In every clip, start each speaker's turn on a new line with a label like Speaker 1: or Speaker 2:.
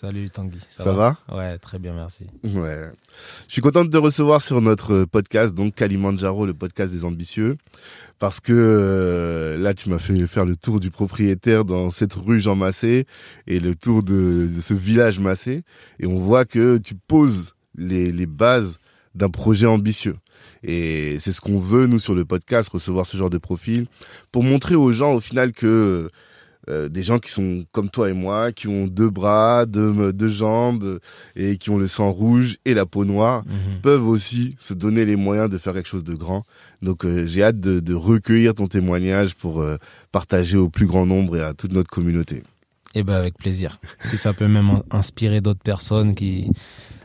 Speaker 1: Salut Tanguy.
Speaker 2: Ça, va,
Speaker 1: Ouais, très bien, merci.
Speaker 2: Ouais. Je suis content de te recevoir sur notre podcast, donc Kalimandjaro, le podcast des ambitieux, parce que euh, là, tu m'as fait faire le tour du propriétaire dans cette rue Jean Massé et le tour de, de ce village Massé, et on voit que tu poses les, les bases d'un projet ambitieux. Et c'est ce qu'on veut, nous, sur le podcast, recevoir ce genre de profil, pour montrer aux gens, au final, que euh, des gens qui sont comme toi et moi, qui ont deux bras, deux, deux jambes et qui ont le sang rouge et la peau noire,
Speaker 1: Mhm.
Speaker 2: peuvent aussi se donner les moyens de faire quelque chose de grand. Donc euh, j'ai hâte de, de recueillir ton témoignage pour euh, partager au plus grand nombre et à toute notre communauté.
Speaker 1: Eh ben avec plaisir. si ça peut même inspirer d'autres personnes qui,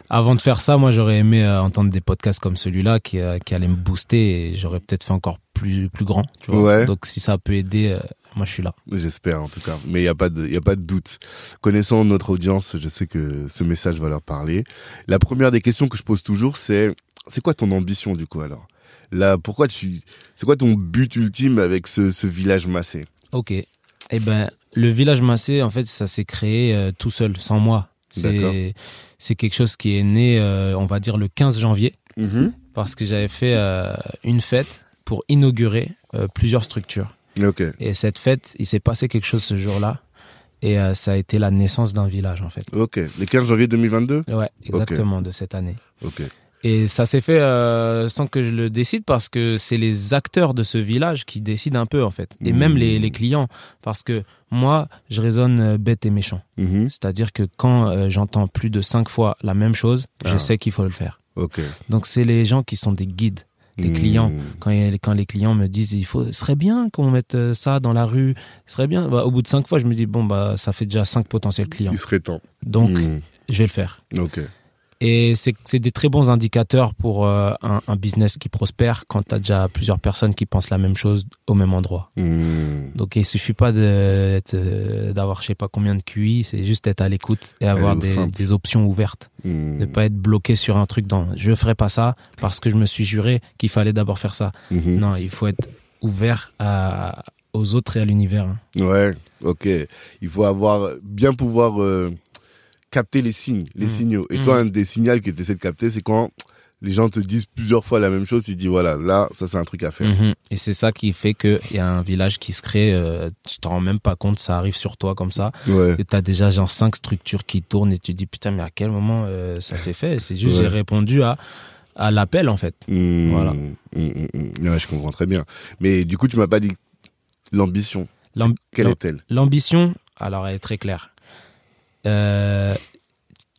Speaker 1: avant de faire ça, moi j'aurais aimé entendre des podcasts comme celui-là qui, qui allaient me booster et j'aurais peut-être fait encore plus plus grand. Tu vois.
Speaker 2: Ouais.
Speaker 1: Donc si ça peut aider, moi je suis là.
Speaker 2: J'espère en tout cas, mais il y a pas de y a pas de doute. Connaissant notre audience, je sais que ce message va leur parler. La première des questions que je pose toujours, c'est c'est quoi ton ambition du coup alors? Là, pourquoi tu c'est quoi ton but ultime avec ce, ce village massé?
Speaker 1: Ok. Eh ben le village massé, en fait, ça s'est créé euh, tout seul, sans moi. C'est c'est quelque chose qui est né, euh, on va dire le 15 janvier. parce que j'avais fait euh, une fête pour inaugurer plusieurs structures. Et cette fête, il s'est passé quelque chose ce jour-là. Et euh, ça a été la naissance d'un village, en fait.
Speaker 2: Ok. Le 15 janvier 2022
Speaker 1: Ouais, exactement, de cette année.
Speaker 2: Ok.
Speaker 1: Et ça s'est fait euh, sans que je le décide parce que c'est les acteurs de ce village qui décident un peu, en fait. Et même les, les clients. Parce que moi, je raisonne euh, bête et méchant.
Speaker 2: Mhm.
Speaker 1: C'est-à-dire que quand euh, j'entends plus de cinq fois la même chose, je
Speaker 2: Ah.
Speaker 1: sais qu'il faut le faire.
Speaker 2: Ok.
Speaker 1: Donc c'est les gens qui sont des guides. Les clients.
Speaker 2: Mhm.
Speaker 1: quand, quand les clients me disent il faut serait bien qu'on mette euh, ça dans la rue serait bien bah, au bout de cinq fois je me dis bon bah ça fait déjà cinq potentiels clients
Speaker 2: Il serait temps.
Speaker 1: donc
Speaker 2: Mhm.
Speaker 1: je vais le faire
Speaker 2: Ok.
Speaker 1: Et c'est c'est des très bons indicateurs pour euh, un, un business qui prospère quand tu as déjà plusieurs personnes qui pensent la même chose au même endroit
Speaker 2: Mhm.
Speaker 1: donc il suffit pas euh, d'avoir je sais pas combien de QI c'est juste être à l'écoute et avoir des, des options ouvertes
Speaker 2: Mhm.
Speaker 1: ne pas être bloqué sur un truc dans je ferai pas ça parce que je me suis juré qu'il fallait d'abord faire ça
Speaker 2: Mhm.
Speaker 1: non, il faut être ouvert à, aux autres et à l'univers. hein.
Speaker 2: Ouais. Ok. Il faut avoir bien pouvoir euh, capter les signes, les
Speaker 1: Mhm.
Speaker 2: signaux. Et
Speaker 1: Mhm.
Speaker 2: toi, un des signaux que tu essaies de capter, c'est quand les gens te disent plusieurs fois la même chose, tu dis voilà, là, ça c'est un truc à faire.
Speaker 1: Mhm. Et c'est ça qui fait qu'il y a un village qui se crée, euh, tu t'en rends même pas compte, ça arrive sur toi comme ça.
Speaker 2: Ouais.
Speaker 1: Et t'as déjà genre cinq structures qui tournent et tu te dis putain mais à quel moment euh, ça s'est fait? C'est juste
Speaker 2: Ouais.
Speaker 1: j'ai répondu à, à l'appel en fait.
Speaker 2: Mhm.
Speaker 1: Voilà.
Speaker 2: Mhm. Ouais, je comprends très bien. Mais du coup, tu m'as pas dit l'ambition. Quelle est-elle?
Speaker 1: L'ambition, alors elle est très claire. Euh,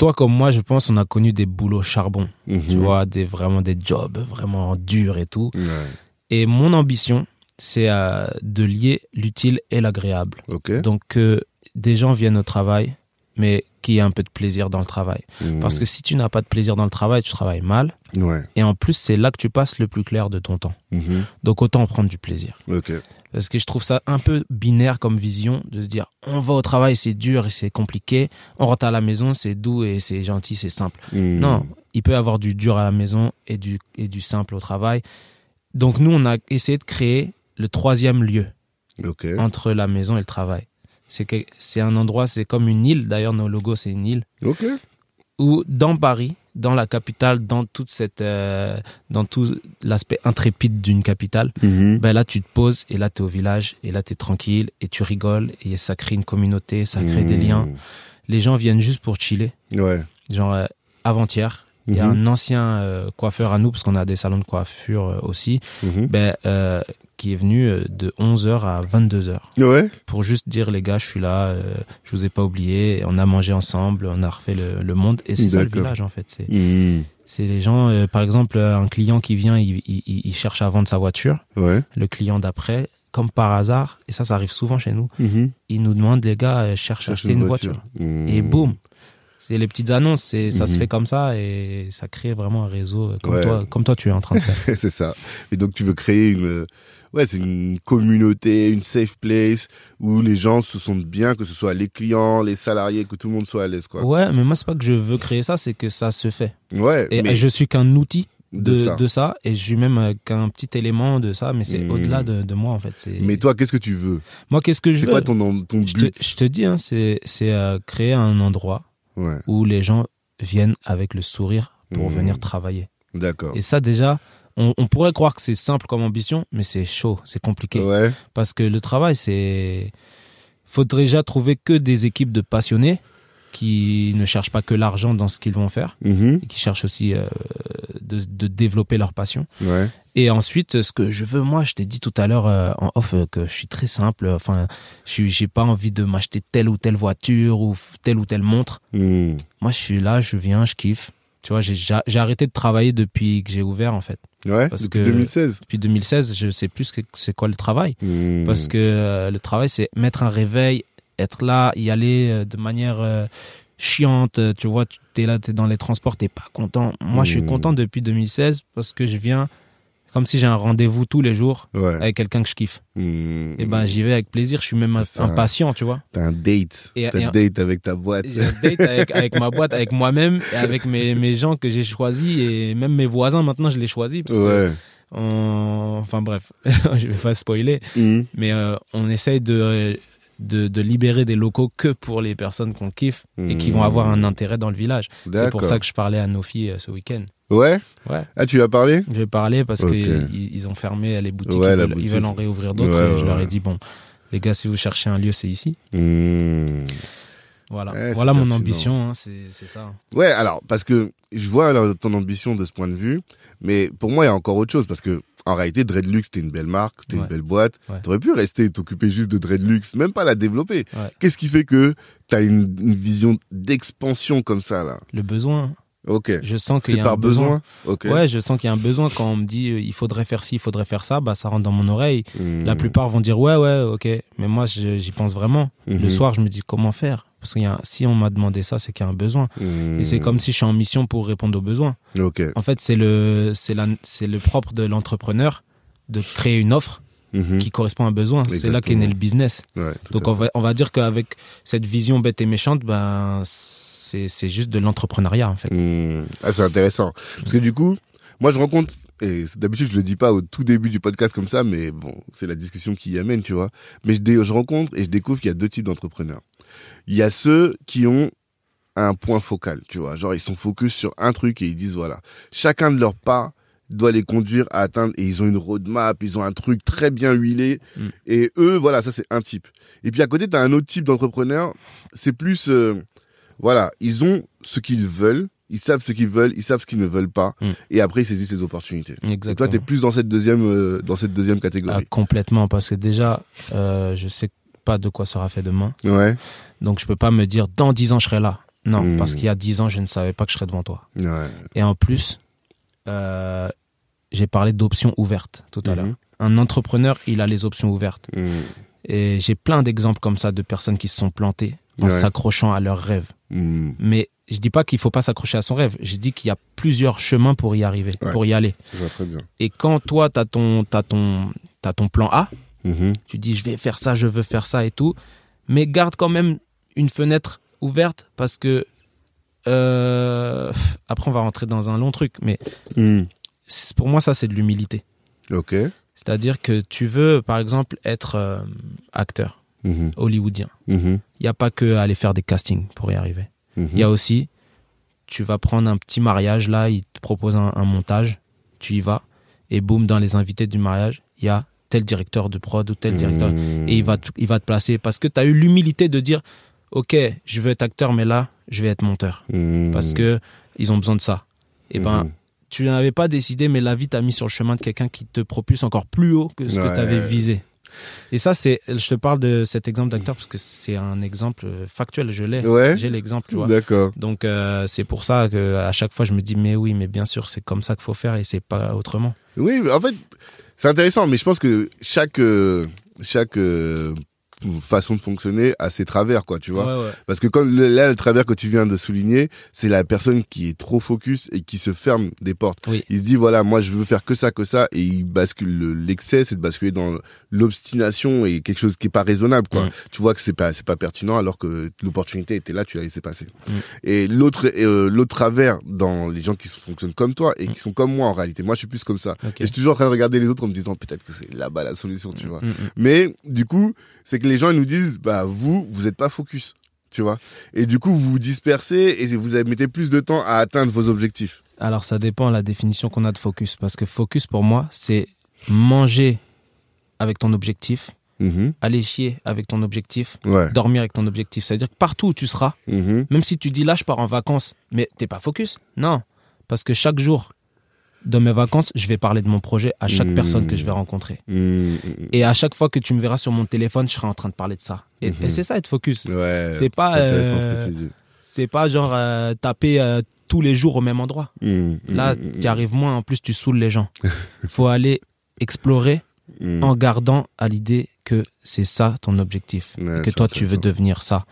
Speaker 1: toi comme moi, je pense, on a connu des boulots charbon, tu
Speaker 2: Mhm.
Speaker 1: vois, des vraiment des jobs vraiment durs et tout.
Speaker 2: Ouais.
Speaker 1: Et mon ambition, c'est euh, de lier l'utile et l'agréable. Donc que des gens viennent au travail, mais qu'il y ait un peu de plaisir dans le travail.
Speaker 2: Mhm.
Speaker 1: Parce que si tu n'as pas de plaisir dans le travail, tu travailles mal.
Speaker 2: Ouais.
Speaker 1: Et en plus, c'est là que tu passes le plus clair de ton temps.
Speaker 2: Mhm.
Speaker 1: Donc autant en prendre du plaisir. Parce que je trouve ça un peu binaire comme vision de se dire on va au travail, c'est dur et c'est compliqué. On rentre à la maison, c'est doux et c'est gentil, c'est simple.
Speaker 2: Mhm.
Speaker 1: Non, il peut y avoir du dur à la maison et du, et du simple au travail. Donc nous, on a essayé de créer le troisième lieu. Entre la maison et le travail. C'est que c'est un endroit, c'est comme une île. D'ailleurs, nos logos, c'est une île
Speaker 2: Ok.
Speaker 1: où dans Paris, dans la capitale, dans toute cette, euh, dans tout l'aspect intrépide d'une capitale,
Speaker 2: Mhm.
Speaker 1: ben là tu te poses et là tu es au village et là tu es tranquille et tu rigoles et ça crée une communauté, ça crée des
Speaker 2: Mhm.
Speaker 1: liens. Les gens viennent juste pour chiller.
Speaker 2: Ouais.
Speaker 1: Genre euh, avant-hier, il y a
Speaker 2: Mhm.
Speaker 1: un ancien euh, coiffeur à nous parce qu'on a des salons de coiffure euh, aussi,
Speaker 2: Mhm.
Speaker 1: ben euh, qui est venu euh, de 11h à 22h
Speaker 2: Ouais.
Speaker 1: pour juste dire les gars, je suis là, euh, je vous ai pas oublié, on a mangé ensemble, on a refait le, le monde et c'est ça le village en fait. C'est c'est les gens, euh, par exemple, un client qui vient, il, il, il- cherche à vendre sa voiture,
Speaker 2: Ouais.
Speaker 1: le client d'après, comme par hasard, et ça, ça arrive souvent chez nous,
Speaker 2: Mhm.
Speaker 1: il nous demande, les gars, cherche à acheter une voiture. Et boum, c'est les petites annonces, c'est ça se
Speaker 2: Mhm.
Speaker 1: fait comme ça et ça crée vraiment un réseau euh, comme
Speaker 2: Ouais.
Speaker 1: toi, comme toi tu es en train de faire.
Speaker 2: c'est ça. Et donc tu veux créer une, ouais, c'est une communauté, une safe place où les gens se sentent bien, que ce soit les clients, les salariés, que tout le monde soit à l'aise, quoi.
Speaker 1: ouais, mais moi c'est pas que je veux créer ça, c'est que ça se fait.
Speaker 2: Ouais.
Speaker 1: Et
Speaker 2: mais
Speaker 1: je suis qu'un outil
Speaker 2: de,
Speaker 1: de,
Speaker 2: ça.
Speaker 1: de ça et je suis même euh, qu'un petit élément de ça, mais c'est
Speaker 2: Mhm.
Speaker 1: au-delà de, de moi en fait. C'est-
Speaker 2: Mais toi, qu'est-ce que tu veux?
Speaker 1: Moi, qu'est-ce que je
Speaker 2: C'est
Speaker 1: veux?
Speaker 2: quoi ton, ton
Speaker 1: je
Speaker 2: but?
Speaker 1: te, je te dis, hein, c'est c'est euh, créer un endroit
Speaker 2: Ouais.
Speaker 1: où les gens viennent avec le sourire pour
Speaker 2: Mhm.
Speaker 1: venir travailler.
Speaker 2: D'accord.
Speaker 1: Et ça, déjà, on, on pourrait croire que c'est simple comme ambition, mais c'est chaud, c'est compliqué.
Speaker 2: Ouais.
Speaker 1: Parce que le travail, c'est. Faudrait déjà trouver que des équipes de passionnés qui ne cherchent pas que l'argent dans ce qu'ils vont faire, et qui cherchent aussi euh, de, de développer leur passion.
Speaker 2: Ouais.
Speaker 1: Et ensuite, ce que je veux, moi, je t'ai dit tout à l'heure euh, en off euh, que je suis très simple. Enfin, je j'ai pas envie de m'acheter telle ou telle voiture ou telle ou telle montre.
Speaker 2: Mhm.
Speaker 1: Moi, je suis là, je viens, je kiffe. Tu vois, j'ai ja- j'ai arrêté de travailler depuis que j'ai ouvert, en fait.
Speaker 2: Ouais.
Speaker 1: Parce
Speaker 2: Depuis
Speaker 1: que-
Speaker 2: 2016.
Speaker 1: Depuis 2016, je sais plus c'est quoi le travail.
Speaker 2: Mhm.
Speaker 1: Parce que euh, le travail, c'est mettre un réveil, être là, y aller euh, de manière chiante. Tu vois, tu es là, tu es dans les transports, t'es pas content. Moi, je suis
Speaker 2: Mhm.
Speaker 1: content depuis 2016 parce que je viens comme si j'ai un rendez-vous tous les jours
Speaker 2: Ouais.
Speaker 1: avec quelqu'un que je kiffe.
Speaker 2: Mhm.
Speaker 1: Et ben, j'y vais avec plaisir. Je suis même impatient, tu vois.
Speaker 2: T'as un date. T'as un date avec ta boîte.
Speaker 1: J'ai un date avec, avec ma boîte, avec moi-même et avec mes, mes gens que j'ai choisis et même mes voisins maintenant je les choisis parce que on- enfin bref, je vais pas spoiler,
Speaker 2: Mhm.
Speaker 1: mais euh, on essaye de, de de libérer des locaux que pour les personnes qu'on kiffe et qui vont avoir un intérêt dans le village. C'est pour ça que je parlais à nos filles euh, ce week-end.
Speaker 2: Ouais.
Speaker 1: Ouais,
Speaker 2: Ah, tu lui as parlé?
Speaker 1: Je vais parler parce
Speaker 2: Ok.
Speaker 1: qu'ils ils ont fermé les boutiques,
Speaker 2: Ouais,
Speaker 1: ils, veulent, ils
Speaker 2: boutique.
Speaker 1: veulent en réouvrir d'autres.
Speaker 2: Ouais,
Speaker 1: je leur ai dit bon, les gars, si vous cherchez un lieu, c'est ici.
Speaker 2: Mhm.
Speaker 1: Voilà,
Speaker 2: c'est
Speaker 1: voilà mon ambition, hein, c'est ça.
Speaker 2: Ouais, alors parce que je vois alors, ton ambition de ce point de vue, mais pour moi il y a encore autre chose parce que en réalité Dreadlux c'était une belle marque, c'était une
Speaker 1: Ouais.
Speaker 2: belle boîte.
Speaker 1: Ouais.
Speaker 2: T'aurais pu rester et t'occuper juste de Dreadlux, même pas la développer.
Speaker 1: Ouais.
Speaker 2: Qu'est-ce qui fait que t'as une, une vision d'expansion comme ça là?
Speaker 1: Le besoin,
Speaker 2: Ok.
Speaker 1: je sens qu'il
Speaker 2: C'est
Speaker 1: y a
Speaker 2: par
Speaker 1: un besoin.
Speaker 2: besoin.
Speaker 1: Ouais, je sens qu'il y a un besoin quand on me dit euh, il faudrait faire ci, il faudrait faire ça, bah ça rentre dans mon oreille.
Speaker 2: Mhm.
Speaker 1: La plupart vont dire ouais ouais ok, mais moi j'y pense vraiment.
Speaker 2: Mhm.
Speaker 1: Le soir je me dis comment faire? Parce que si on m'a demandé ça c'est qu'il y a un besoin
Speaker 2: Mhm.
Speaker 1: et c'est comme si je suis en mission pour répondre aux besoins.
Speaker 2: Ok.
Speaker 1: En fait c'est le c'est le propre de l'entrepreneur de créer une offre
Speaker 2: Mhm.
Speaker 1: qui correspond à un besoin. C'est là qu'est né le business.
Speaker 2: Ouais,
Speaker 1: Donc on va on va dire qu'avec cette vision bête et méchante ben c'est c'est juste de l'entrepreneuriat en fait.
Speaker 2: Hmm. Ah, c'est intéressant. Parce que du coup, moi, je rencontre, et d'habitude, je le dis pas au tout début du podcast comme ça, mais bon, c'est la discussion qui y amène, tu vois. Mais je, je rencontre et je découvre qu'il y a deux types d'entrepreneurs. Il y a ceux qui ont un point focal, tu vois. Genre, ils sont focus sur un truc et ils disent, voilà, chacun de leurs pas doit les conduire à atteindre et ils ont une roadmap, ils ont un truc très bien huilé
Speaker 1: Mm.
Speaker 2: et eux voilà ça c'est un type. Et puis à côté tu as un autre type d'entrepreneur, c'est plus euh, voilà, ils ont ce qu'ils veulent, ils savent ce qu'ils veulent, ils savent ce qu'ils ne veulent pas
Speaker 1: Mm.
Speaker 2: et après ils saisissent les opportunités. Et
Speaker 1: Exactement.
Speaker 2: toi tu es plus dans cette deuxième euh, dans cette deuxième
Speaker 1: Ah,
Speaker 2: catégorie.
Speaker 1: complètement, parce que déjà, euh, je sais pas de quoi sera fait demain.
Speaker 2: Ouais.
Speaker 1: Donc, je peux pas me dire dans 10 ans, je serai là. Non,
Speaker 2: Hmm.
Speaker 1: parce qu'il y a 10 ans, je ne savais pas que je serais devant toi.
Speaker 2: Ouais.
Speaker 1: Et en plus, euh, j'ai parlé d'options ouvertes tout à
Speaker 2: Mhm.
Speaker 1: l'heure. Un entrepreneur, il a les options ouvertes.
Speaker 2: Mm.
Speaker 1: Et j'ai plein d'exemples comme ça de personnes qui se sont plantées en
Speaker 2: Ouais.
Speaker 1: s'accrochant à leurs rêves.
Speaker 2: Mm.
Speaker 1: Mais je dis pas qu'il faut pas s'accrocher à son rêve. Je dis qu'il y a plusieurs chemins pour y arriver,
Speaker 2: Ouais.
Speaker 1: pour y aller.
Speaker 2: Je vois très bien.
Speaker 1: Et quand toi, tu as ton, t'as ton, t'as ton plan A,
Speaker 2: Mhm.
Speaker 1: tu dis je vais faire ça, je veux faire ça et tout, mais garde quand même une fenêtre ouverte parce que euh, après on va rentrer dans un long truc, mais
Speaker 2: Mm.
Speaker 1: pour moi ça c'est de l'humilité.
Speaker 2: Ok.
Speaker 1: C'est-à-dire que tu veux, par exemple, être euh, acteur
Speaker 2: Mhm.
Speaker 1: hollywoodien.
Speaker 2: Mhm.
Speaker 1: Il n'y a pas que aller faire des castings pour y arriver.
Speaker 2: Mhm.
Speaker 1: Il y a aussi, tu vas prendre un petit mariage, là, il te propose un, un montage, tu y vas, et boum, dans les invités du mariage, il y a tel directeur de prod ou tel directeur, et il va, te, il va te placer parce que tu as eu l'humilité de dire, ok, je veux être acteur, mais là, je vais être monteur parce que ils ont besoin de ça. Et ben,
Speaker 2: Mhm.
Speaker 1: tu n'avais pas décidé, mais la vie t'a mis sur le chemin de quelqu'un qui te propulse encore plus haut que ce que tu avais visé. Et ça, c'est, je te parle de cet exemple d'acteur parce que c'est un exemple factuel. Je l'ai.
Speaker 2: Ouais.
Speaker 1: J'ai l'exemple, tu vois.
Speaker 2: D'accord.
Speaker 1: Donc euh, c'est pour ça que à chaque fois je me dis mais oui, mais bien sûr c'est comme ça qu'il faut faire et c'est pas autrement.
Speaker 2: Oui, en fait, c'est intéressant, mais je pense que chaque euh, chaque euh, façon de fonctionner a ses travers, quoi, tu vois.
Speaker 1: Ouais, ouais.
Speaker 2: Parce que comme là, le travers que tu viens de souligner, c'est la personne qui est trop focus et qui se ferme des portes.
Speaker 1: Oui.
Speaker 2: Il se dit voilà, moi je veux faire que ça, que ça, et il bascule. le- L'excès, c'est de basculer dans l'obstination et quelque chose qui est pas raisonnable, quoi.
Speaker 1: Mm.
Speaker 2: Tu vois que c'est pas c'est pas pertinent alors que l'opportunité était là, tu l'as laissé passer.
Speaker 1: Mm.
Speaker 2: Et l'autre euh, l'autre travers dans les gens qui fonctionnent comme toi et
Speaker 1: Mm.
Speaker 2: qui sont comme moi en réalité. Moi, je suis plus comme ça. Et je suis toujours en train de regarder les autres en me disant peut-être que c'est là-bas la solution, tu vois. Mais du coup, c'est que les gens ils nous disent bah vous vous êtes pas focus, tu vois. Et du coup, vous vous dispersez et vous mettez plus de temps à atteindre vos objectifs.
Speaker 1: Alors ça dépend de la définition qu'on a de focus parce que focus pour moi c'est manger avec ton objectif,
Speaker 2: Mhm.
Speaker 1: aller chier avec ton objectif,
Speaker 2: Ouais.
Speaker 1: dormir avec ton objectif. C'est-à-dire que partout où tu seras,
Speaker 2: Mhm.
Speaker 1: même si tu dis là je pars en vacances, mais t'es pas focus. Non, parce que chaque jour de mes vacances, je vais parler de mon projet à chaque
Speaker 2: Mmh.
Speaker 1: personne que je vais rencontrer.
Speaker 2: Mhm.
Speaker 1: Et à chaque fois que tu me verras sur mon téléphone, je serai en train de parler de ça. Et, et c'est ça être focus.
Speaker 2: Ouais.
Speaker 1: C'est pas,
Speaker 2: intéressant
Speaker 1: euh,
Speaker 2: ce.
Speaker 1: C'est pas genre euh, taper euh, tous les jours au même endroit. Là, tu arrives moins, en plus tu saoules les gens. faut aller explorer en gardant à l'idée que c'est ça ton objectif.
Speaker 2: Ouais,
Speaker 1: et que
Speaker 2: c'est
Speaker 1: toi, tu veux devenir ça.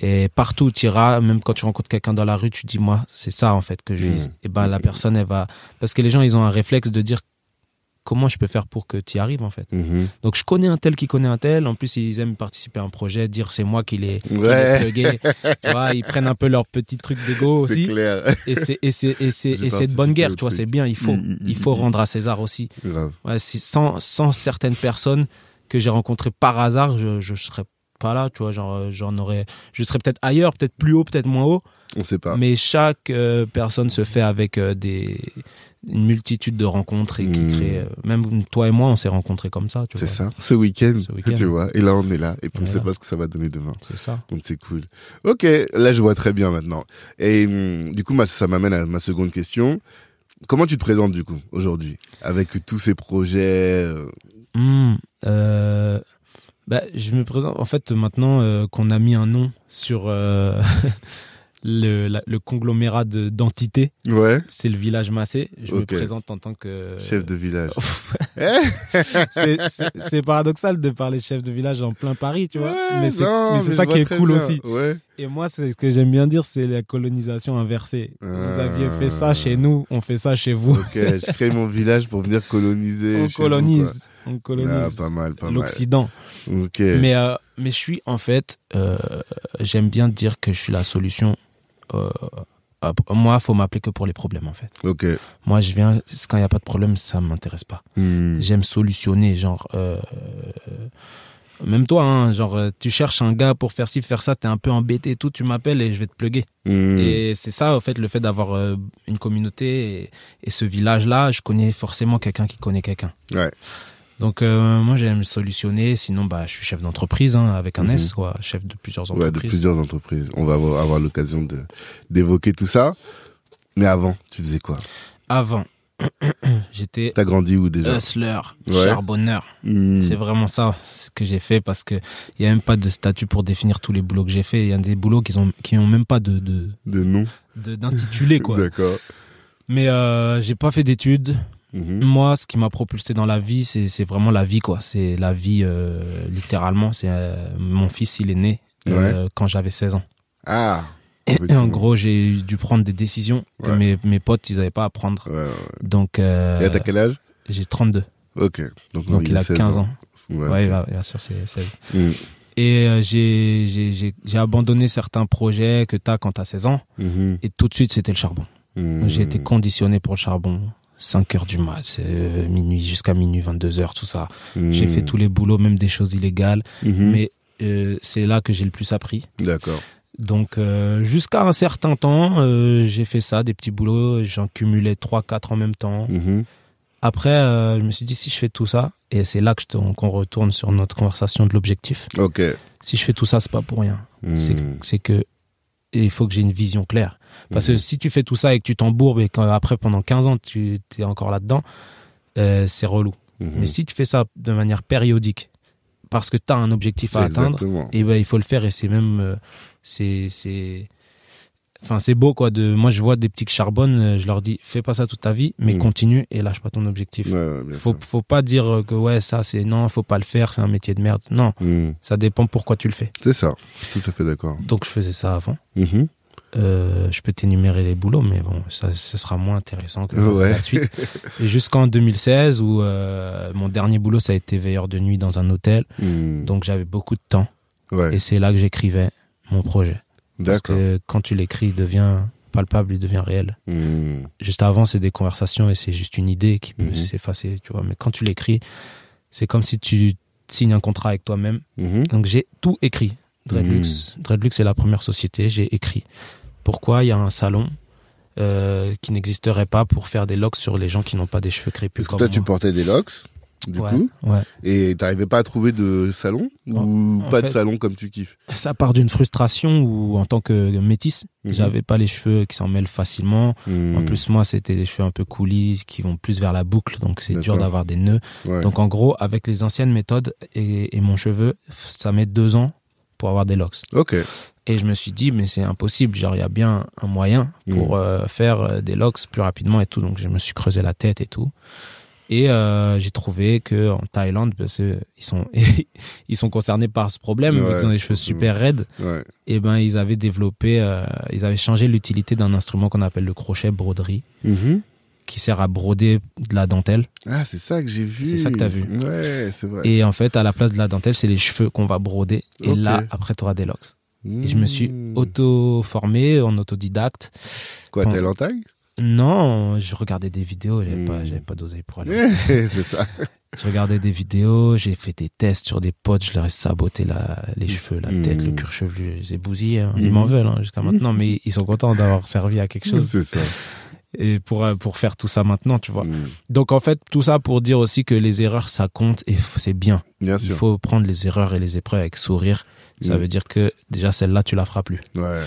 Speaker 1: Et partout où tu iras, même quand tu rencontres quelqu'un dans la rue, tu dis, moi, c'est ça en fait que je vise.
Speaker 2: Mm.
Speaker 1: Et ben la personne, elle va... Parce que les gens, ils ont un réflexe de dire, comment je peux faire pour que tu y arrives en fait.
Speaker 2: Mhm.
Speaker 1: Donc je connais un tel qui connaît un tel. En plus, ils aiment participer à un projet, dire c'est moi qui l'ai
Speaker 2: Ouais.
Speaker 1: plugué. tu vois, ils prennent un peu leur petit truc d'ego aussi.
Speaker 2: clair.
Speaker 1: Et c'est et c'est et c'est
Speaker 2: J'ai
Speaker 1: et c'est de bonne guerre, tu vois, c'est bien. Il faut
Speaker 2: Mm, mm,
Speaker 1: il faut
Speaker 2: mm,
Speaker 1: rendre à César aussi. Ouais, si, sans sans certaines personnes que j'ai rencontrées par hasard, je je serais pas là, tu vois, genre euh, j'en aurais, je serais peut-être ailleurs, peut-être plus haut, peut-être moins haut.
Speaker 2: On sait pas.
Speaker 1: Mais chaque euh, personne se fait avec euh, des une multitude de rencontres et qui
Speaker 2: Mm.
Speaker 1: crée. euh, même toi et moi, on s'est rencontrés comme ça,
Speaker 2: C'est ça. Ce week-end, tu vois. Et là, on est là. Et puis, on
Speaker 1: Voilà.
Speaker 2: sait pas ce que ça va donner demain.
Speaker 1: C'est ça.
Speaker 2: Donc c'est cool. Ok, là je vois très bien maintenant. Et hum, du coup, ma- ça m'amène à ma seconde question. Comment tu te présentes du coup aujourd'hui? Avec tous ces projets
Speaker 1: Hmm, bah, je me présente. En fait, maintenant euh, qu'on a mis un nom sur euh, le, la- le conglomérat de- d'entités,
Speaker 2: Ouais,
Speaker 1: c'est le village Massé. Je me présente en tant que
Speaker 2: chef de village.
Speaker 1: c'est- paradoxal de parler de chef de village en plein Paris, tu vois.
Speaker 2: Ouais,
Speaker 1: mais c'est ça qui est cool
Speaker 2: bien.
Speaker 1: aussi.
Speaker 2: Ouais.
Speaker 1: Et moi, c'est ce que j'aime bien dire, c'est la colonisation inversée. Vous
Speaker 2: Ah.
Speaker 1: aviez fait ça chez nous, on fait ça chez vous.
Speaker 2: Ok, je crée mon village pour venir coloniser.
Speaker 1: on
Speaker 2: chez vous,
Speaker 1: colonise, on
Speaker 2: quoi.
Speaker 1: colonise
Speaker 2: Ah, pas mal, pas mal.
Speaker 1: l'Occident. Mais, euh, mais je suis, en fait, euh, j'aime bien dire que je suis la solution. Euh, moi, faut m'appeler que pour les problèmes, en fait.
Speaker 2: Ok.
Speaker 1: Moi, je viens, quand il n'y a pas de problème, ça m'intéresse pas.
Speaker 2: Hmm.
Speaker 1: J'aime solutionner, genre. euh, même toi, hein, genre, tu cherches un gars pour faire ci, faire ça, t'es un peu embêté et tout, tu m'appelles et je vais te plugger.
Speaker 2: Hmm.
Speaker 1: Et c'est ça, en fait, le fait d'avoir une communauté et, et ce village-là, je connais forcément quelqu'un qui connaît quelqu'un.
Speaker 2: Ouais.
Speaker 1: Donc, euh, moi, j'aime solutionner. Sinon, bah, je suis chef d'entreprise, hein, avec un
Speaker 2: Mhm.
Speaker 1: S, quoi, chef de plusieurs
Speaker 2: Ouais, de
Speaker 1: entreprises.
Speaker 2: plusieurs entreprises. On va avoir, avoir l'occasion de d'évoquer tout ça. Mais avant, tu faisais quoi?
Speaker 1: Avant, j'étais
Speaker 2: T'as grandi où déjà?
Speaker 1: hustler,
Speaker 2: Ouais.
Speaker 1: charbonneur.
Speaker 2: Hmm.
Speaker 1: C'est vraiment ça ce que j'ai fait parce que il y a même pas de statut pour définir tous les boulots que j'ai fait. Il y a des boulots qui ont qui ont même pas de de
Speaker 2: De nom.
Speaker 1: d'intitulé quoi.
Speaker 2: D'accord.
Speaker 1: Mais euh, j'ai pas fait d'études.
Speaker 2: Mhm.
Speaker 1: Moi, ce qui m'a propulsé dans la vie, c'est c'est vraiment la vie quoi. C'est la vie euh, littéralement. C'est euh, mon fils, il est né euh, quand j'avais 16 ans.
Speaker 2: Ah.
Speaker 1: Et, en gros, j'ai dû prendre des décisions que mes mes potes ils avaient pas à prendre.
Speaker 2: Ouais.
Speaker 1: Donc
Speaker 2: Et à quel âge?
Speaker 1: j'ai 32.
Speaker 2: Ok. Donc,
Speaker 1: Donc il a
Speaker 2: 16
Speaker 1: 15 ans.
Speaker 2: Ouais,
Speaker 1: il va sur ses 16.
Speaker 2: Hmm.
Speaker 1: Et euh, j'ai abandonné certains projets que tu as quand tu as 16 ans.
Speaker 2: Mhm.
Speaker 1: Et tout de suite, c'était le charbon. Donc, J'ai été conditionné pour le charbon. 5 heures du mat, c'est, euh, minuit jusqu'à minuit, 22 heures, tout ça. J'ai
Speaker 2: Hmm.
Speaker 1: fait tous les boulots, même des choses illégales,
Speaker 2: Mhm.
Speaker 1: mais euh, c'est là que j'ai le plus appris.
Speaker 2: D'accord.
Speaker 1: Donc euh, jusqu'à un certain temps, euh, j'ai fait ça, des petits boulots, j'en cumulais 3 4 en même temps.
Speaker 2: Mhm.
Speaker 1: Après je me suis dit si je fais tout ça et c'est là que qu'on retourne sur notre conversation de l'objectif.
Speaker 2: Ok.
Speaker 1: Si je fais tout ça, c'est pas pour rien. C'est
Speaker 2: Hmm.
Speaker 1: Que il faut que j'ai une vision claire. Parce
Speaker 2: Mhm.
Speaker 1: que si tu fais tout ça et que tu t'embourbes et qu'après pendant 15 ans tu es encore là-dedans, euh, c'est relou.
Speaker 2: Mhm.
Speaker 1: Mais si tu fais ça de manière périodique, parce que tu as un objectif à atteindre, et ben il faut le faire et c'est même euh, c'est c'est enfin c'est beau quoi de moi je vois des petits qui charbonnent euh, je leur dis fais pas ça toute ta vie mais
Speaker 2: Mm.
Speaker 1: continue et lâche pas ton objectif
Speaker 2: Ouais, ouais,
Speaker 1: faut pas dire euh, que ouais ça c'est non faut pas le faire c'est un métier de merde non
Speaker 2: Hmm.
Speaker 1: ça dépend pourquoi tu le fais
Speaker 2: C'est ça. Tout à fait d'accord.
Speaker 1: donc je faisais ça avant
Speaker 2: Mhm.
Speaker 1: Euh, je peux t'énumérer les boulots mais bon ça sera moins intéressant que
Speaker 2: Ouais.
Speaker 1: la suite et jusqu'en 2016 où euh, mon dernier boulot ça a été veilleur de nuit dans un hôtel
Speaker 2: Hmm.
Speaker 1: donc j'avais beaucoup de temps et c'est là que j'écrivais mon projet Parce que quand tu l'écris, il devient palpable, il devient réel.
Speaker 2: Hmm.
Speaker 1: Juste avant, c'est des conversations et c'est juste une idée qui peut
Speaker 2: Mhm.
Speaker 1: s'effacer, tu vois. Mais quand tu l'écris, c'est comme si tu signes un contrat avec toi-même.
Speaker 2: Mhm.
Speaker 1: Donc j'ai tout écrit. Dreadlux, Dreadlux c'est la première société, j'ai écrit. Pourquoi il y a un salon euh, qui n'existerait pas pour faire des locks sur les gens qui n'ont pas des cheveux crépus
Speaker 2: Parce que toi, tu portais des locks, du
Speaker 1: ouais,
Speaker 2: coup,
Speaker 1: ouais.
Speaker 2: et t'arrivais pas à trouver de salon ou
Speaker 1: En
Speaker 2: pas de
Speaker 1: fait-
Speaker 2: salon comme tu kiffes
Speaker 1: Ça part d'une frustration où, en tant que métisse,
Speaker 2: Mhm.
Speaker 1: j'avais pas les cheveux qui s'en mêlent facilement.
Speaker 2: Hmm.
Speaker 1: En plus, moi, c'était des cheveux un peu coulis qui vont plus vers la boucle, donc c'est dur d'avoir des nœuds.
Speaker 2: Ouais.
Speaker 1: Donc, en gros, avec les anciennes méthodes et, et mon cheveu, ça met deux ans pour avoir des locks.
Speaker 2: Ok.
Speaker 1: Et je me suis dit, mais c'est impossible. Genre, il y a bien un moyen pour euh, faire euh, des locks plus rapidement et tout. Donc, je me suis creusé la tête et tout. Et euh, j'ai trouvé que en Thaïlande, parce que ils sont ils sont concernés par ce problème, vu qu'ils ont des cheveux super raides.
Speaker 2: Ouais.
Speaker 1: Et ben, ils avaient développé, euh, ils avaient changé l'utilité d'un instrument qu'on appelle le crochet broderie
Speaker 2: Mhm.
Speaker 1: qui sert à broder de la dentelle.
Speaker 2: Ah, c'est ça que j'ai vu.
Speaker 1: C'est ça que t'as vu.
Speaker 2: Ouais, c'est vrai.
Speaker 1: Et en fait, à la place de la dentelle, c'est les cheveux qu'on va broder. Et là, après, tu auras des locks. Et je me suis
Speaker 2: Hmm.
Speaker 1: auto-formé en autodidacte.
Speaker 2: Quoi, t'es l'entaille
Speaker 1: Non, je regardais des vidéos, j'avais
Speaker 2: Hmm.
Speaker 1: pas, j'avais pas d'oseille pour aller.
Speaker 2: C'est ça.
Speaker 1: Je regardais des vidéos, j'ai fait des tests sur des potes, je leur ai saboté la, les cheveux, la tête,
Speaker 2: Hmm.
Speaker 1: le cuir chevelu, je les ai bousillés. hein. Ils
Speaker 2: Hmm.
Speaker 1: m'en veulent hein, jusqu'à maintenant, mais ils sont contents d'avoir servi à quelque chose.
Speaker 2: C'est ça.
Speaker 1: Et pour, euh, pour faire tout ça maintenant, tu vois.
Speaker 2: Hmm.
Speaker 1: Donc en fait, tout ça pour dire aussi que les erreurs, ça compte et c'est bien.
Speaker 2: Bien
Speaker 1: Il
Speaker 2: sûr.
Speaker 1: faut prendre les erreurs et les épreuves avec sourire. Ça veut dire que déjà celle-là, tu la feras plus.
Speaker 2: Ouais.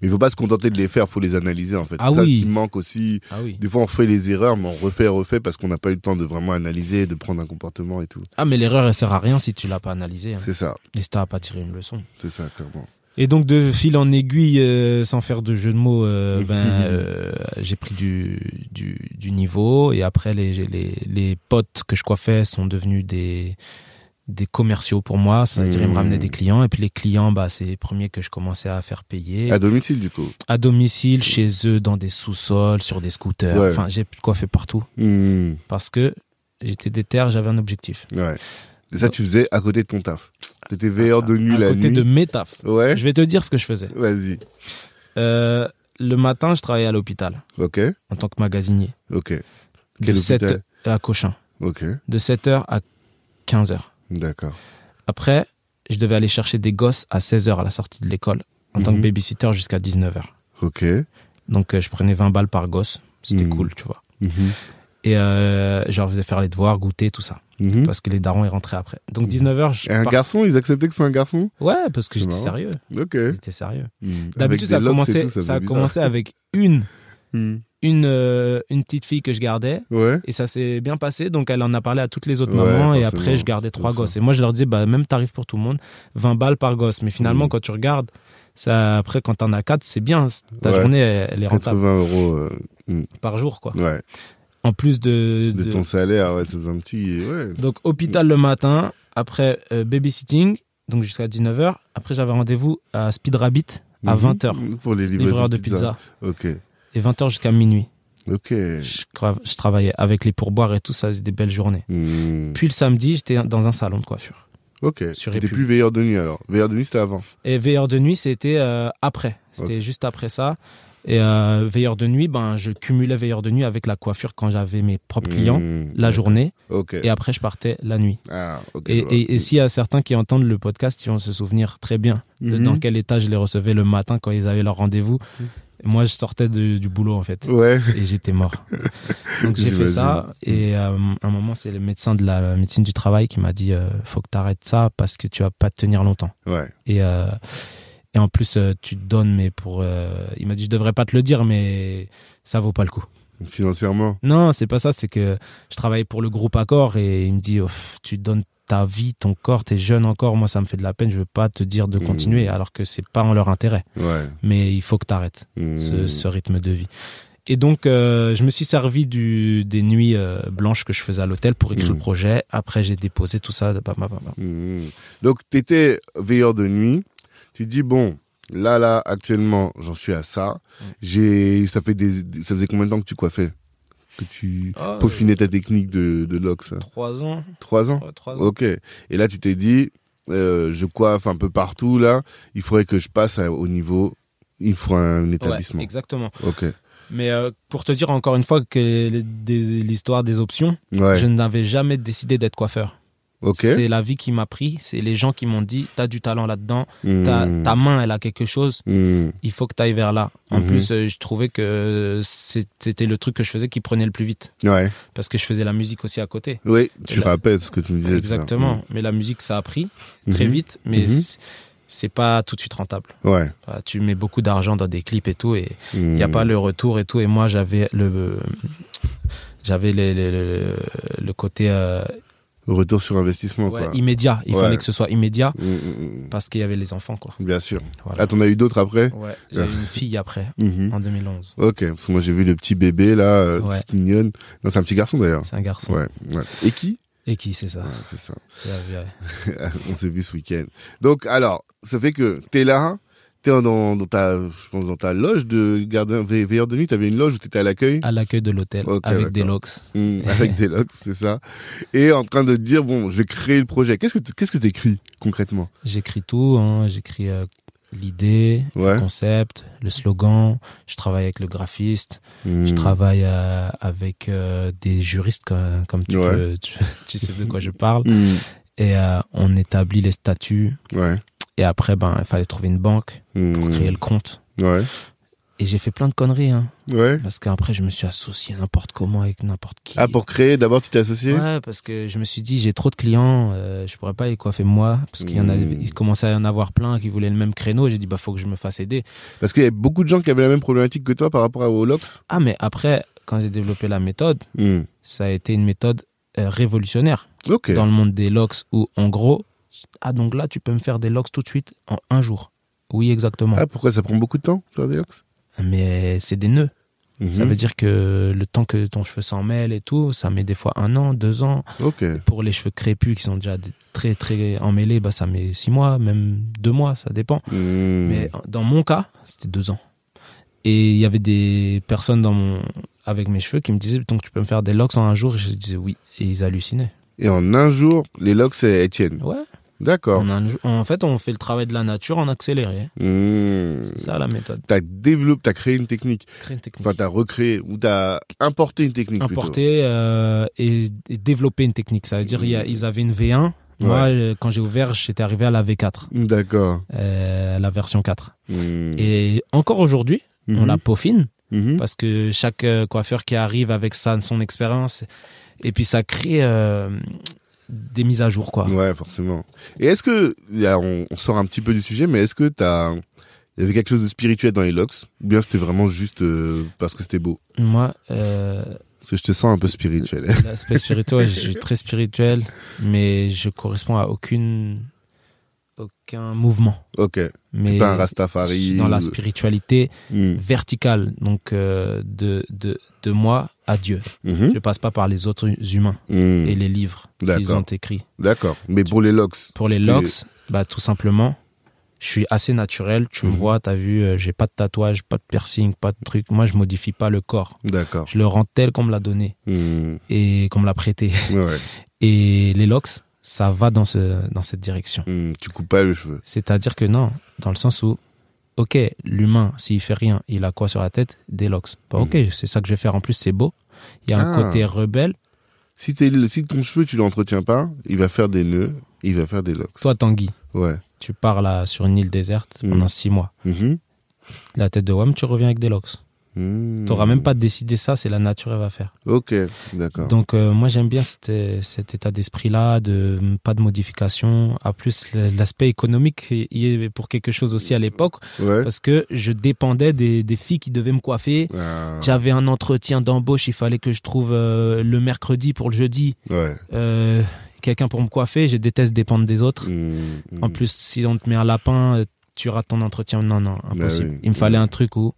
Speaker 2: Mais il faut pas se contenter de les faire, faut les analyser en fait.
Speaker 1: Ah
Speaker 2: c'est ça
Speaker 1: oui.
Speaker 2: qui manque aussi.
Speaker 1: Ah oui.
Speaker 2: Des fois, on fait les erreurs, mais on refait, refait parce qu'on n'a pas eu le temps de vraiment analyser, de prendre un comportement et tout.
Speaker 1: Ah mais l'erreur, elle sert à rien si tu l'as pas analysée. Hein.
Speaker 2: C'est ça,
Speaker 1: Et si t'as pas tiré une leçon.
Speaker 2: c'est ça, clairement.
Speaker 1: Et donc de fil en aiguille, euh, sans faire de jeu de mots, euh, ben euh, j'ai pris du, du du niveau et après les les les potes que je coiffais sont devenus des des commerciaux pour moi, ça veut dire ils me ramenaient des clients et puis les clients bah c'est les premiers que je commençais à faire payer
Speaker 2: À domicile, du coup.
Speaker 1: à domicile, chez eux, dans des sous-sols, sur des scooters.
Speaker 2: Ouais.
Speaker 1: Enfin, j'ai coiffé partout
Speaker 2: Hmm.
Speaker 1: parce que j'étais déter, j'avais un objectif.
Speaker 2: Ouais. Et ça, tu faisais à côté de ton taf. T'étais veilleur de nuit
Speaker 1: à
Speaker 2: la
Speaker 1: côté
Speaker 2: nuit.
Speaker 1: de mes tafs.
Speaker 2: Ouais.
Speaker 1: Je vais te dire ce que je faisais.
Speaker 2: Vas-y.
Speaker 1: Euh, le matin, je travaillais à l'hôpital
Speaker 2: Ok.
Speaker 1: en tant que magasinier.
Speaker 2: Ok.
Speaker 1: De
Speaker 2: Quel
Speaker 1: 7
Speaker 2: hôpital?
Speaker 1: à Cochin.
Speaker 2: Ok.
Speaker 1: De 7h à 15h.
Speaker 2: D'accord.
Speaker 1: Après, je devais aller chercher des gosses à 16h à la sortie de l'école en tant que
Speaker 2: Mhm.
Speaker 1: babysitter jusqu'à 19h.
Speaker 2: Ok.
Speaker 1: Donc, euh, je prenais 20 balles par gosse. C'était
Speaker 2: Mhm.
Speaker 1: cool, tu vois.
Speaker 2: Mhm.
Speaker 1: Et euh, je leur faisais faire les devoirs, goûter, tout ça.
Speaker 2: Mhm.
Speaker 1: Parce que les darons, ils rentraient après. Donc, 19h, je
Speaker 2: Et un
Speaker 1: par-
Speaker 2: garçon, ils acceptaient que c'est un garçon?
Speaker 1: Ouais, parce que j'étais sérieux.
Speaker 2: Ok.
Speaker 1: J'étais sérieux.
Speaker 2: Hmm.
Speaker 1: D'habitude, ça a commencé,
Speaker 2: tout,
Speaker 1: ça,
Speaker 2: faisait
Speaker 1: a
Speaker 2: bizarre.
Speaker 1: commencé avec une,
Speaker 2: Hmm.
Speaker 1: Une, euh, une petite fille que je gardais.
Speaker 2: Ouais.
Speaker 1: Et ça s'est bien passé. Donc, elle en a parlé à toutes les autres
Speaker 2: Ouais,
Speaker 1: mamans. Et après, je gardais
Speaker 2: c'est
Speaker 1: trois gosses.
Speaker 2: ça.
Speaker 1: Et moi, je leur disais, bah, même tarif pour tout le monde, 20 balles par gosse. Mais finalement,
Speaker 2: Mhm.
Speaker 1: quand tu regardes, ça, après, quand t'en as quatre, c'est bien. Ta
Speaker 2: Ouais.
Speaker 1: journée, elle, elle est rentable
Speaker 2: 80 euros. euh,
Speaker 1: par jour, quoi.
Speaker 2: ouais.
Speaker 1: En plus de,
Speaker 2: De
Speaker 1: de-
Speaker 2: ton salaire, ouais, faisait un petit. Ouais.
Speaker 1: Donc, hôpital le matin. Après, euh, babysitting. Donc, jusqu'à 19h. Après, j'avais rendez-vous à Speed Rabbit à
Speaker 2: Mhm.
Speaker 1: 20h.
Speaker 2: Pour les livraisons
Speaker 1: Livreur de pizza.
Speaker 2: Ok.
Speaker 1: Et 20h jusqu'à minuit.
Speaker 2: Ok.
Speaker 1: Je, travaillais avec les pourboires et tout, ça faisait des belles journées.
Speaker 2: Hmm.
Speaker 1: Puis le samedi, j'étais dans un salon de coiffure.
Speaker 2: Ok.
Speaker 1: République.
Speaker 2: plus veilleur de nuit alors. Veilleur de nuit, c'était avant.
Speaker 1: Et veilleur de nuit, c'était euh, après. C'était juste après ça. Et euh, veilleur de nuit, ben, je cumulais veilleur de nuit avec la coiffure quand j'avais mes propres clients
Speaker 2: Mmh,
Speaker 1: la journée
Speaker 2: Ok.
Speaker 1: et après je partais la nuit.
Speaker 2: Ah, ok.
Speaker 1: Et, s'il y a certains qui entendent le podcast, ils vont se souvenir très bien de
Speaker 2: Mhm.
Speaker 1: dans quel état je les recevais le matin quand ils avaient leur rendez-vous. Et moi, je sortais de- du boulot en fait.
Speaker 2: Ouais.
Speaker 1: Et j'étais mort. Donc j'ai fait ça. Et euh, à un moment, c'est le médecin de la médecine du travail qui m'a dit euh, faut que tu arrêtes ça parce que tu vas pas tenir longtemps.
Speaker 2: Ouais.
Speaker 1: Et, euh, et en plus, euh, tu te donnes, mais pour. euh, il m'a dit je devrais pas te le dire, mais ça vaut pas le coup.
Speaker 2: Financièrement.
Speaker 1: Non, c'est pas ça. C'est que je travaillais pour le groupe Accor et il me dit oh, tu donnes ta vie, ton corps, t'es jeune encore. Moi, ça me fait de la peine. Je veux pas te dire de
Speaker 2: Mhm.
Speaker 1: continuer alors que c'est pas en leur intérêt.
Speaker 2: Ouais.
Speaker 1: Mais il faut que tu arrêtes
Speaker 2: Mmh.
Speaker 1: ce, ce rythme de vie. Et donc, euh, je me suis servi du, des nuits euh, blanches que je faisais à l'hôtel pour écrire le projet. Après, j'ai déposé tout ça. bah, bah, bah.
Speaker 2: Mmh. Donc, tu étais veilleur de nuit. Tu dis, bon, là, là, actuellement, j'en suis à ça.
Speaker 1: Mm.
Speaker 2: J'ai, ça fait des, des- ça faisait combien de temps que tu coiffais? Que tu
Speaker 1: Ah,
Speaker 2: peaufinais ta technique de, de locks? hein
Speaker 1: Trois ans.
Speaker 2: Trois ans?
Speaker 1: Ouais, trois ans.
Speaker 2: Ok. Et là, tu t'es dit, euh, je coiffe un peu partout, là. Il faudrait que je passe à- au niveau, il faut un
Speaker 1: Ouais,
Speaker 2: établissement.
Speaker 1: exactement.
Speaker 2: ok.
Speaker 1: Mais euh, pour te dire encore une fois que l'histoire des options,
Speaker 2: Ouais.
Speaker 1: je n'avais jamais décidé d'être coiffeur. C'est la vie qui m'a pris. C'est les gens qui m'ont dit t'as du talent là-dedans.
Speaker 2: Mmh.
Speaker 1: Ta, main, elle a quelque chose.
Speaker 2: Mmh.
Speaker 1: Il faut que tu ailles vers là. En
Speaker 2: Mhm.
Speaker 1: plus, euh, je trouvais que c'était le truc que je faisais qui prenait le plus vite.
Speaker 2: Ouais.
Speaker 1: Parce que je faisais la musique aussi à côté.
Speaker 2: Oui, tu rappelles ce que tu me disais.
Speaker 1: Exactement. Mais la musique, ça a pris très
Speaker 2: Mhm.
Speaker 1: vite, mais
Speaker 2: Mhm.
Speaker 1: c'est- pas tout de suite rentable.
Speaker 2: Ouais.
Speaker 1: Voilà, Tu mets beaucoup d'argent dans des clips et tout, et il n'y a pas le retour et tout. Et moi, j'avais le, j'avais le côté euh,
Speaker 2: Retour sur investissement,
Speaker 1: ouais,
Speaker 2: quoi.
Speaker 1: immédiat. Il
Speaker 2: Ouais.
Speaker 1: fallait que ce soit immédiat
Speaker 2: Mmh, mmh, mmh.
Speaker 1: parce qu'il y avait les enfants, quoi.
Speaker 2: Bien sûr.
Speaker 1: Voilà.
Speaker 2: Ah, t'en as eu d'autres après
Speaker 1: Ouais, j'ai eu une fille après,
Speaker 2: Mhm.
Speaker 1: en 2011.
Speaker 2: Ok, parce que moi j'ai vu le petit bébé là, euh,
Speaker 1: Ouais.
Speaker 2: toute mignonne. Non, c'est un petit garçon d'ailleurs.
Speaker 1: C'est un garçon.
Speaker 2: Ouais. Et qui?
Speaker 1: Et qui, c'est ça
Speaker 2: C'est ça. On s'est vu ce week-end. Donc alors, ça fait que t'es là, dans, dans ta, je pense dans ta loge de gardien ve- veilleur de nuit. T'avais une loge où t'étais à l'accueil?
Speaker 1: À l'accueil de l'hôtel, avec des
Speaker 2: d'accord.
Speaker 1: locks.
Speaker 2: Mmh, avec des locks, c'est ça. Et en train de dire bon, je vais créer le projet. Qu'est-ce que qu'est-ce que t'écris concrètement?
Speaker 1: J'écris tout, hein. j'écris euh, l'idée,
Speaker 2: Ouais.
Speaker 1: le concept, le slogan. Je travaille avec le graphiste.
Speaker 2: Mmh.
Speaker 1: Je travaille euh, avec euh, des juristes comme, comme tu,
Speaker 2: Ouais.
Speaker 1: peux- tu, tu sais de quoi je parle.
Speaker 2: Mmh.
Speaker 1: Et euh, on établit les statuts.
Speaker 2: Ouais.
Speaker 1: Et après, ben, il fallait trouver une banque pour
Speaker 2: Mmh.
Speaker 1: créer le compte.
Speaker 2: Ouais.
Speaker 1: Et j'ai fait plein de conneries, hein,
Speaker 2: Ouais.
Speaker 1: parce qu'après, je me suis associé n'importe comment avec n'importe qui.
Speaker 2: Ah, pour créer, d'abord tu t'es associé?
Speaker 1: Ouais, parce que je me suis dit, j'ai trop de clients, euh, je pourrais pas les coiffer moi, parce qu'il y en avait,
Speaker 2: Mmh.
Speaker 1: il commençait à y en avoir plein qui voulaient le même créneau. J'ai dit, bah, faut que je me fasse aider.
Speaker 2: Parce qu'il y a beaucoup de gens qui avaient la même problématique que toi par rapport à- aux locks.
Speaker 1: Ah, mais après, quand j'ai développé la méthode,
Speaker 2: Mmh.
Speaker 1: ça a été une méthode euh, révolutionnaire
Speaker 2: Ok.
Speaker 1: dans le monde des locks où, en gros, ah, donc là, tu peux me faire des locks tout de suite en un jour. Oui, exactement.
Speaker 2: Ah, pourquoi ça prend beaucoup de temps, faire des locks
Speaker 1: Mais c'est des nœuds. Ça
Speaker 2: Mhm.
Speaker 1: veut dire que le temps que ton cheveu s'en mêle et tout, ça met des fois un an, deux ans. Pour les cheveux crépus qui sont déjà très très emmêlés, bah, ça met six mois, même deux mois, ça dépend.
Speaker 2: Mmh.
Speaker 1: Mais dans mon cas, c'était deux ans. Et il y avait des personnes dans mon... avec mes cheveux qui me disaient donc tu peux me faire des locks en un jour? Et je disais oui et ils hallucinaient.
Speaker 2: Et en un jour, les locks, c'est Étienne.
Speaker 1: Ouais.
Speaker 2: D'accord.
Speaker 1: En, fait, on fait le travail de la nature en accéléré.
Speaker 2: Mmh.
Speaker 1: C'est ça la méthode.
Speaker 2: T'as développé, t'as créé une technique.
Speaker 1: Créer une technique.
Speaker 2: Enfin, t'as recréé ou t'as importé une technique
Speaker 1: Importer euh, et, et développer une technique. Ça veut dire y a- ils avaient une V1. Moi, euh, quand j'ai ouvert, j'étais arrivé à la V4,
Speaker 2: plutôt. D'accord.
Speaker 1: euh, la version 4.
Speaker 2: Mmh.
Speaker 1: Et encore aujourd'hui, on la peaufine parce que chaque coiffeur qui arrive avec ça, son expérience, et puis ça crée euh, des mises à jour, quoi.
Speaker 2: Ouais, forcément. Et est-ce que, là, on, on sort un petit peu du sujet, mais est-ce que t'as, il y avait quelque chose de spirituel dans les locks Ou bien c'était vraiment juste euh, parce que c'était beau?
Speaker 1: Moi, euh,
Speaker 2: Parce que je te sens un peu spirituel.
Speaker 1: l'aspect spirituel, je suis très spirituel, mais je corresponds à aucune aucun mouvement.
Speaker 2: ok.
Speaker 1: Mais
Speaker 2: pas un
Speaker 1: je
Speaker 2: Rastafari.
Speaker 1: suis dans la spiritualité
Speaker 2: Hmm.
Speaker 1: verticale, donc euh, de, de, de moi à Dieu.
Speaker 2: Mhm.
Speaker 1: Je passe pas par les autres humains
Speaker 2: Hmm.
Speaker 1: et les livres qu'ils ont écrits.
Speaker 2: D'accord. Mais pour les locks.
Speaker 1: Pour les locks, bah, tout simplement, je suis assez naturel. Tu me
Speaker 2: Mhm.
Speaker 1: vois, t'as vu, euh, j'ai pas de tatouage, pas de piercing, pas de truc. Moi, je modifie pas le corps.
Speaker 2: D'accord.
Speaker 1: Je le rends tel qu'on me l'a donné
Speaker 2: Hmm.
Speaker 1: et qu'on me l'a prêté.
Speaker 2: Ouais.
Speaker 1: Et les locks, ça va dans, ce, dans cette direction.
Speaker 2: Hmm. Tu coupes pas le cheveu.
Speaker 1: C'est-à-dire que non, dans le sens où ok, l'humain, s'il fait rien, il a quoi sur la tête? Des locks. Bah, ok, c'est ça que je vais faire. En plus, c'est beau. Il y a un
Speaker 2: Ah.
Speaker 1: côté rebelle.
Speaker 2: Si, t'es- si ton cheveu, tu l'entretiens pas, il va faire des nœuds, il va faire des locks.
Speaker 1: Toi, Tanguy,
Speaker 2: Ouais.
Speaker 1: tu pars là sur une île déserte pendant six mois.
Speaker 2: Mhm.
Speaker 1: La tête de WAM, tu reviens avec des locks.
Speaker 2: Mhm.
Speaker 1: Tu n'auras même pas décidé ça, c'est la nature, elle va faire.
Speaker 2: Ok, d'accord.
Speaker 1: Donc, euh, moi, j'aime bien cet, cet état d'esprit-là, de pas de modification. À plus, l'aspect économique y est pour quelque chose aussi à l'époque,
Speaker 2: Ouais.
Speaker 1: parce que je dépendais des, des filles qui devaient me coiffer.
Speaker 2: Ah,
Speaker 1: J'avais un entretien d'embauche, il fallait que je trouve euh, le mercredi pour le jeudi
Speaker 2: ouais.
Speaker 1: euh, quelqu'un pour me coiffer. Je déteste dépendre des autres.
Speaker 2: Mhm.
Speaker 1: En plus, si on te met un lapin, tu rates ton entretien. Non, non, impossible.
Speaker 2: Bah oui.
Speaker 1: Il me fallait un truc où,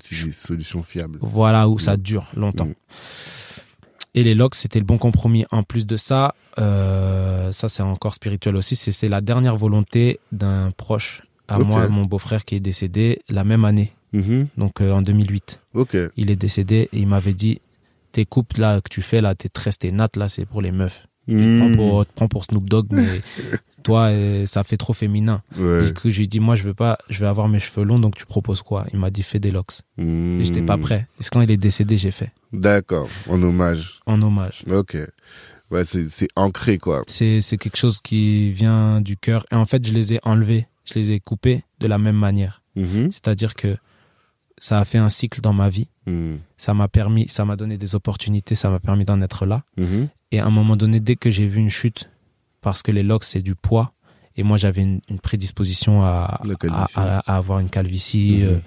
Speaker 2: C'est des solutions fiables.
Speaker 1: voilà, où ça dure longtemps.
Speaker 2: Mm.
Speaker 1: Et les locks, c'était le bon compromis. En plus de ça, euh, ça c'est encore spirituel aussi. c'est- la dernière volonté d'un proche à moi, mon beau-frère qui est décédé la même année,
Speaker 2: Mhm.
Speaker 1: donc euh, en 2008.
Speaker 2: Ok.
Speaker 1: Il est décédé et il m'avait dit tes coupes là que tu fais là, tes tresses, tes nattes là, c'est pour les meufs. Tu te prends
Speaker 2: Mhm.
Speaker 1: pour, Snoop Dogg, mais toi, euh, ça fait trop féminin.
Speaker 2: Ouais.
Speaker 1: Et que je lui ai dit, moi, je veux pas, je vais avoir mes cheveux longs, donc tu proposes quoi? Il m'a dit, fais des locks.
Speaker 2: Mhm.
Speaker 1: Et j'étais pas prêt. Et quand il est décédé, j'ai fait,
Speaker 2: D'accord. En hommage.
Speaker 1: en hommage.
Speaker 2: Ok. Ouais, c'est ancré, quoi.
Speaker 1: C'est, quelque chose qui vient du cœur. Et en fait, je les ai enlevés, je les ai coupés de la même manière.
Speaker 2: Mhm.
Speaker 1: C'est-à-dire que ça a fait un cycle dans ma vie.
Speaker 2: Mhm.
Speaker 1: Ça m'a permis, ça m'a donné des opportunités, ça m'a permis d'en être là.
Speaker 2: Mhm.
Speaker 1: Et à un moment donné, dès que j'ai vu une chute, parce que les locks, c'est du poids, et moi, j'avais une, une prédisposition à, à,
Speaker 2: calvitie.
Speaker 1: à- à avoir une calvitie.
Speaker 2: Mhm.
Speaker 1: euh,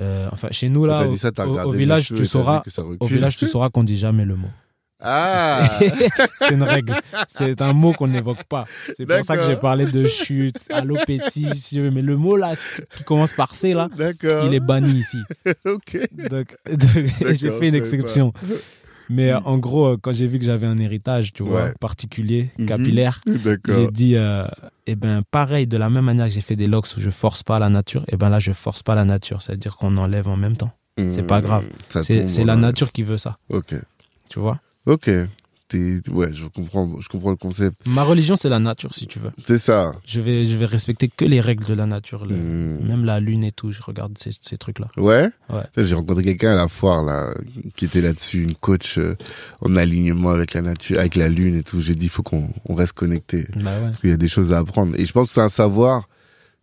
Speaker 1: euh, enfin, chez nous, là, au,
Speaker 2: ça,
Speaker 1: village, tu sauras, au village, tu sauras qu'on dit jamais le mot.
Speaker 2: Ah
Speaker 1: c'est une règle. C'est un mot qu'on n'évoque pas. C'est pour ça que j'ai parlé de chute, alopécie, si tu veux. Mais le mot là, qui commence par C, là, il est banni ici.
Speaker 2: Ok.
Speaker 1: Donc, donc, j'ai fait une exception. Mais euh, en gros, euh, quand j'ai vu que j'avais un héritage, tu vois,
Speaker 2: Ouais.
Speaker 1: particulier,
Speaker 2: Mhm.
Speaker 1: capillaire, j'ai dit, euh, eh ben, pareil, de la même manière que j'ai fait des locks où je force pas la nature, eh ben là, je force pas la nature. C'est-à-dire qu'on enlève en même temps. c'est pas grave.
Speaker 2: Mhm. Ça
Speaker 1: C'est la nature qui veut ça,
Speaker 2: Ok.
Speaker 1: tu vois?
Speaker 2: Ok. T'es- Ouais, je comprends, je comprends le concept.
Speaker 1: Ma religion, c'est la nature, si tu veux.
Speaker 2: C'est ça.
Speaker 1: Je vais, je vais respecter que les règles de la nature. le-
Speaker 2: Mhm.
Speaker 1: Même la lune et tout, je regarde ces, ces trucs-là.
Speaker 2: Ouais?
Speaker 1: Ouais.
Speaker 2: J'ai rencontré quelqu'un à la foire là qui était là-dessus, une coach euh, en alignement avec la nature, avec la lune et tout. J'ai dit faut qu'on on reste connecté
Speaker 1: Bah ouais.
Speaker 2: parce qu'il y a des choses à apprendre. Et je pense que c'est un savoir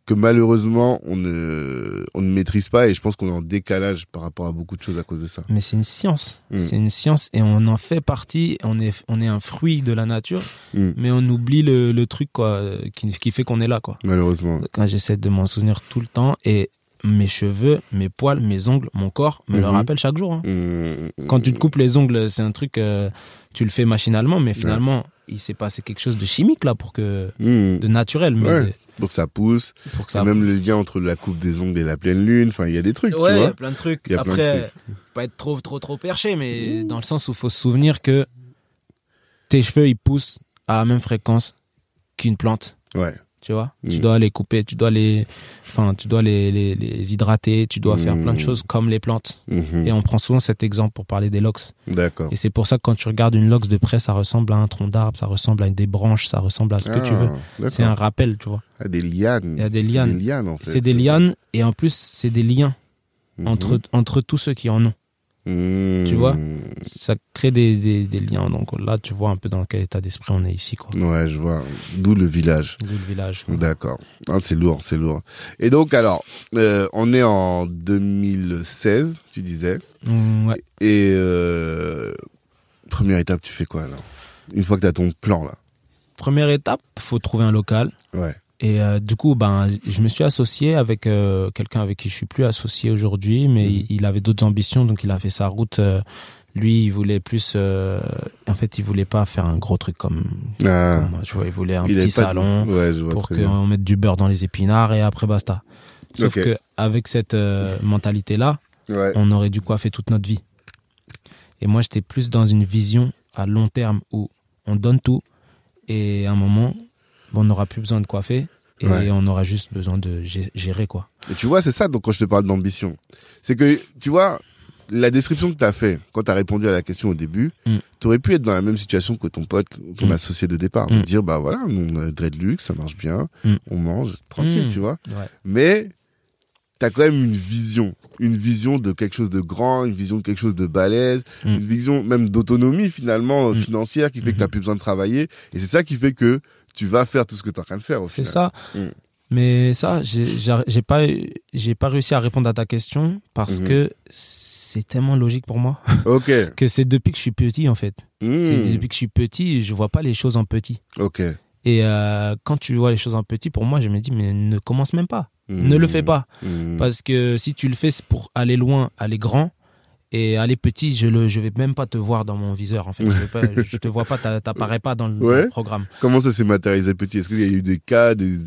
Speaker 2: que malheureusement on ne on ne maîtrise pas et je pense qu'on est en décalage par rapport à beaucoup de choses à cause de ça.
Speaker 1: Mais c'est une science.
Speaker 2: Mhm.
Speaker 1: C'est une science et on en fait partie. On est, on est un fruit de la nature,
Speaker 2: Mm.
Speaker 1: mais on oublie le, le truc quoi, qui, qui fait qu'on est là. quoi.
Speaker 2: Malheureusement.
Speaker 1: Quand j'essaie de m'en souvenir tout le temps et mes cheveux, mes poils, mes ongles, mon corps me le
Speaker 2: Mhm.
Speaker 1: rappellent chaque jour. hein.
Speaker 2: Mm.
Speaker 1: Quand tu te coupes les ongles, c'est un truc, euh, tu le fais machinalement, mais finalement, il s'est passé quelque chose de chimique là pour que,
Speaker 2: Mm.
Speaker 1: de naturel, mais
Speaker 2: Ouais. Donc ça pousse.
Speaker 1: pour que
Speaker 2: Ça même le lien entre la coupe des ongles et la pleine lune. Enfin, il y a des trucs,
Speaker 1: Ouais, il y a plein de trucs.
Speaker 2: Il y a plein de
Speaker 1: Après, faut pas être trop, trop, trop perché, mais dans le sens où il faut se souvenir que tes cheveux, ils poussent à la même fréquence qu'une plante.
Speaker 2: Ouais.
Speaker 1: Tu vois,
Speaker 2: Mm.
Speaker 1: tu dois les couper, tu dois les, enfin, tu dois les, les, les hydrater, tu dois faire plein de
Speaker 2: Mm.
Speaker 1: choses comme les plantes.
Speaker 2: Mhm.
Speaker 1: Et on prend souvent cet exemple pour parler des locks.
Speaker 2: D'accord.
Speaker 1: Et c'est pour ça que quand tu regardes une lox de près, ça ressemble à un tronc d'arbre, ça ressemble à des branches, ça ressemble à ce que tu veux.
Speaker 2: Ah,
Speaker 1: C'est un rappel, tu vois.
Speaker 2: Ah, des lianes.
Speaker 1: Il y a des
Speaker 2: C'est
Speaker 1: lianes.
Speaker 2: des lianes, en fait.
Speaker 1: C'est des lianes et en plus, c'est des liens
Speaker 2: Mhm.
Speaker 1: entre, entre tous ceux qui en ont. Tu vois Ça crée des, des, des liens. Donc là, tu vois un peu dans quel état d'esprit on est ici, quoi.
Speaker 2: Ouais, je vois. D'où le village.
Speaker 1: D'où le village.
Speaker 2: D'accord. Ah, c'est lourd, c'est lourd. Et donc, alors, euh, on est en 2016, tu disais.
Speaker 1: Mm, ouais.
Speaker 2: Et euh, première étape, tu fais quoi, là Une fois que tu as ton plan, là?
Speaker 1: Première étape, faut trouver un local.
Speaker 2: Ouais.
Speaker 1: Et euh, du coup, ben, je me suis associé avec euh, quelqu'un avec qui je suis plus associé aujourd'hui, mais
Speaker 2: Mhm.
Speaker 1: il, il avait d'autres ambitions, donc il a fait sa route. euh, lui, il voulait plus. en fait, il voulait pas faire un gros truc comme,
Speaker 2: Ah,
Speaker 1: comme moi. Tu vois, il voulait un
Speaker 2: il
Speaker 1: petit
Speaker 2: de-
Speaker 1: salon
Speaker 2: Ouais, je
Speaker 1: pour qu'on mette du beurre dans les épinards et après basta. Sauf
Speaker 2: Ok.
Speaker 1: que avec cette mentalité-là,
Speaker 2: Ouais.
Speaker 1: on aurait dû coiffer toute notre vie. Et moi, j'étais plus dans une vision à long terme où on donne tout et à un moment, on n'aura plus besoin de coiffer et
Speaker 2: Ouais.
Speaker 1: on aura juste besoin de gé- gérer quoi.
Speaker 2: Et tu vois, c'est ça, donc, quand je te parle d'ambition. C'est que, tu vois, la description que tu as fait, quand tu as répondu à la question au début,
Speaker 1: Mm.
Speaker 2: tu aurais pu être dans la même situation que ton pote, ton
Speaker 1: Mm.
Speaker 2: associé de départ.
Speaker 1: Mm.
Speaker 2: De dire, bah voilà, nous, on a Dreadlux, ça marche bien,
Speaker 1: Mm.
Speaker 2: on mange, tranquille,
Speaker 1: Mm.
Speaker 2: tu vois.
Speaker 1: Ouais.
Speaker 2: Mais t'as quand même une vision, une vision de quelque chose de grand, une vision de quelque chose de balèze,
Speaker 1: Mm.
Speaker 2: une vision même d'autonomie finalement
Speaker 1: Mm.
Speaker 2: financière qui fait que t'as
Speaker 1: Mhm.
Speaker 2: plus besoin de travailler. Et c'est ça qui fait que tu vas faire tout ce que t'es en train de faire au
Speaker 1: C'est
Speaker 2: final.
Speaker 1: ça.
Speaker 2: Mm.
Speaker 1: Mais ça, j'ai pas, j'ai pas réussi à répondre à ta question parce
Speaker 2: Mhm.
Speaker 1: que c'est tellement logique pour moi
Speaker 2: Ok.
Speaker 1: que c'est depuis que je suis petit en fait. C'est
Speaker 2: Mm.
Speaker 1: depuis que je suis petit, je vois pas les choses en petit.
Speaker 2: Ok.
Speaker 1: Et euh, quand tu vois les choses en petit, pour moi, je me dis mais ne commence même pas,
Speaker 2: Mm.
Speaker 1: ne le fais pas,
Speaker 2: Mm.
Speaker 1: parce que si tu le fais c'est pour aller loin, aller grand. Et aller petit, je le, je vais même pas te voir dans mon viseur en fait. Je, je te vois pas, t'a- t'apparais pas dans le, dans
Speaker 2: Ouais.
Speaker 1: le programme.
Speaker 2: Comment ça s'est matérialisé petit? Est-ce qu'il y a eu des cas des-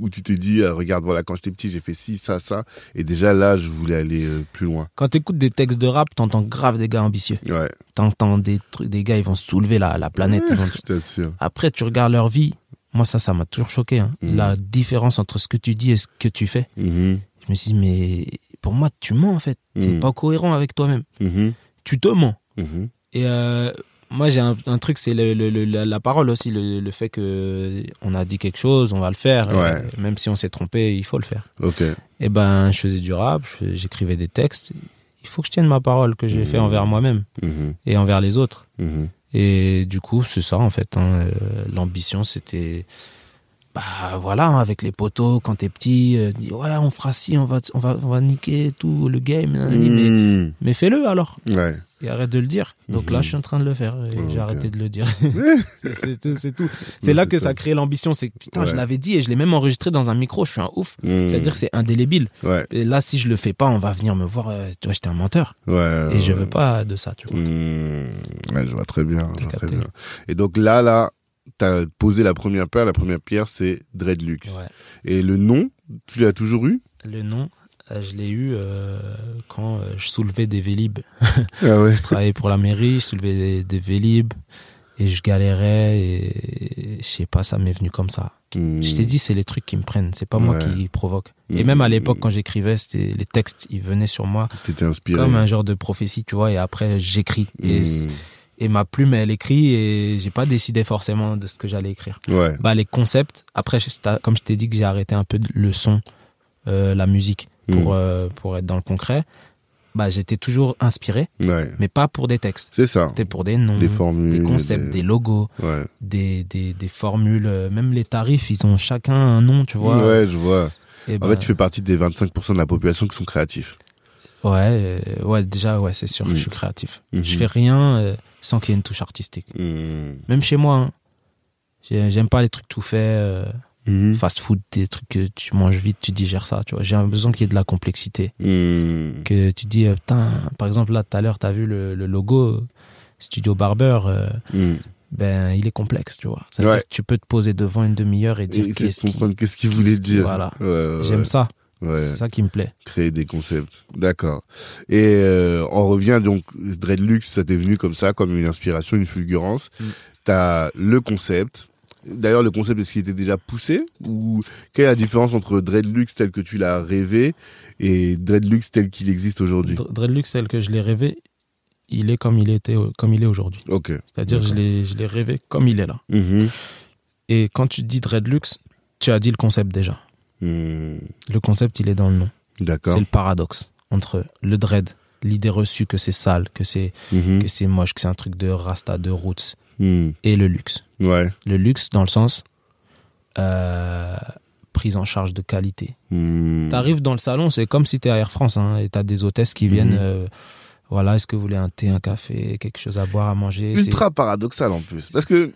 Speaker 2: où tu t'es dit, ah, regarde, voilà, quand j'étais petit, j'ai fait ci, ça, ça, et déjà là, je voulais aller euh, plus loin.
Speaker 1: Quand tu écoutes des textes de rap, t'entends grave des gars ambitieux.
Speaker 2: Ouais,
Speaker 1: T'entends des trucs, des gars, ils vont soulever la, la planète. ils vont-
Speaker 2: je t'assure.
Speaker 1: Après, tu regardes leur vie. Moi, ça, ça m'a toujours choqué. hein.
Speaker 2: Mhm.
Speaker 1: La différence entre ce que tu dis et ce que tu fais.
Speaker 2: Mhm,
Speaker 1: Je me suis dit, mais pour moi, tu mens en fait. T'es
Speaker 2: Mhm.
Speaker 1: pas cohérent avec toi-même.
Speaker 2: mhm,
Speaker 1: Tu te mens.
Speaker 2: mhm.
Speaker 1: Et euh, moi, j'ai un, un truc, c'est le, le- le- la, parole aussi. Le, fait que on a dit quelque chose, on va le faire.
Speaker 2: Ouais.
Speaker 1: Et même si on s'est trompé, il faut le faire.
Speaker 2: Ok.
Speaker 1: Et ben, je faisais du rap, j'écrivais des textes. Il faut que je tienne ma parole que j'ai fait envers moi-même et envers les autres. Et du coup, c'est ça en fait. hein. Euh, L'ambition, c'était, bah voilà, hein, avec les potos quand t'es petit, euh, dis, ouais, on fera ci, on va, on va, on va niquer tout le game. Mais,
Speaker 2: Mhm.
Speaker 1: mais fais-le alors.
Speaker 2: Ouais.
Speaker 1: Et arrête de le dire. Donc là, je suis en train de le faire. Et j'ai arrêté de le dire. c'est tout. C'est tout. C'est là que ça crée l'ambition. C'est que putain, je l'avais dit et je l'ai même enregistré dans un micro. Je suis un ouf.
Speaker 2: Mhm.
Speaker 1: C'est-à-dire que c'est indélébile.
Speaker 2: Ouais,
Speaker 1: Et là, si je le fais pas, on va venir me voir. euh, tu vois, j'étais un menteur.
Speaker 2: ouais.
Speaker 1: Et je veux pas de ça, tu vois.
Speaker 2: Ouais, je vois très bien, je vois très bien. Et donc là, là, t'as posé la première pierre. La première pierre, c'est Dreadlux.
Speaker 1: Ouais.
Speaker 2: Et le nom, tu l'as toujours eu?
Speaker 1: Le nom, euh, je l'ai eu euh, quand euh, je soulevais des vélib.
Speaker 2: Ah ouais.
Speaker 1: Je travaillais pour la mairie, je soulevais des, des vélib et je galérais et je sais pas, ça m'est venu comme ça.
Speaker 2: Mhm.
Speaker 1: Je t'ai dit, c'est les trucs qui me prennent, c'est pas moi qui provoque. Et même à l'époque, quand j'écrivais, c'était les textes, ils venaient sur moi
Speaker 2: T'étais inspiré.
Speaker 1: comme un genre de prophétie, tu vois. Et après, j'écris et,
Speaker 2: Mhm.
Speaker 1: Et ma plume, elle écrit et j'ai pas décidé forcément de ce que j'allais écrire.
Speaker 2: Ouais.
Speaker 1: Bah les concepts. Après, comme je t'ai dit que j'ai arrêté un peu le son, euh, la musique pour
Speaker 2: Mhm.
Speaker 1: euh, pour être dans le concret. Bah j'étais toujours inspiré,
Speaker 2: Ouais.
Speaker 1: mais pas pour des textes.
Speaker 2: C'est ça.
Speaker 1: C'était pour des noms,
Speaker 2: Des formules.
Speaker 1: des concepts, des logos,
Speaker 2: Ouais.
Speaker 1: des, des des formules. euh, Même les tarifs, ils ont chacun un nom, tu vois.
Speaker 2: Ouais, je vois.
Speaker 1: Et
Speaker 2: En fait, tu fais partie des 25% de la population qui sont créatifs.
Speaker 1: Ouais, euh, ouais, déjà, ouais, c'est sûr. Je suis créatif.
Speaker 2: Mhm.
Speaker 1: Je fais rien euh, sans qu'il y ait une touche artistique.
Speaker 2: Mhm.
Speaker 1: Même chez moi, hein. J'ai- j'aime pas les trucs tout faits. euh,
Speaker 2: Mhm.
Speaker 1: fast food, des trucs que tu manges vite, tu digères ça, tu vois. J'ai besoin qu'il y ait de la complexité.
Speaker 2: Mhm.
Speaker 1: Que tu dis, euh, putain, par exemple, là, tout à l'heure, t'as vu le, le logo euh, Studio Barber, euh, ben, il est complexe, tu vois. C'est-à-dire
Speaker 2: Ouais.
Speaker 1: que tu peux te poser devant une demi-heure et dire qu'est-ce
Speaker 2: qu'il voulait dire.
Speaker 1: voilà.
Speaker 2: Ouais, ouais,
Speaker 1: J'aime ça,
Speaker 2: Ouais.
Speaker 1: c'est ça qui me plaît.
Speaker 2: Créer des concepts. D'accord. Et euh, on revient donc, Dreadlux, ça t'est venu comme ça, comme une inspiration, une fulgurance.
Speaker 1: Mm.
Speaker 2: T'as le concept. D'ailleurs, le concept, est-ce qu'il était déjà poussé Ou quelle est la différence entre Dreadlux tel que tu l'as rêvé et Dreadlux tel qu'il existe aujourd'hui?
Speaker 1: Dr- Dreadlux, tel que je l'ai rêvé, il est comme il était, comme il est aujourd'hui.
Speaker 2: Ok.
Speaker 1: C'est-à-dire, l'ai, je l'ai rêvé comme il est là.
Speaker 2: Mhm.
Speaker 1: Et quand tu dis Dreadlux, tu as dit le concept déjà.
Speaker 2: Mhm.
Speaker 1: Le concept, il est dans le nom.
Speaker 2: D'accord.
Speaker 1: C'est le paradoxe entre le dread, l'idée reçue que c'est sale, que c'est
Speaker 2: Mhm.
Speaker 1: que c'est moche, que c'est un truc de rasta, de roots,
Speaker 2: Mhm.
Speaker 1: et le luxe.
Speaker 2: Ouais.
Speaker 1: Le luxe dans le sens euh, prise en charge de qualité.
Speaker 2: Mhm.
Speaker 1: T'arrives dans le salon, c'est comme si t'es à Air France, hein, et t'as des hôtesses qui viennent.
Speaker 2: Mhm.
Speaker 1: euh, voilà, est-ce que vous voulez un thé, un café, quelque chose à boire, à manger
Speaker 2: ultra paradoxal en plus. Parce que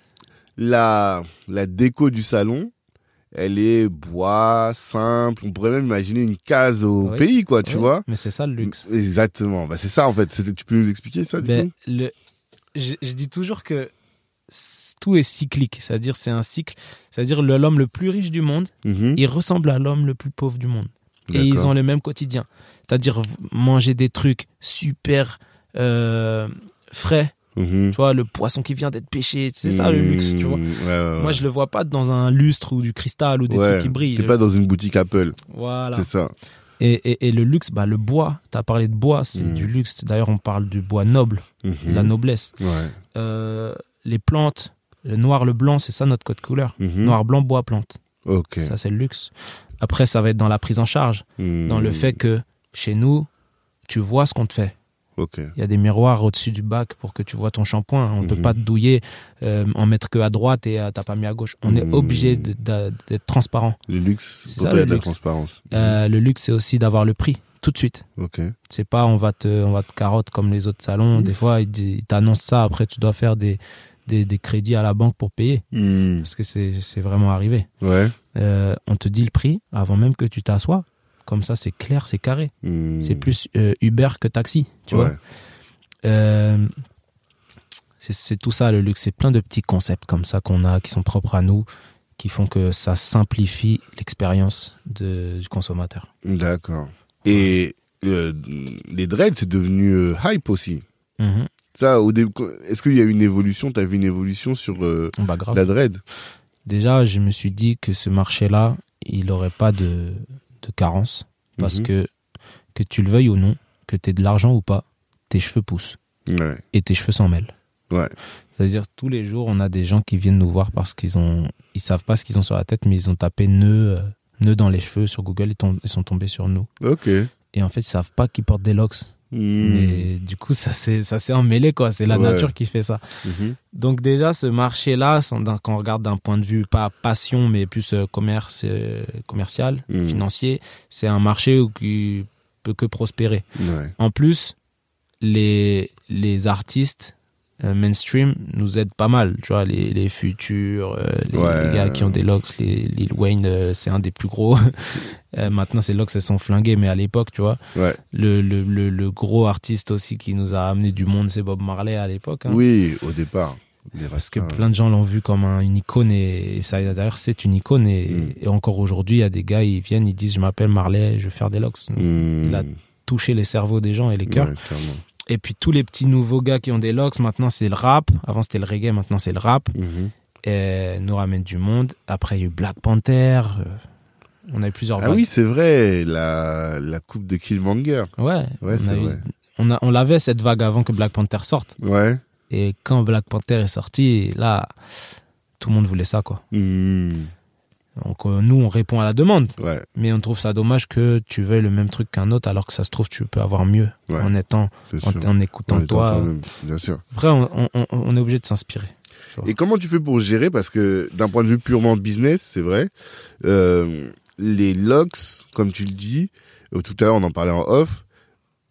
Speaker 2: la, la déco du salon, elle est bois, simple. On pourrait même imaginer une case au
Speaker 1: Oui.
Speaker 2: pays, quoi, tu vois.
Speaker 1: Mais c'est ça le luxe.
Speaker 2: Exactement. Bah, c'est ça, en fait. Tu peux nous expliquer ça, du
Speaker 1: Ben,
Speaker 2: coup?
Speaker 1: le, je, je dis toujours que tout est cyclique, c'est-à-dire c'est un cycle, c'est-à-dire l'homme le plus riche du monde,
Speaker 2: Mhm.
Speaker 1: il ressemble à l'homme le plus pauvre du monde. Et ils ont le même quotidien. C'est-à-dire manger des trucs super euh, frais,
Speaker 2: Mhm.
Speaker 1: tu vois, le poisson qui vient d'être pêché, c'est ça le luxe, tu vois.
Speaker 2: Mhm. Ouais, ouais, ouais.
Speaker 1: Moi, je le vois pas dans un lustre ou du cristal ou des trucs qui brillent.
Speaker 2: T'es pas dans une boutique Apple.
Speaker 1: Voilà.
Speaker 2: C'est ça.
Speaker 1: Et, et, et le luxe, bah, le bois, tu as parlé de bois, c'est
Speaker 2: Mhm.
Speaker 1: du luxe. D'ailleurs, on parle du bois noble,
Speaker 2: Mhm.
Speaker 1: la noblesse.
Speaker 2: Ouais.
Speaker 1: Euh, les plantes, le noir, le blanc, c'est ça notre code couleur.
Speaker 2: Mhm.
Speaker 1: Noir, blanc, bois, plante. Ça, c'est le luxe. Après, ça va être dans la prise en charge, dans le fait que chez nous, tu vois ce qu'on te fait. Il y a des miroirs au-dessus du bac pour que tu vois ton shampoing. On ne peut
Speaker 2: Mhm.
Speaker 1: pas te douiller, euh, en mettre que à droite et t'as pas mis à gauche. On est
Speaker 2: Mhm.
Speaker 1: obligé d'être transparent.
Speaker 2: Le luxe,
Speaker 1: C'est ça, le
Speaker 2: la transparence.
Speaker 1: Euh, le luxe, c'est aussi d'avoir le prix tout de suite.
Speaker 2: Ok.
Speaker 1: C'est pas on va te, on va te carotte comme les autres salons.
Speaker 2: Mhm.
Speaker 1: Des fois, ils t'annoncent ça. Après, tu dois faire des, des, des crédits à la banque pour payer. Parce que c'est c'est vraiment arrivé.
Speaker 2: Ouais.
Speaker 1: Euh, on te dit le prix avant même que tu t'assoies. Comme ça, c'est clair, c'est carré.
Speaker 2: Hmm.
Speaker 1: C'est plus euh, Uber que taxi, tu
Speaker 2: Ouais.
Speaker 1: vois. Euh, c'est- tout ça le luxe. C'est plein de petits concepts comme ça qu'on a, qui sont propres à nous, qui font que ça simplifie l'expérience du consommateur.
Speaker 2: D'accord. Et euh, les dreads, c'est devenu hype aussi.
Speaker 1: Mhm.
Speaker 2: Ça, au début, est-ce qu'il y a eu une évolution? T'as vu une évolution sur
Speaker 1: Bah,
Speaker 2: la dread?
Speaker 1: Déjà, je me suis dit que ce marché-là, il n'aurait pas de, de carence. Parce
Speaker 2: Mhm.
Speaker 1: que, que tu le veuilles ou non, que tu aies de l'argent ou pas, tes cheveux poussent.
Speaker 2: Ouais.
Speaker 1: Et tes cheveux s'en mêlent.
Speaker 2: Ouais.
Speaker 1: C'est-à-dire, tous les jours, on a des gens qui viennent nous voir parce qu'ils ont, ils savent pas ce qu'ils ont sur la tête, mais ils ont tapé nœud, euh, nœud dans les cheveux sur Google, ils, ils sont tombés sur nous.
Speaker 2: Ok.
Speaker 1: Et en fait, ils savent pas qu'ils portent des locks. Mais du coup, ça s'est emmêlé, quoi. C'est la
Speaker 2: Ouais.
Speaker 1: nature qui fait ça.
Speaker 2: Mhm.
Speaker 1: Donc déjà, ce marché-là, quand on regarde d'un point de vue pas passion, mais plus euh, commerce, euh, commercial,
Speaker 2: Mhm.
Speaker 1: financier, c'est un marché où qui peut que prospérer.
Speaker 2: Ouais.
Speaker 1: En plus, les, les artistes mainstream nous aident pas mal. Tu vois, les, les futurs, euh, les,
Speaker 2: Ouais.
Speaker 1: les gars qui ont des locks, les Lil Wayne, euh, c'est un des plus gros. Euh, maintenant, ces locks, elles sont flinguées, mais à l'époque, tu vois,
Speaker 2: Ouais.
Speaker 1: le, le, le, le gros artiste aussi qui nous a amené du monde, c'est Bob Marley à l'époque. hein.
Speaker 2: Oui, au départ. Les
Speaker 1: Parce que
Speaker 2: Rastas.
Speaker 1: plein de gens l'ont vu comme un- une icône et, et ça d'ailleurs c'est une icône et,
Speaker 2: Mm.
Speaker 1: et encore aujourd'hui il y a des gars ils viennent ils disent je m'appelle Marley je veux faire des locks
Speaker 2: Hmm.
Speaker 1: il a toucher les cerveaux des gens et les cœurs
Speaker 2: Ouais.
Speaker 1: Et puis tous les petits nouveaux gars qui ont des locks maintenant c'est le rap avant c'était le reggae maintenant c'est le rap
Speaker 2: Mhm.
Speaker 1: et nous ramène du monde après il y a eu Black Panther euh, on a eu plusieurs
Speaker 2: Ah
Speaker 1: vagues.
Speaker 2: oui, c'est vrai, la, la coupe de Killmonger.
Speaker 1: ouais,
Speaker 2: Ouais,
Speaker 1: on,
Speaker 2: c'est vrai.
Speaker 1: on, a, on l'avait cette vague avant que Black Panther sorte
Speaker 2: Ouais.
Speaker 1: et quand Black Panther est sorti là tout le monde voulait ça quoi
Speaker 2: Hmm.
Speaker 1: Donc euh, nous on répond à la demande
Speaker 2: Ouais,
Speaker 1: Mais on trouve ça dommage que tu veuilles le même truc qu'un autre, alors que ça se trouve, tu peux avoir mieux
Speaker 2: Ouais.
Speaker 1: en étant, en, écoutant
Speaker 2: En
Speaker 1: toi.
Speaker 2: bien sûr.
Speaker 1: Après, on, on- on est obligé de s'inspirer.
Speaker 2: Et comment tu fais pour gérer? Parce que d'un point de vue purement business, c'est vrai, euh, les locks, comme tu le dis, euh, tout à l'heure on en parlait en off,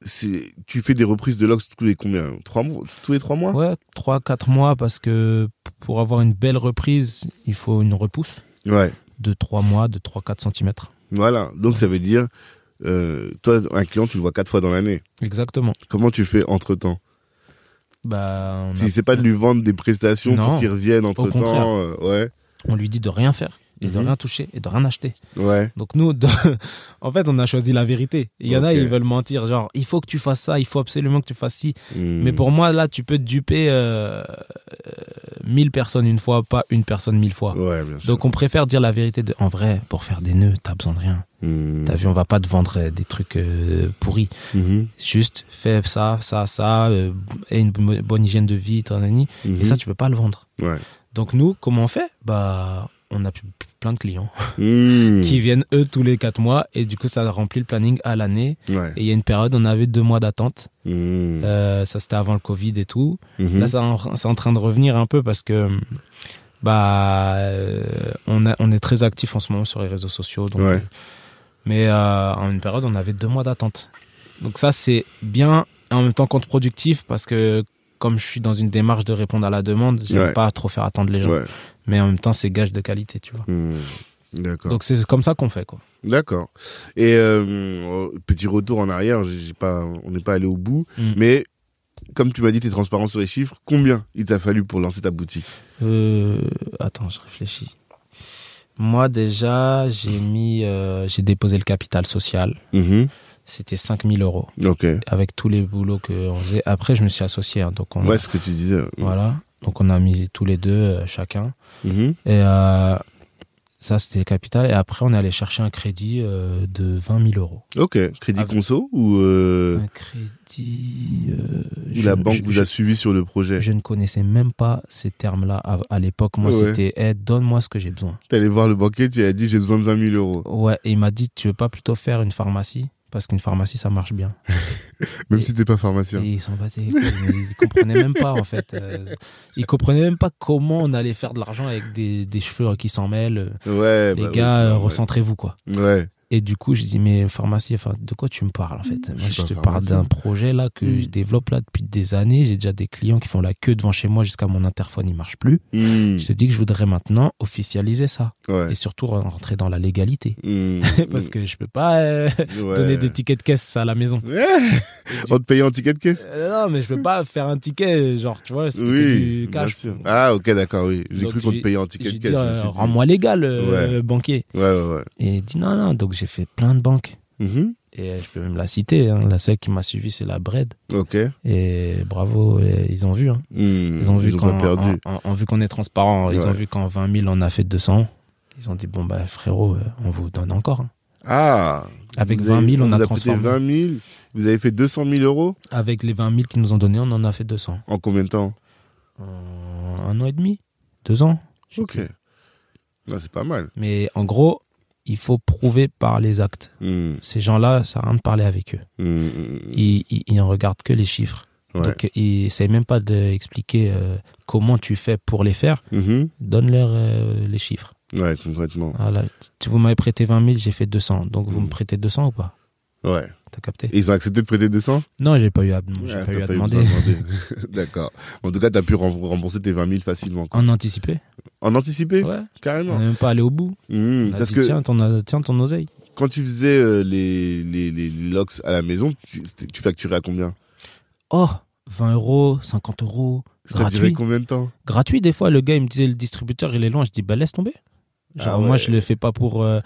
Speaker 2: c'est tu fais des reprises de locks tous les combien? Trois mois? Tous les trois mois?
Speaker 1: Ouais, 3-4 mois, parce que pour avoir une belle reprise, il faut une repousse
Speaker 2: Ouais.
Speaker 1: De 3 mois, de 3-4 cm.
Speaker 2: Voilà. Donc ça veut dire, euh, toi, un client, tu le vois quatre fois dans l'année.
Speaker 1: Exactement.
Speaker 2: Comment tu fais entre temps
Speaker 1: Bah, on, a-
Speaker 2: Si c'est pas de lui vendre des prestations
Speaker 1: Non.
Speaker 2: pour qu'il revienne entre
Speaker 1: contraire.
Speaker 2: temps, ouais,
Speaker 1: on lui dit de rien faire, et de
Speaker 2: Mhm.
Speaker 1: rien toucher, et de rien acheter.
Speaker 2: ouais,
Speaker 1: Donc nous, de- en fait, on a choisi la vérité. Il y en a, ils veulent mentir, genre, il faut que tu fasses ça, il faut absolument que tu fasses ci.
Speaker 2: Hmm.
Speaker 1: Mais pour moi, là, tu peux duper euh, euh, 1000 personnes une fois, pas une personne mille fois.
Speaker 2: ouais, bien sûr.
Speaker 1: Donc on préfère dire la vérité. De... En vrai, pour faire des nœuds, t'as besoin de rien.
Speaker 2: Hmm.
Speaker 1: T'as vu, on va pas te vendre euh, des trucs euh, pourris.
Speaker 2: Mhm.
Speaker 1: Juste fais ça, ça, ça, euh, et une bo- bonne hygiène de vie, tanani.
Speaker 2: Mhm.
Speaker 1: et ça, tu peux pas le vendre.
Speaker 2: Ouais.
Speaker 1: Donc nous, comment on fait? Bah, on a plein de clients
Speaker 2: Hmm.
Speaker 1: qui viennent eux tous les quatre mois et du coup ça remplit le planning à l'année.
Speaker 2: Ouais.
Speaker 1: Et il y a une période, on avait deux mois d'attente.
Speaker 2: Hmm.
Speaker 1: Euh, ça c'était avant le Covid et tout.
Speaker 2: Mhm.
Speaker 1: Là, c'est en, c'est en train de revenir un peu parce que bah euh, on, a- on est très actif en ce moment sur les réseaux sociaux. Donc,
Speaker 2: Ouais.
Speaker 1: Mais euh, en une période, on avait deux mois d'attente. Donc ça, c'est bien et en même temps contre-productif parce que comme je suis dans une démarche de répondre à la demande, j'aime
Speaker 2: Ouais.
Speaker 1: pas trop faire attendre les gens.
Speaker 2: Ouais.
Speaker 1: Mais en même temps, c'est gage de qualité, tu vois.
Speaker 2: Hmm. D'accord.
Speaker 1: Donc c'est comme ça qu'on fait, quoi.
Speaker 2: D'accord. Et euh, petit retour en arrière, j'ai pas, on n'est pas allé au bout,
Speaker 1: Mm.
Speaker 2: mais comme tu m'as dit, tu es transparent sur les chiffres. Combien il t'a fallu pour lancer ta boutique?
Speaker 1: Euh, attends, je réfléchis. Moi, déjà, j'ai mis, euh, j'ai déposé le capital social.
Speaker 2: Mhm.
Speaker 1: C'était 5000 euros.
Speaker 2: Ok.
Speaker 1: avec tous les boulots qu'on faisait. Après, je me suis associé. hein, donc on,
Speaker 2: Ouais, ce que tu disais.
Speaker 1: voilà. Donc on a mis tous les deux, euh, chacun.
Speaker 2: Mhm.
Speaker 1: Et euh, Ça, c'était capital. Et après, on est allé chercher un crédit euh, de 20 000 euros.
Speaker 2: Ok. Crédit
Speaker 1: Avec-
Speaker 2: conso ou euh,
Speaker 1: Un crédit. euh, je-
Speaker 2: la banque
Speaker 1: je-
Speaker 2: vous a suivi sur le projet?
Speaker 1: Je ne connaissais même pas ces termes-là à, à l'époque. Moi,
Speaker 2: Ouais.
Speaker 1: c'était Eh, donne-moi ce que j'ai besoin.
Speaker 2: T'es allé voir le banquier, tu lui as dit j'ai besoin de 20 000 euros.
Speaker 1: Ouais, et il m'a dit Tu veux pas plutôt faire une pharmacie? Parce qu'une pharmacie, ça marche bien.
Speaker 2: Même
Speaker 1: Et-
Speaker 2: si t'es pas pharmacien.
Speaker 1: Ils s'en battaient. Ils comprenaient même pas, en fait. euh, Ils comprenaient même pas comment on allait faire de l'argent avec des, des cheveux qui s'en mêlent.
Speaker 2: Ouais.
Speaker 1: Les
Speaker 2: bah
Speaker 1: gars, recentrez-vous, quoi.
Speaker 2: Ouais.
Speaker 1: Et du coup, je dis, mais pharmacie, enfin, de quoi tu me parles en fait? Moi, je te parle d'un projet là que
Speaker 2: Mm.
Speaker 1: je développe là depuis des années. J'ai déjà des clients qui font la queue devant chez moi jusqu'à mon interphone, il marche plus.
Speaker 2: Hmm.
Speaker 1: Je te dis que je voudrais maintenant officialiser ça
Speaker 2: Ouais.
Speaker 1: et surtout rentrer dans la légalité.
Speaker 2: Hmm.
Speaker 1: Parce que je peux pas euh,
Speaker 2: Ouais.
Speaker 1: donner des tickets de caisse à la maison.
Speaker 2: Ouais. On te paye en ticket de caisse?
Speaker 1: Euh, non, mais je peux pas faire un ticket, genre, tu vois, que
Speaker 2: Oui,
Speaker 1: du
Speaker 2: bien
Speaker 1: cash.
Speaker 2: sûr. Ah, ok, d'accord, oui. J'ai cru qu'on te payait en ticket de caisse.
Speaker 1: euh, rends-moi légal, banquier.
Speaker 2: Ouais, ouais, ouais.
Speaker 1: Et il dit non, non. Donc j'ai fait plein de banques.
Speaker 2: Mhm.
Speaker 1: Et euh, je peux même la citer. hein. La seule qui m'a suivi, c'est la Bread.
Speaker 2: Ok.
Speaker 1: Et bravo, et ils ont vu. hein.
Speaker 2: Hmm.
Speaker 1: Ils ont vu qu'on est transparent. Ils
Speaker 2: Ouais.
Speaker 1: ont vu qu'en 20 000, on a fait 200. Ils ont dit, bon, bah frérot, euh, on vous donne encore. hein.
Speaker 2: Ah.
Speaker 1: Avec
Speaker 2: Vous
Speaker 1: 20
Speaker 2: avez-
Speaker 1: 000, on a transformé.
Speaker 2: 20 000. Vous avez fait 200 000 euros
Speaker 1: Avec les 20 000 qu'ils nous ont donnés, on en a fait 200.
Speaker 2: en combien de temps
Speaker 1: En un an et demi Deux ans
Speaker 2: Ok. Là, c'est pas mal.
Speaker 1: Mais en gros, il faut prouver par les actes.
Speaker 2: Hmm.
Speaker 1: Ces gens-là, ça rien de parler avec eux.
Speaker 2: Hmm, hmm,
Speaker 1: Ils, ils, ils ne regardent que les chiffres.
Speaker 2: Ouais.
Speaker 1: Donc, ils n'essayent même pas d'expliquer euh, comment tu fais pour les faire. Donne-leur euh, les chiffres.
Speaker 2: Ouais, concrètement.
Speaker 1: Voilà. Vous m'avez prêté 20 000, j'ai fait 200. Donc, vous me prêtez 200 ou pas?
Speaker 2: Ouais.
Speaker 1: T'as capté
Speaker 2: Et ils ont accepté de prêter 200
Speaker 1: Non, j'ai pas eu à, j'ai
Speaker 2: Ouais,
Speaker 1: pas eu à
Speaker 2: pas
Speaker 1: demander.
Speaker 2: D'accord. En tout cas, t'as pu rem- rembourser tes 20 000 facilement. quoi.
Speaker 1: En anticipé
Speaker 2: En anticipé
Speaker 1: Ouais.
Speaker 2: Carrément.
Speaker 1: On n'est même pas allé au bout. On a
Speaker 2: Parce
Speaker 1: dit,
Speaker 2: que
Speaker 1: tiens, ton, tiens, ton oseille.
Speaker 2: quand tu faisais euh, les, les, les locks à la maison, tu, facturais à combien?
Speaker 1: Oh, 20 euros, 50 euros.
Speaker 2: Ça
Speaker 1: Gratuit.
Speaker 2: combien de temps?
Speaker 1: Gratuit, des fois, le gars, il me disait, le distributeur, il est loin. Je dis, bah, laisse tomber. Genre,
Speaker 2: Ah ouais.
Speaker 1: moi, je le fais pas pour. euh,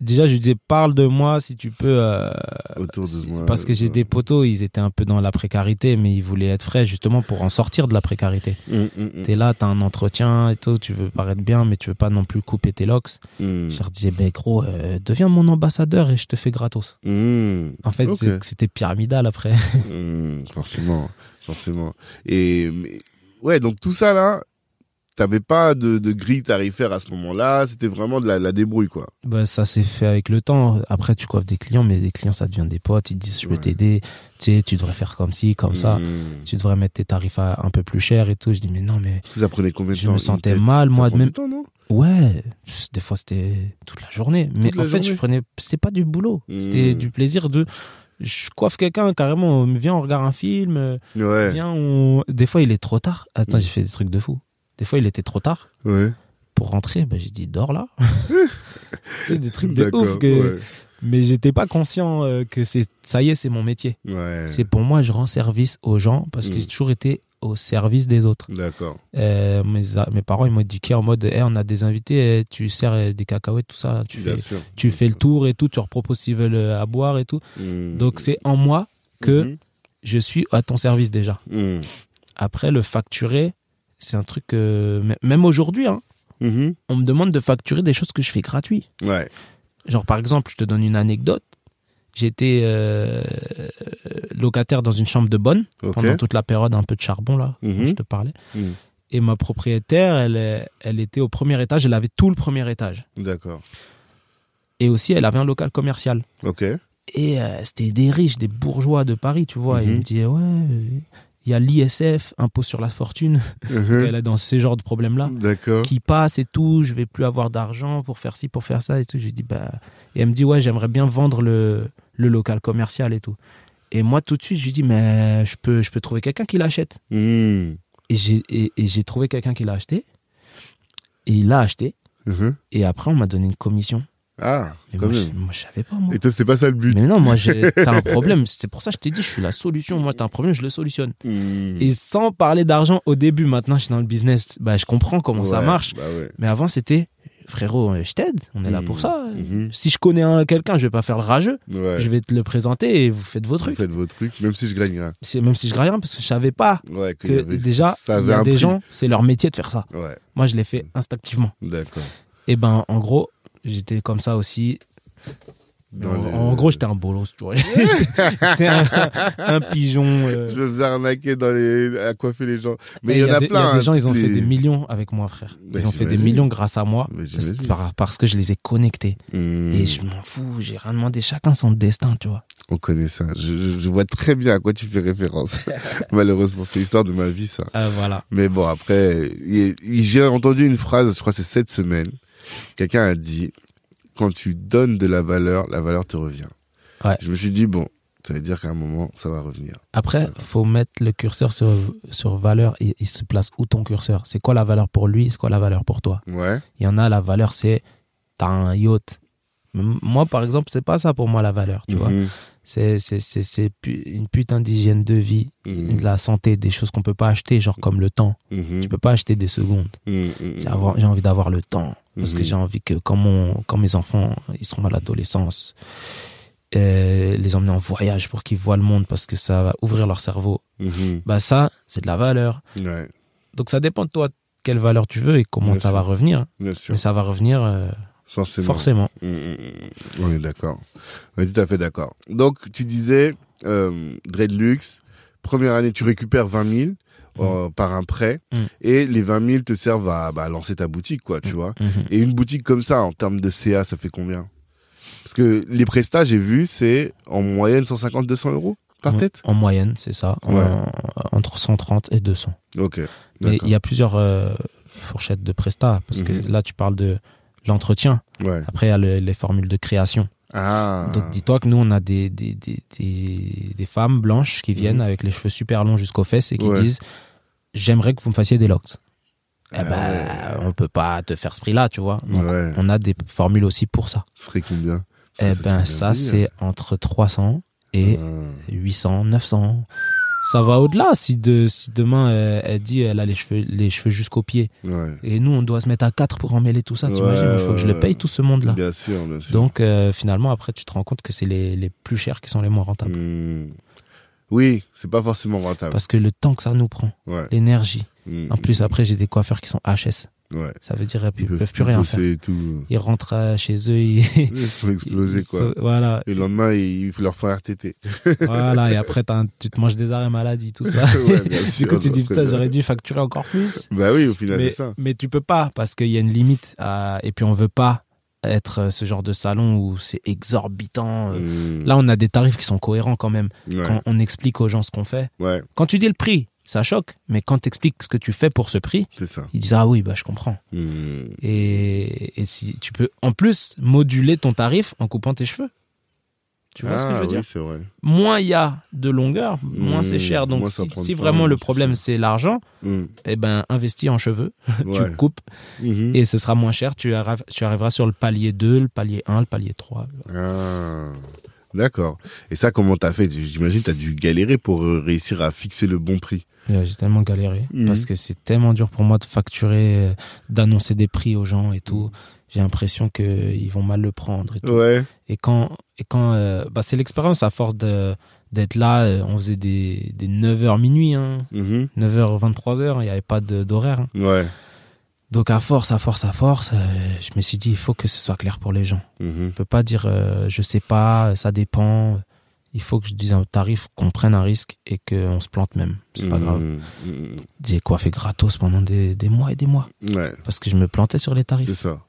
Speaker 1: Déjà, je lui disais, parle de moi si tu peux. euh,
Speaker 2: Autour de
Speaker 1: si-
Speaker 2: moi.
Speaker 1: Parce que j'ai des potos, ils étaient un peu dans la précarité, mais ils voulaient être frais justement pour en sortir de la précarité.
Speaker 2: Hum, hum, hum,
Speaker 1: T'es là, t'as un entretien et tout, tu veux paraître bien, mais tu veux pas non plus couper tes locks. Je leur disais, ben gros, euh, deviens mon ambassadeur et je te fais gratos. En fait, c'était pyramidal après.
Speaker 2: forcément, forcément. Et ouais, donc tout ça là, t'avais pas de, de grille tarifaire à ce moment-là, c'était vraiment de la, la débrouille quoi.
Speaker 1: Bah, ça s'est fait avec le temps. Après, tu coiffes des clients, mais des clients, ça devient des potes. Ils te disent, je peux
Speaker 2: Ouais.
Speaker 1: t'aider. Tu sais, tu devrais faire comme ci, comme ça.
Speaker 2: Hum.
Speaker 1: Tu devrais mettre tes tarifs à- un peu plus cher et tout. Je dis, mais non, mais
Speaker 2: ça prenait combien de
Speaker 1: Je
Speaker 2: temps
Speaker 1: me
Speaker 2: une
Speaker 1: sentais
Speaker 2: tête?
Speaker 1: mal,
Speaker 2: Ça
Speaker 1: moi, de même-
Speaker 2: temps, non?
Speaker 1: Ouais, des fois, c'était toute la journée. Mais
Speaker 2: Toute
Speaker 1: en fait, je prenais, c'était pas du boulot. C'était
Speaker 2: Hmm.
Speaker 1: du plaisir de, je coiffe quelqu'un carrément, viens, on regarde un film, euh,
Speaker 2: Ouais.
Speaker 1: viens, on... Des fois, il est trop tard. Attends,
Speaker 2: Mm.
Speaker 1: j'ai fait des trucs de fou. Des fois, il était trop tard.
Speaker 2: Ouais.
Speaker 1: Pour rentrer, bah, j'ai dit, dors là. sais, des trucs de ouf. Que...
Speaker 2: ouais.
Speaker 1: Mais j'étais pas conscient euh, que c'est, ça y est, c'est mon métier.
Speaker 2: Ouais.
Speaker 1: C'est pour moi, je rends service aux gens parce que
Speaker 2: Mm.
Speaker 1: j'ai toujours été au service des autres.
Speaker 2: D'accord.
Speaker 1: Euh, mes, mes parents, ils m'ont éduqué en mode, Eh, on a des invités, eh, tu sers des cacahuètes, tout ça, tu
Speaker 2: Bien
Speaker 1: fais,
Speaker 2: sûr.
Speaker 1: tu fais le tour et tout, tu leur proposes s'ils veulent euh, à boire et tout.
Speaker 2: Hum.
Speaker 1: Donc c'est en moi que
Speaker 2: Mhm.
Speaker 1: je suis à ton service déjà.
Speaker 2: Hum.
Speaker 1: Après, le facturer, c'est un truc que, m- même aujourd'hui, hein,
Speaker 2: Mhm.
Speaker 1: on me demande de facturer des choses que je fais gratuit.
Speaker 2: Ouais.
Speaker 1: Genre, par exemple, je te donne une anecdote. J'étais euh, locataire dans une chambre de bonne pendant toute la période un peu de charbon, là, dont
Speaker 2: Mhm.
Speaker 1: je te parlais.
Speaker 2: Mhm.
Speaker 1: Et ma propriétaire, elle, était au premier étage, elle avait tout le premier étage.
Speaker 2: D'accord.
Speaker 1: Et aussi, elle avait un local commercial.
Speaker 2: Ok.
Speaker 1: Et euh, c'était des riches, des bourgeois de Paris, tu vois. Et
Speaker 2: Mhm.
Speaker 1: il me disait, ouais, euh, il y a l'ISF, impôt sur la fortune, elle est dans ces genres de problèmes-là,
Speaker 2: D'accord.
Speaker 1: qui passe et tout, je vais plus avoir d'argent pour faire ci, pour faire ça et tout. Je dis, bah... Et elle me dit, ouais, j'aimerais bien vendre le, le local commercial et tout. Et moi, tout de suite, je lui dis, mais je peux, je peux trouver quelqu'un qui l'achète.
Speaker 2: Hum.
Speaker 1: Et j'ai et, trouvé quelqu'un qui l'a acheté. Et il l'a acheté.
Speaker 2: Mhm.
Speaker 1: Et après, on m'a donné une commission.
Speaker 2: Ah,
Speaker 1: Mais
Speaker 2: quand
Speaker 1: moi, je,
Speaker 2: même.
Speaker 1: moi, je savais pas, moi.
Speaker 2: Et toi, c'était pas ça le but.
Speaker 1: Mais non, moi, j'ai- t'as un problème. C'est pour ça que je t'ai dit, je suis la solution. Moi, t'as un problème, je le solutionne.
Speaker 2: Hum.
Speaker 1: Et sans parler d'argent au début, maintenant, je suis dans le business. Bah, je comprends comment ça marche.
Speaker 2: Bah ouais.
Speaker 1: Mais avant, c'était, frérot, euh, je t'aide. On est là pour ça.
Speaker 2: Mhm.
Speaker 1: Si je connais un- quelqu'un, je vais pas faire le rageux.
Speaker 2: Ouais.
Speaker 1: Je vais te le présenter et vous faites vos
Speaker 2: Vous
Speaker 1: trucs.
Speaker 2: faites vos trucs, même si je gagne rien.
Speaker 1: C'est- Même si je gagne rien, parce que je savais pas que
Speaker 2: y avait-
Speaker 1: déjà, il y a des
Speaker 2: prix.
Speaker 1: gens, c'est leur métier de faire ça.
Speaker 2: Ouais,
Speaker 1: Moi, je l'ai fait instinctivement.
Speaker 2: d'accord.
Speaker 1: Et ben, en gros, j'étais comme ça aussi.
Speaker 2: Dans
Speaker 1: en, gros, j'étais un bolos, tu vois. j'étais un, un pigeon. euh.
Speaker 2: Je me faisais arnaquer dans les, à coiffer les gens. Mais il y en a
Speaker 1: des-
Speaker 2: plein.
Speaker 1: Y a des
Speaker 2: hein,
Speaker 1: gens, ils ont fait des millions avec moi, frère. Ils ont fait des millions grâce à moi. Parce, que je les ai connectés.
Speaker 2: Hmm.
Speaker 1: Et je m'en fous, j'ai rien demandé. Chacun son destin, tu vois.
Speaker 2: On connaît ça. Je, je- je vois très bien à quoi tu fais référence. Malheureusement, c'est l'histoire de ma vie, ça.
Speaker 1: Euh, voilà.
Speaker 2: Mais bon, après, j'ai entendu une phrase, je crois que c'est cette semaine. Quelqu'un a dit, quand tu donnes de la valeur, la valeur te revient.
Speaker 1: Ouais.
Speaker 2: Je me suis dit, bon, ça veut dire qu'à un moment, ça va revenir.
Speaker 1: Après, faut mettre le curseur sur, sur valeur et il se place où ton curseur? C'est quoi la valeur pour lui, c'est quoi la valeur pour toi?
Speaker 2: Ouais.
Speaker 1: Il y en a, la valeur, c'est t'as un yacht. Moi, par exemple, c'est pas ça pour moi la valeur, tu vois.
Speaker 2: Mhm.
Speaker 1: C'est- c'est- une putain d'hygiène de vie,
Speaker 2: Mhm.
Speaker 1: de la santé, des choses qu'on peut pas acheter, genre comme le temps.
Speaker 2: Mhm.
Speaker 1: Tu peux pas acheter des secondes.
Speaker 2: Mhm. Mhm.
Speaker 1: J'ai envie d'avoir le temps. Parce que j'ai envie que quand, mon, quand mes enfants ils seront à l'adolescence, euh, les emmener en voyage pour qu'ils voient le monde parce que ça va ouvrir leur cerveau. Bah ça, c'est de la valeur.
Speaker 2: Ouais,
Speaker 1: Donc ça dépend de toi quelle valeur tu veux et comment
Speaker 2: Bien
Speaker 1: ça
Speaker 2: sûr.
Speaker 1: va revenir. Mais ça va revenir euh,
Speaker 2: Forcément.
Speaker 1: forcément.
Speaker 2: Mhm. Mhm. On est d'accord. On est tout à fait d'accord. Donc, tu disais, euh, Dreadlux, première année, tu récupères 20 000 euh, par un prêt
Speaker 1: Mm.
Speaker 2: et les 20 000 te servent à bah, lancer ta boutique, quoi, tu vois.
Speaker 1: Mhm.
Speaker 2: Et une boutique comme ça, en termes de CA, ça fait combien? Parce que les prestats, j'ai vu, c'est en moyenne 150-200 euros par tête?
Speaker 1: En moyenne, c'est ça. En- entre 130 et 200.
Speaker 2: Ok.
Speaker 1: Mais il y a plusieurs euh, fourchettes de prestat. Parce que
Speaker 2: Mhm.
Speaker 1: là, tu parles de l'entretien.
Speaker 2: Ouais.
Speaker 1: Après, il y a le- les formules de création.
Speaker 2: Ah.
Speaker 1: Donc dis-toi que nous, on a des, des, des, des, des femmes blanches qui viennent
Speaker 2: Mhm.
Speaker 1: avec les cheveux super longs jusqu'aux fesses et qui
Speaker 2: Ouais.
Speaker 1: disent J'aimerais que vous me fassiez des locks. Eh
Speaker 2: Ah
Speaker 1: ben,
Speaker 2: ouais.
Speaker 1: on peut pas te faire ce prix-là, tu vois. Donc,
Speaker 2: Ouais.
Speaker 1: on a des formules aussi pour ça.
Speaker 2: Ce serait combien?
Speaker 1: Eh ben, ça,
Speaker 2: bien
Speaker 1: c'est entre 300 et
Speaker 2: Ah.
Speaker 1: 800, 900. Ça va au-delà si, de, si demain euh, elle dit elle a les cheveux, les cheveux jusqu'aux pieds
Speaker 2: Ouais.
Speaker 1: et nous on doit se mettre à 4 pour emmêler tout ça,
Speaker 2: Ouais,
Speaker 1: t'imagines, il faut que je le paye tout ce monde-là.
Speaker 2: Bien sûr, bien sûr.
Speaker 1: Donc euh, finalement après tu te rends compte que c'est les, les plus chers qui sont les moins rentables.
Speaker 2: Hmm. Oui, c'est pas forcément rentable.
Speaker 1: Parce que le temps que ça nous prend,
Speaker 2: Ouais.
Speaker 1: l'énergie.
Speaker 2: Hmm.
Speaker 1: En plus après j'ai des coiffeurs qui sont HS.
Speaker 2: Ouais.
Speaker 1: Ça veut dire qu'ils peuvent, plus rien faire.
Speaker 2: tout.
Speaker 1: Ils rentrent chez eux, ils,
Speaker 2: Ils sont explosés,
Speaker 1: ils
Speaker 2: quoi.
Speaker 1: voilà,
Speaker 2: Et le lendemain, il faut leur faire RTT.
Speaker 1: voilà. Et après tu te manges des arrêts maladie, tout ça.
Speaker 2: Ouais, bien
Speaker 1: du coup tu te dis putain j'aurais dû facturer encore plus.
Speaker 2: Bah oui, au final,
Speaker 1: mais,
Speaker 2: c'est ça.
Speaker 1: mais tu peux pas parce qu'il y a une limite à- et puis on veut pas être euh, ce genre de salon où c'est exorbitant. euh.
Speaker 2: Hmm.
Speaker 1: Là, on a des tarifs qui sont cohérents quand même.
Speaker 2: Ouais.
Speaker 1: Quand on explique aux gens ce qu'on fait.
Speaker 2: Ouais,
Speaker 1: Quand tu dis le prix, ça choque, mais quand tu expliques ce que tu fais pour ce prix,
Speaker 2: ça.
Speaker 1: ils disent ah oui, bah je comprends.
Speaker 2: Hmm.
Speaker 1: Et, et si tu peux en plus moduler ton tarif en coupant tes cheveux. Tu vois ce que
Speaker 2: Ah,
Speaker 1: je veux dire
Speaker 2: Oui, c'est vrai.
Speaker 1: Moins il y a de longueur, moins
Speaker 2: Mmh,
Speaker 1: c'est cher. Donc si,
Speaker 2: temps,
Speaker 1: vraiment le problème c'est l'argent,
Speaker 2: Hmm.
Speaker 1: eh ben investis en cheveux, tu
Speaker 2: Ouais.
Speaker 1: coupes et ce sera moins cher. Tu, arrives- tu arriveras sur le palier 2, le palier 1, le palier 3.
Speaker 2: Ah, d'accord. Et ça, comment t'as fait? J'imagine t'as dû galérer pour euh, réussir à fixer le bon prix.
Speaker 1: Euh, J'ai tellement galéré
Speaker 2: Mhm.
Speaker 1: parce que c'est tellement dur pour moi de facturer, euh, d'annoncer des prix aux gens et tout. J'ai l'impression qu'ils vont mal le prendre et tout.
Speaker 2: Ouais.
Speaker 1: Et quand, et quand euh, bah c'est l'expérience à force de d'être là, euh, on faisait des, des 9h minuit, hein.
Speaker 2: Mhm.
Speaker 1: 9h, 23h, il n'y avait pas d'horaire. hein.
Speaker 2: Ouais.
Speaker 1: Donc à force, à force, à force, euh, je me suis dit, il faut que ce soit clair pour les gens.
Speaker 2: Mhm.
Speaker 1: Je peux pas dire, euh, je sais pas, ça dépend. Il faut que je dise un tarif, qu'on prenne un risque et qu'on se plante même. C'est pas
Speaker 2: Mhm.
Speaker 1: grave. J'ai coiffé gratos pendant des, des mois et des mois.
Speaker 2: Ouais,
Speaker 1: Parce que je me plantais sur les tarifs.
Speaker 2: c'est ça.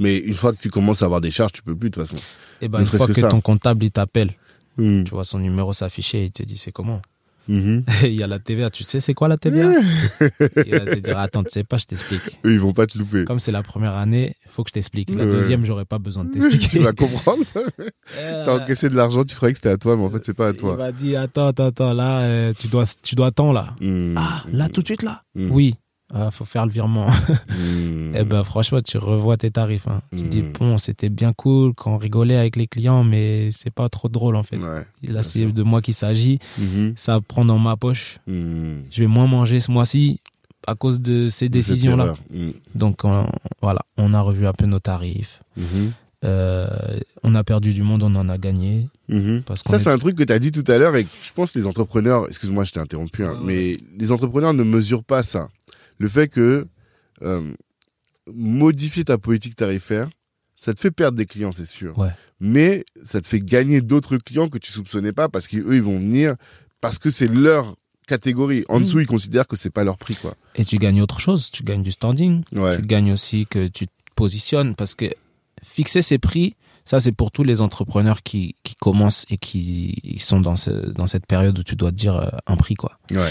Speaker 2: Mais une fois que tu commences à avoir des charges, tu peux plus de toute façon.
Speaker 1: Et ben
Speaker 2: Ne
Speaker 1: une fois
Speaker 2: que
Speaker 1: ton comptable il t'appelle, tu vois son numéro s'afficher, il te dit c'est comment?
Speaker 2: Mhm.
Speaker 1: Il y a la TVA, tu sais c'est quoi la TVA Il va te dire attends, tu sais pas, je t'explique.
Speaker 2: Eux, ils vont pas te louper.
Speaker 1: Comme c'est la première année, faut que je t'explique. La
Speaker 2: Ouais.
Speaker 1: deuxième, j'aurais pas besoin de
Speaker 2: tu
Speaker 1: t'expliquer.
Speaker 2: vas comprendre.
Speaker 1: Euh,
Speaker 2: T'as encaissé de l'argent, tu croyais que c'était à toi, mais en fait, c'est pas à
Speaker 1: Il
Speaker 2: toi.
Speaker 1: m'a dit attends, attends, attends, là euh, tu dois tu dois tant là.
Speaker 2: Mhm.
Speaker 1: Ah, là tout de suite là
Speaker 2: Mhm.
Speaker 1: Oui. Ah, faut faire le virement.
Speaker 2: Mhm.
Speaker 1: Eh ben franchement, tu revois tes tarifs. Hein. Tu
Speaker 2: Mhm.
Speaker 1: dis bon, c'était bien cool quand on rigolait avec les clients, mais c'est pas trop drôle en fait.
Speaker 2: Ouais.
Speaker 1: Là, c'est de moi qu'il s'agit.
Speaker 2: Mhm.
Speaker 1: Ça prend dans ma poche.
Speaker 2: Mhm.
Speaker 1: Je vais moins manger ce mois-ci à cause de ces décisions-là. Donc on- voilà, on a revu un peu nos tarifs.
Speaker 2: Mhm.
Speaker 1: Euh, on a perdu du monde, on en a gagné.
Speaker 2: Mhm.
Speaker 1: Parce
Speaker 2: Ça,
Speaker 1: est-
Speaker 2: c'est un truc que tu as dit tout à l'heure et que je pense que les entrepreneurs, excuse-moi, je t'ai interrompu, hein, mais les entrepreneurs ne mesurent pas ça. Le fait que euh, modifier ta politique tarifaire, ça te fait perdre des clients, c'est sûr.
Speaker 1: Ouais.
Speaker 2: Mais ça te fait gagner d'autres clients que tu soupçonnais pas parce qu'eux, ils vont venir parce que c'est leur catégorie. En
Speaker 1: Mm.
Speaker 2: dessous, ils considèrent que c'est pas leur prix, quoi.
Speaker 1: Et tu gagnes autre chose. Tu gagnes du standing.
Speaker 2: Ouais.
Speaker 1: Tu gagnes aussi que tu te positionnes parce que fixer ses prix, ça c'est pour tous les entrepreneurs qui, qui commencent et qui sont dans, ce, dans cette période où tu dois te dire euh, un prix quoi.
Speaker 2: Ouais.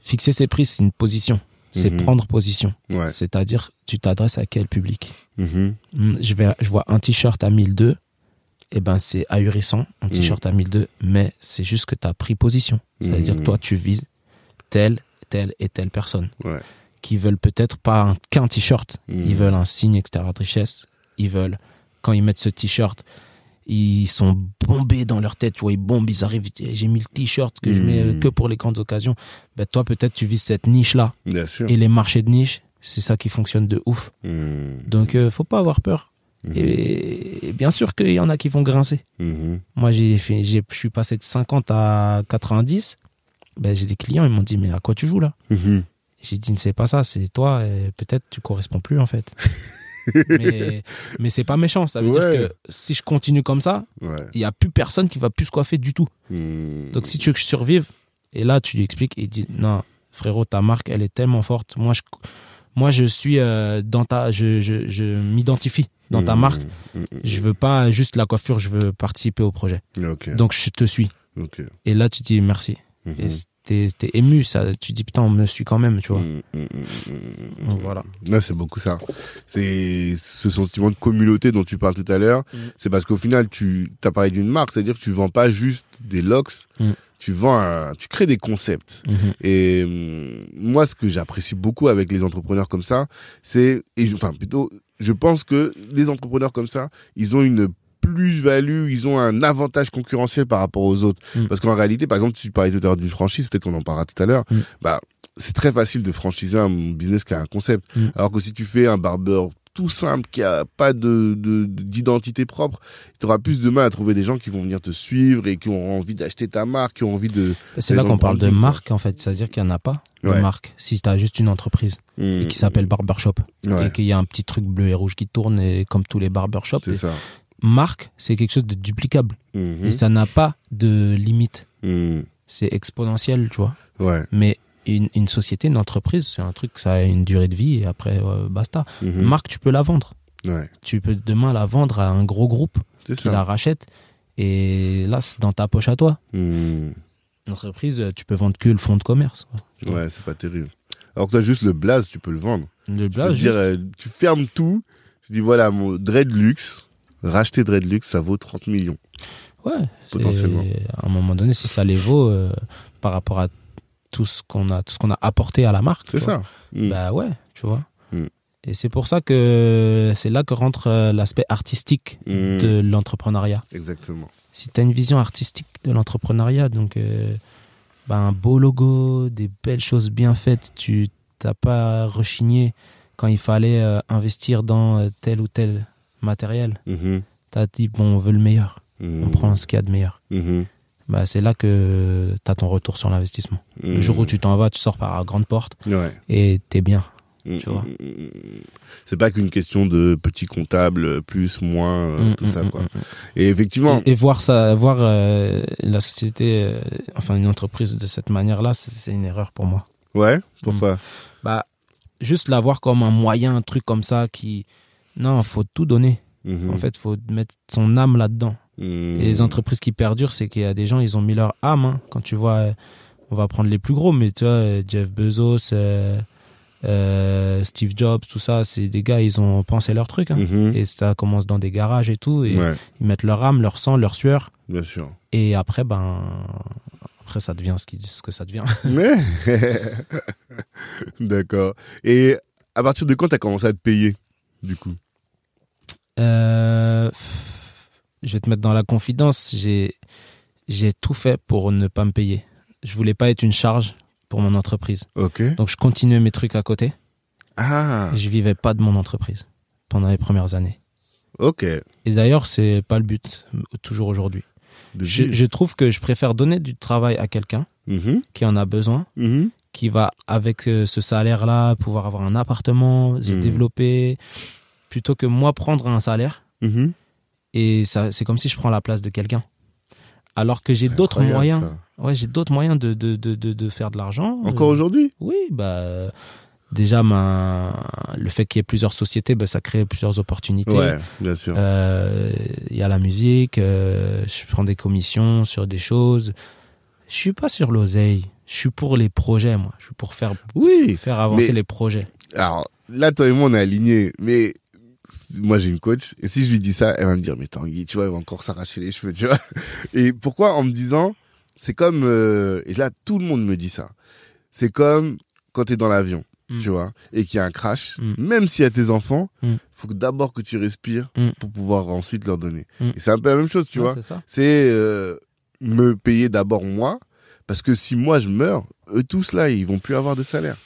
Speaker 1: Fixer ses prix, c'est une position. C'est
Speaker 2: Mhm.
Speaker 1: prendre position.
Speaker 2: Ouais.
Speaker 1: C'est-à-dire, tu t'adresses à quel public?
Speaker 2: Mhm.
Speaker 1: Hmm, je, vais, je vois un t-shirt à 1002, et ben c'est ahurissant, un t-shirt à 1002, mais c'est juste que tu as pris position. C'est-à-dire
Speaker 2: Mhm.
Speaker 1: que toi, tu vises telle, telle et telle personne
Speaker 2: Ouais.
Speaker 1: qui veulent peut-être pas un- qu'un t-shirt,
Speaker 2: Mhm.
Speaker 1: ils veulent un signe extérieur de richesse, ils veulent, quand ils mettent ce t-shirt, ils sont bombés dans leur tête, tu vois, ils bombent, ils arrivent, j'ai mis le t-shirt que je mets euh, que pour les grandes occasions. Ben toi, peut-être, tu vises cette niche-là.
Speaker 2: Bien sûr.
Speaker 1: Et les marchés de niche, c'est ça qui fonctionne de ouf.
Speaker 2: Mhm.
Speaker 1: Donc, euh, faut pas avoir peur.
Speaker 2: Mhm.
Speaker 1: Et, et bien sûr qu'il y en a qui vont grincer.
Speaker 2: Mhm.
Speaker 1: Moi, j'ai fait, je suis passé de 50 à 90. Ben, j'ai des clients, ils m'ont dit, mais à quoi tu joues là? J'ai dit, c'est pas ça, c'est toi, peut-être tu corresponds plus en fait. mais mais c'est pas méchant, ça veut
Speaker 2: Ouais.
Speaker 1: dire que si je continue comme ça,
Speaker 2: Ouais.
Speaker 1: il y a plus personne qui va plus se coiffer du tout.
Speaker 2: Mhm.
Speaker 1: Donc si tu veux que je survive, et là tu lui expliques et il dit, non, frérot, ta marque, elle est tellement forte. Moi, je, moi, je suis euh, dans ta, je, je, je m'identifie dans ta
Speaker 2: Mhm.
Speaker 1: marque.
Speaker 2: Mhm.
Speaker 1: Je veux pas juste la coiffure, je veux participer au projet. Donc je te suis. Et là, tu dis merci. Et t'es, t'es ému, ça. Tu dis putain, on me suit quand même, tu vois.
Speaker 2: Mhm. Mhm.
Speaker 1: Donc voilà.
Speaker 2: Non, c'est beaucoup ça. C'est ce sentiment de communauté dont tu parles tout à l'heure.
Speaker 1: Mm.
Speaker 2: C'est parce qu'au final, tu as parlé d'une marque, c'est-à-dire que tu vends pas juste des locks.
Speaker 1: Mm.
Speaker 2: Tu vends, un- tu crées des concepts.
Speaker 1: Mhm.
Speaker 2: Et moi, ce que j'apprécie beaucoup avec les entrepreneurs comme ça, c'est, et je- enfin plutôt, je pense que les entrepreneurs comme ça, ils ont une plus-value, ils ont un avantage concurrentiel par rapport aux autres.
Speaker 1: Mm.
Speaker 2: Parce qu'en réalité, par exemple, tu parlais tout à l'heure d'une franchise, peut-être qu'on en parlera tout à l'heure,
Speaker 1: Mm.
Speaker 2: bah, c'est très facile de franchiser un business qui a un concept.
Speaker 1: Mm.
Speaker 2: Alors que si tu fais un barbeur tout simple, qui a pas de, de- d'identité propre, tu auras plus de mal à trouver des gens qui vont venir te suivre et qui ont envie d'acheter ta marque, qui ont envie de...
Speaker 1: C'est là qu'on
Speaker 2: le
Speaker 1: parle de marque, en fait. C'est-à-dire qu'il n'y en a pas de
Speaker 2: Ouais.
Speaker 1: marque. Si tu as juste une entreprise et qui s'appelle Barbershop
Speaker 2: Ouais,
Speaker 1: et qu'il y a un petit truc bleu et rouge qui tourne et comme tous les barbershops,
Speaker 2: c'est ça.
Speaker 1: Marque, c'est quelque chose de duplicable.
Speaker 2: Mhm.
Speaker 1: Et ça n'a pas de limite.
Speaker 2: Mhm.
Speaker 1: C'est exponentiel, tu vois.
Speaker 2: Ouais.
Speaker 1: Mais une, une société, une entreprise, c'est un truc, ça a une durée de vie et après, euh, basta.
Speaker 2: Mhm.
Speaker 1: Marque, tu peux la vendre.
Speaker 2: Ouais.
Speaker 1: Tu peux demain la vendre à un gros groupe qui
Speaker 2: ça.
Speaker 1: la rachète. Et là, c'est dans ta poche à toi. Une entreprise, euh, tu peux vendre que le fonds de commerce.
Speaker 2: Ouais, c'est pas terrible. Alors que toi, juste le blaze, tu peux le vendre.
Speaker 1: Le
Speaker 2: Tu
Speaker 1: blase,
Speaker 2: te dire, euh, tu fermes tout. Tu dis, voilà, mon Dreadlux, racheter Dreadlux, ça vaut 30 millions.
Speaker 1: Ouais,
Speaker 2: Potentiellement.
Speaker 1: À un moment donné, si ça les vaut euh, par rapport à tout ce qu'on a, tout ce qu'on a apporté à la marque,
Speaker 2: C'est ça. Mhm.
Speaker 1: Bah ouais, tu vois.
Speaker 2: Mm.
Speaker 1: Et c'est pour ça que c'est là que rentre euh, l'aspect artistique
Speaker 2: Mhm.
Speaker 1: de l'entrepreneuriat.
Speaker 2: Exactement.
Speaker 1: Si tu as une vision artistique de l'entrepreneuriat, donc euh, bah, un beau logo, des belles choses bien faites, tu t'as pas rechigné quand il fallait euh, investir dans tel ou tel matériel.
Speaker 2: Mhm.
Speaker 1: Tu as dit, bon, on veut le meilleur,
Speaker 2: Mhm.
Speaker 1: on prend ce qu'il y a de meilleur.
Speaker 2: Mhm.
Speaker 1: bah, c'est là que tu as ton retour sur l'investissement. Le jour où tu t'en vas, tu sors par la grande porte.
Speaker 2: Ouais.
Speaker 1: et t'es bien.
Speaker 2: Mhm.
Speaker 1: Tu vois.
Speaker 2: C'est pas qu'une question de petit comptable, plus, moins, euh,
Speaker 1: Mm,
Speaker 2: tout
Speaker 1: mm,
Speaker 2: ça,
Speaker 1: mm,
Speaker 2: quoi.
Speaker 1: mm.
Speaker 2: Et effectivement,
Speaker 1: Et, et voir ça, voir euh, la société, euh, enfin une entreprise de cette manière-là, c'est c'est une erreur pour moi.
Speaker 2: ouais, pourquoi?
Speaker 1: Bah, juste la voir comme un moyen, un truc comme ça qui, non, faut tout donner.
Speaker 2: Mhm.
Speaker 1: En fait, faut mettre son âme là-dedans.
Speaker 2: Mhm.
Speaker 1: Et les entreprises qui perdurent, c'est qu'il y a des gens, ils ont mis leur âme. hein. Quand tu vois, euh, on va prendre les plus gros, mais tu vois, euh, Jeff Bezos, euh, euh, Steve Jobs, tout ça, c'est des gars, ils ont pensé leur truc. hein.
Speaker 2: Mhm.
Speaker 1: Et ça commence dans des garages et tout. Et
Speaker 2: Ouais,
Speaker 1: ils mettent leur âme, leur sang, leur sueur.
Speaker 2: bien sûr.
Speaker 1: Et après, ben, après ça devient ce, qui, ce que ça devient.
Speaker 2: Mais D'accord. Et à partir de quand t'as commencé à te payer, du coup?
Speaker 1: Euh, je vais te mettre dans la confidence. J'ai, j'ai tout fait pour ne pas me payer. Je voulais pas être une charge pour mon entreprise.
Speaker 2: Ok.
Speaker 1: Donc je continuais mes trucs à côté.
Speaker 2: Ah,
Speaker 1: Je vivais pas de mon entreprise pendant les premières années.
Speaker 2: ok.
Speaker 1: Et d'ailleurs, c'est pas le but, toujours aujourd'hui. Je, trouve que je préfère donner du travail à quelqu'un
Speaker 2: Mhm,
Speaker 1: qui en a besoin,
Speaker 2: mhm.
Speaker 1: qui va, avec euh, ce salaire-là, pouvoir avoir un appartement, se
Speaker 2: Mhm.
Speaker 1: développer, plutôt que moi prendre un salaire
Speaker 2: Mhm.
Speaker 1: et ça, c'est comme si je prends la place de quelqu'un. Alors que j'ai d'autres moyens.
Speaker 2: ça.
Speaker 1: Ouais, j'ai d'autres moyens de, de, de, de, de faire de l'argent.
Speaker 2: Encore
Speaker 1: Euh,
Speaker 2: aujourd'hui
Speaker 1: Oui, bah, déjà, ma, le fait qu'il y ait plusieurs sociétés, bah, ça crée plusieurs opportunités.
Speaker 2: Ouais, bien sûr.
Speaker 1: Euh, Il y a la musique, euh, je prends des commissions sur des choses. Je suis pas sur l'oseille. Je suis pour les projets, moi. Je suis pour faire,
Speaker 2: oui.
Speaker 1: faire avancer
Speaker 2: Mais-
Speaker 1: les projets.
Speaker 2: Alors, là, toi et moi, on est alignés. Mais moi, j'ai une coach. Et si je lui dis ça, elle va me dire, mais Tanguy, tu vois, elle va encore s'arracher les cheveux, tu vois. Et pourquoi? En me disant, c'est comme... euh, et là, tout le monde me dit ça. C'est comme quand tu es dans l'avion,
Speaker 1: Mm.
Speaker 2: tu vois, et qu'il y a un crash.
Speaker 1: Mm.
Speaker 2: Même s'il y a tes enfants,
Speaker 1: Mm.
Speaker 2: faut que d'abord que tu respires pour pouvoir ensuite leur donner. Et c'est un peu la même chose, tu
Speaker 1: Ouais,
Speaker 2: vois.
Speaker 1: C'est
Speaker 2: euh, me payer d'abord moi, parce que si moi je meurs, eux tous là, ils vont plus avoir de salaire.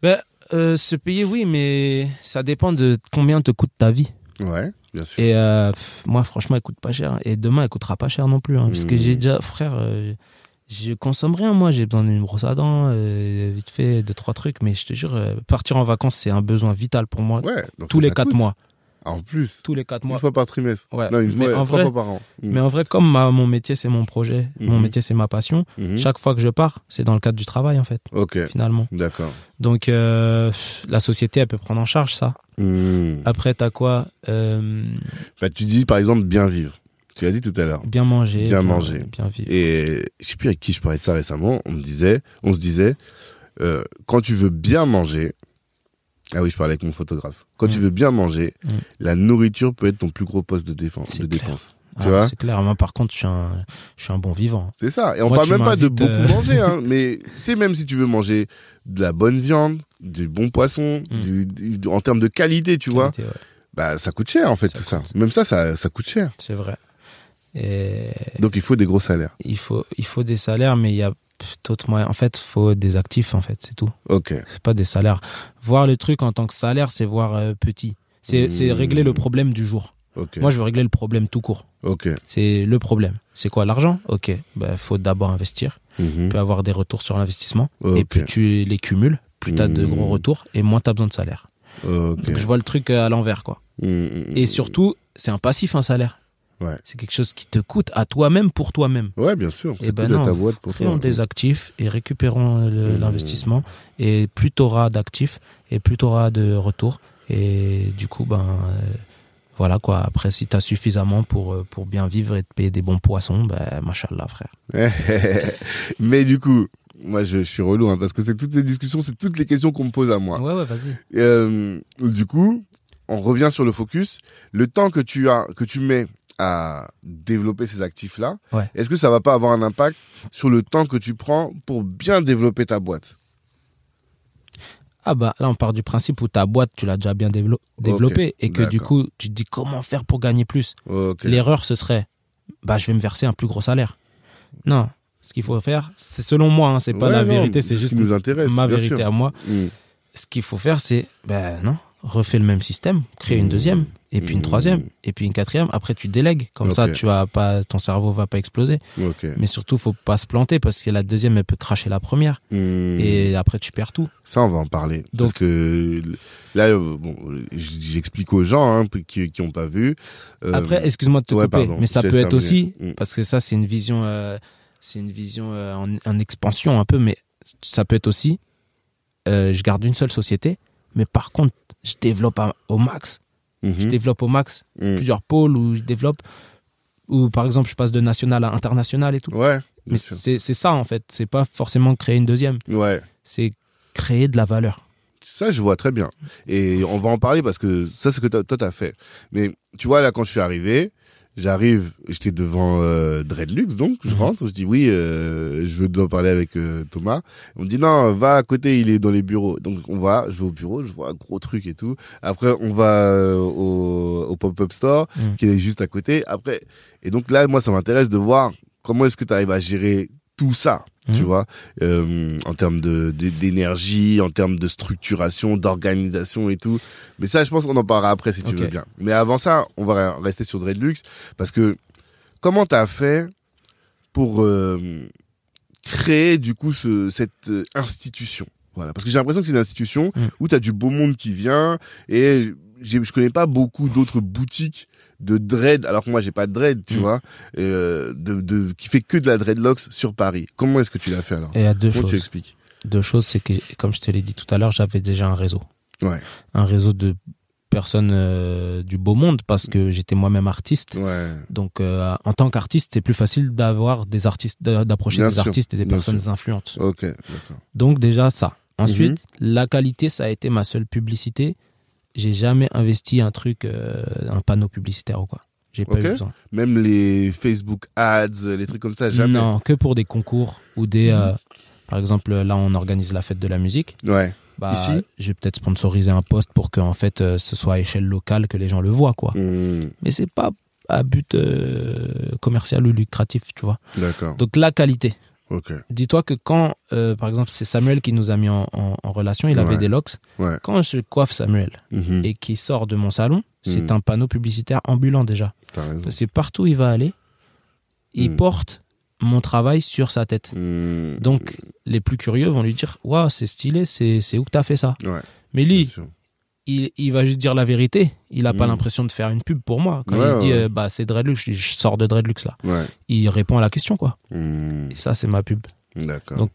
Speaker 1: Ben, euh, se payer, oui, mais ça dépend de combien te coûte ta vie.
Speaker 2: Ouais, bien sûr.
Speaker 1: Et euh, pff, moi, franchement, elle coûte pas cher. Et demain, elle coûtera pas cher non plus. hein, parce que j'ai déjà, frère, euh, je consomme rien. Moi, j'ai besoin d'une brosse à dents, euh, vite fait, deux, trois trucs. Mais je te jure, euh, partir en vacances, c'est un besoin vital pour moi.
Speaker 2: Ouais,
Speaker 1: Tous les quatre
Speaker 2: coûte.
Speaker 1: mois.
Speaker 2: En plus,
Speaker 1: Tous les quatre
Speaker 2: une
Speaker 1: mois.
Speaker 2: fois par trimestre.
Speaker 1: Ouais.
Speaker 2: Non, une
Speaker 1: mais
Speaker 2: fois,
Speaker 1: en
Speaker 2: trois
Speaker 1: vrai,
Speaker 2: fois par an. Mm.
Speaker 1: mais en vrai, comme ma- mon métier, c'est mon projet, mon
Speaker 2: Mhm.
Speaker 1: métier, c'est ma passion,
Speaker 2: Mhm.
Speaker 1: chaque fois que je pars, c'est dans le cadre du travail, en fait,
Speaker 2: Ok,
Speaker 1: finalement.
Speaker 2: d'accord.
Speaker 1: Donc, euh, la société, elle peut prendre en charge ça.
Speaker 2: Mm.
Speaker 1: Après, t'as quoi Euh,
Speaker 2: Bah, tu dis par exemple bien vivre. Tu l'as dit tout à l'heure.
Speaker 1: Bien manger.
Speaker 2: Bien manger.
Speaker 1: Bien vivre.
Speaker 2: Et je sais plus avec qui je parlais de ça récemment. On me disait, on se disait, euh, quand tu veux bien manger, ah oui, je parlais avec mon photographe. Quand tu
Speaker 1: Mm.
Speaker 2: veux bien manger,
Speaker 1: Mm.
Speaker 2: la nourriture peut être ton plus gros poste de défense,
Speaker 1: C'est
Speaker 2: de
Speaker 1: clair.
Speaker 2: dépense.
Speaker 1: Ah,
Speaker 2: tu vois
Speaker 1: C'est clair. Moi, par contre, je suis un, je suis un bon vivant.
Speaker 2: C'est ça. Et on
Speaker 1: Moi,
Speaker 2: parle même pas de beaucoup
Speaker 1: euh,
Speaker 2: manger, hein, mais tu sais, même si tu veux manger de la bonne viande, du bon poisson,
Speaker 1: Mm.
Speaker 2: du, du- en termes de qualité, tu vois,
Speaker 1: ouais.
Speaker 2: bah ça coûte cher en fait
Speaker 1: Ça
Speaker 2: tout ça. Même ça, ça, ça coûte cher.
Speaker 1: C'est vrai. Et
Speaker 2: Donc il faut des gros salaires.
Speaker 1: il faut, il faut des salaires, mais il y a d'autres moyens. En fait, il faut des actifs, en fait, c'est tout.
Speaker 2: Ok.
Speaker 1: C'est pas des salaires. Voir le truc en tant que salaire, c'est voir euh, petit. C'est
Speaker 2: Mmh.
Speaker 1: c'est régler le problème du jour. Moi, je veux régler le problème tout court.
Speaker 2: ok.
Speaker 1: C'est le problème. C'est quoi l'argent? Ok, il faut d'abord investir. Tu peux avoir des retours sur l'investissement. Et plus tu les cumules, plus tu as de
Speaker 2: Mmh.
Speaker 1: gros retours et moins tu as besoin de salaire.
Speaker 2: Ok.
Speaker 1: Donc je vois le truc euh, à l'envers, quoi.
Speaker 2: Mhm.
Speaker 1: Et surtout, c'est un passif, un salaire.
Speaker 2: Ouais.
Speaker 1: C'est quelque chose qui te coûte à toi-même pour toi-même.
Speaker 2: Ouais, bien sûr.
Speaker 1: Et
Speaker 2: C'est
Speaker 1: ben non,
Speaker 2: ta boîte pour
Speaker 1: créons
Speaker 2: toi.
Speaker 1: des actifs et récupérons
Speaker 2: Mmh.
Speaker 1: l'investissement. Et plus tu auras d'actifs et plus tu auras de retours. Et du coup, ben euh, voilà quoi. Après, si tu as suffisamment pour, euh, pour bien vivre et te payer des bons poissons, ben machallah, frère.
Speaker 2: Mais du coup, moi je, je suis relou hein, parce que c'est toutes les discussions, c'est toutes les questions qu'on me pose à moi.
Speaker 1: Ouais, ouais, vas-y.
Speaker 2: Euh, du coup, on revient sur le focus. Le temps que tu as, que tu mets à développer ces actifs-là,
Speaker 1: Ouais.
Speaker 2: est-ce que ça va pas avoir un impact sur le temps que tu prends pour bien développer ta boîte?
Speaker 1: Ah bah là on part du principe où ta boîte tu l'as déjà bien dévelop- développée et que du coup tu te dis comment faire pour gagner plus? L'erreur ce serait bah je vais me verser un plus gros salaire. Non, ce qu'il faut faire, c'est selon moi, hein, c'est pas
Speaker 2: Ouais,
Speaker 1: la
Speaker 2: non,
Speaker 1: vérité,
Speaker 2: c'est
Speaker 1: c'est
Speaker 2: ce
Speaker 1: juste
Speaker 2: qui nous intéresse,
Speaker 1: ma vérité
Speaker 2: sûr.
Speaker 1: à moi.
Speaker 2: Mm.
Speaker 1: Ce qu'il faut faire c'est ben non, refais le même système, crée une
Speaker 2: Mmh.
Speaker 1: deuxième et puis une
Speaker 2: Mmh.
Speaker 1: troisième et puis une quatrième, après tu délègues comme ça tu as pas ton cerveau va pas exploser. Mais surtout faut pas se planter parce que la deuxième elle peut cracher la première
Speaker 2: Mm.
Speaker 1: et après tu perds tout.
Speaker 2: Ça, on va en parler.
Speaker 1: Donc-
Speaker 2: Parce que là, euh, bon, j'explique aux gens hein, qui qui ont pas vu. Euh,
Speaker 1: Après, excuse-moi de te
Speaker 2: ouais,
Speaker 1: couper,
Speaker 2: pardon,
Speaker 1: mais ça peut être aussi, parce que ça c'est une vision, euh, c'est une vision euh, en, en expansion un peu, mais ça peut être aussi, je garde une seule société, mais par contre, je développe au max,
Speaker 2: mhm,
Speaker 1: je développe au max plusieurs pôles où je développe, ou par exemple je passe de national à international et tout.
Speaker 2: Ouais.
Speaker 1: mais c'est ça en fait, c'est pas forcément créer une deuxième,
Speaker 2: Ouais.
Speaker 1: c'est créer de la valeur.
Speaker 2: Ça, je vois très bien. Et on va en parler parce que ça, c'est ce que toi, t'as fait. Mais tu vois, là, quand je suis arrivé, j'arrive, j'étais devant euh, Dreadlux, donc je
Speaker 1: Mhm.
Speaker 2: rentre, je dis oui, euh, je veux dois parler avec euh, Thomas. On me dit non, va à côté, il est dans les bureaux. Donc on va, je vais au bureau, je vois un gros truc et tout. Après, on va euh, au, au pop-up store
Speaker 1: Mhm.
Speaker 2: qui est juste à côté. Après, et donc là, moi, ça m'intéresse de voir comment est-ce que tu arrives à gérer tout ça. Tu
Speaker 1: Mhm.
Speaker 2: vois, euh, en termes de d'énergie, en termes de structuration, d'organisation et tout. Mais ça, je pense qu'on en parlera après si tu veux bien. Mais avant ça, on va rester sur Dreadlux parce que comment tu as fait pour euh, créer du coup ce, cette euh, institution? Voilà, parce que j'ai l'impression que c'est une institution
Speaker 1: Mm.
Speaker 2: où tu as du beau monde qui vient et je connais pas beaucoup d'autres boutiques de dread, alors que moi j'ai pas de dread, tu
Speaker 1: Mm.
Speaker 2: vois, euh, de, de, qui fait que de la dreadlocks sur Paris. Comment est-ce que tu l'as fait alors?
Speaker 1: Et il y a deux
Speaker 2: Comment tu
Speaker 1: choses.
Speaker 2: expliques
Speaker 1: Deux choses, c'est que, comme je te l'ai dit tout à l'heure, j'avais déjà un réseau.
Speaker 2: Ouais.
Speaker 1: Un réseau de personnes euh, du beau monde parce que j'étais moi-même artiste.
Speaker 2: Ouais.
Speaker 1: Donc, euh, en tant qu'artiste, c'est plus facile d'avoir des artistes, d'a- d'approcher des
Speaker 2: sûr,
Speaker 1: artistes et des personnes
Speaker 2: sûr.
Speaker 1: influentes.
Speaker 2: Ok, d'accord.
Speaker 1: Donc, déjà, ça. Ensuite,
Speaker 2: Mhm.
Speaker 1: la qualité, ça a été ma seule publicité. J'ai jamais investi un truc, euh, un panneau publicitaire ou quoi. J'ai pas eu besoin.
Speaker 2: Même les Facebook ads, les trucs comme ça, jamais.
Speaker 1: Non, que pour des concours ou des. euh, par exemple, là, on organise la fête de la musique.
Speaker 2: Ouais.
Speaker 1: Bah,
Speaker 2: Ici
Speaker 1: je vais peut-être sponsoriser un poste pour que en fait euh, ce soit à échelle locale que les gens le voient quoi.
Speaker 2: Hmm,
Speaker 1: Mais c'est pas à but euh, commercial ou lucratif, tu vois.
Speaker 2: D'accord.
Speaker 1: Donc la qualité. Dis-toi que quand, euh, par exemple, c'est Samuel qui nous a mis en, en- en relation, il avait des locks.
Speaker 2: Ouais.
Speaker 1: Quand je coiffe Samuel
Speaker 2: Mhm.
Speaker 1: et qu'il sort de mon salon, c'est
Speaker 2: Mhm.
Speaker 1: un panneau publicitaire ambulant déjà. C'est partout où il va aller, il
Speaker 2: Mhm.
Speaker 1: porte mon travail sur sa tête. Donc les plus curieux vont lui dire, waouh, c'est stylé, c'est où que t'as fait ça?
Speaker 2: Ouais.
Speaker 1: Mais lui. Il, il va juste dire la vérité. Il n'a pas
Speaker 2: Mm.
Speaker 1: l'impression de faire une pub pour moi. Quand
Speaker 2: Ouais,
Speaker 1: il dit
Speaker 2: ouais.
Speaker 1: euh, bah c'est Dreadlux, je, je sors de Dreadlux là.
Speaker 2: Ouais.
Speaker 1: Il répond à la question quoi.
Speaker 2: Hmm,
Speaker 1: Et ça c'est ma pub. Donc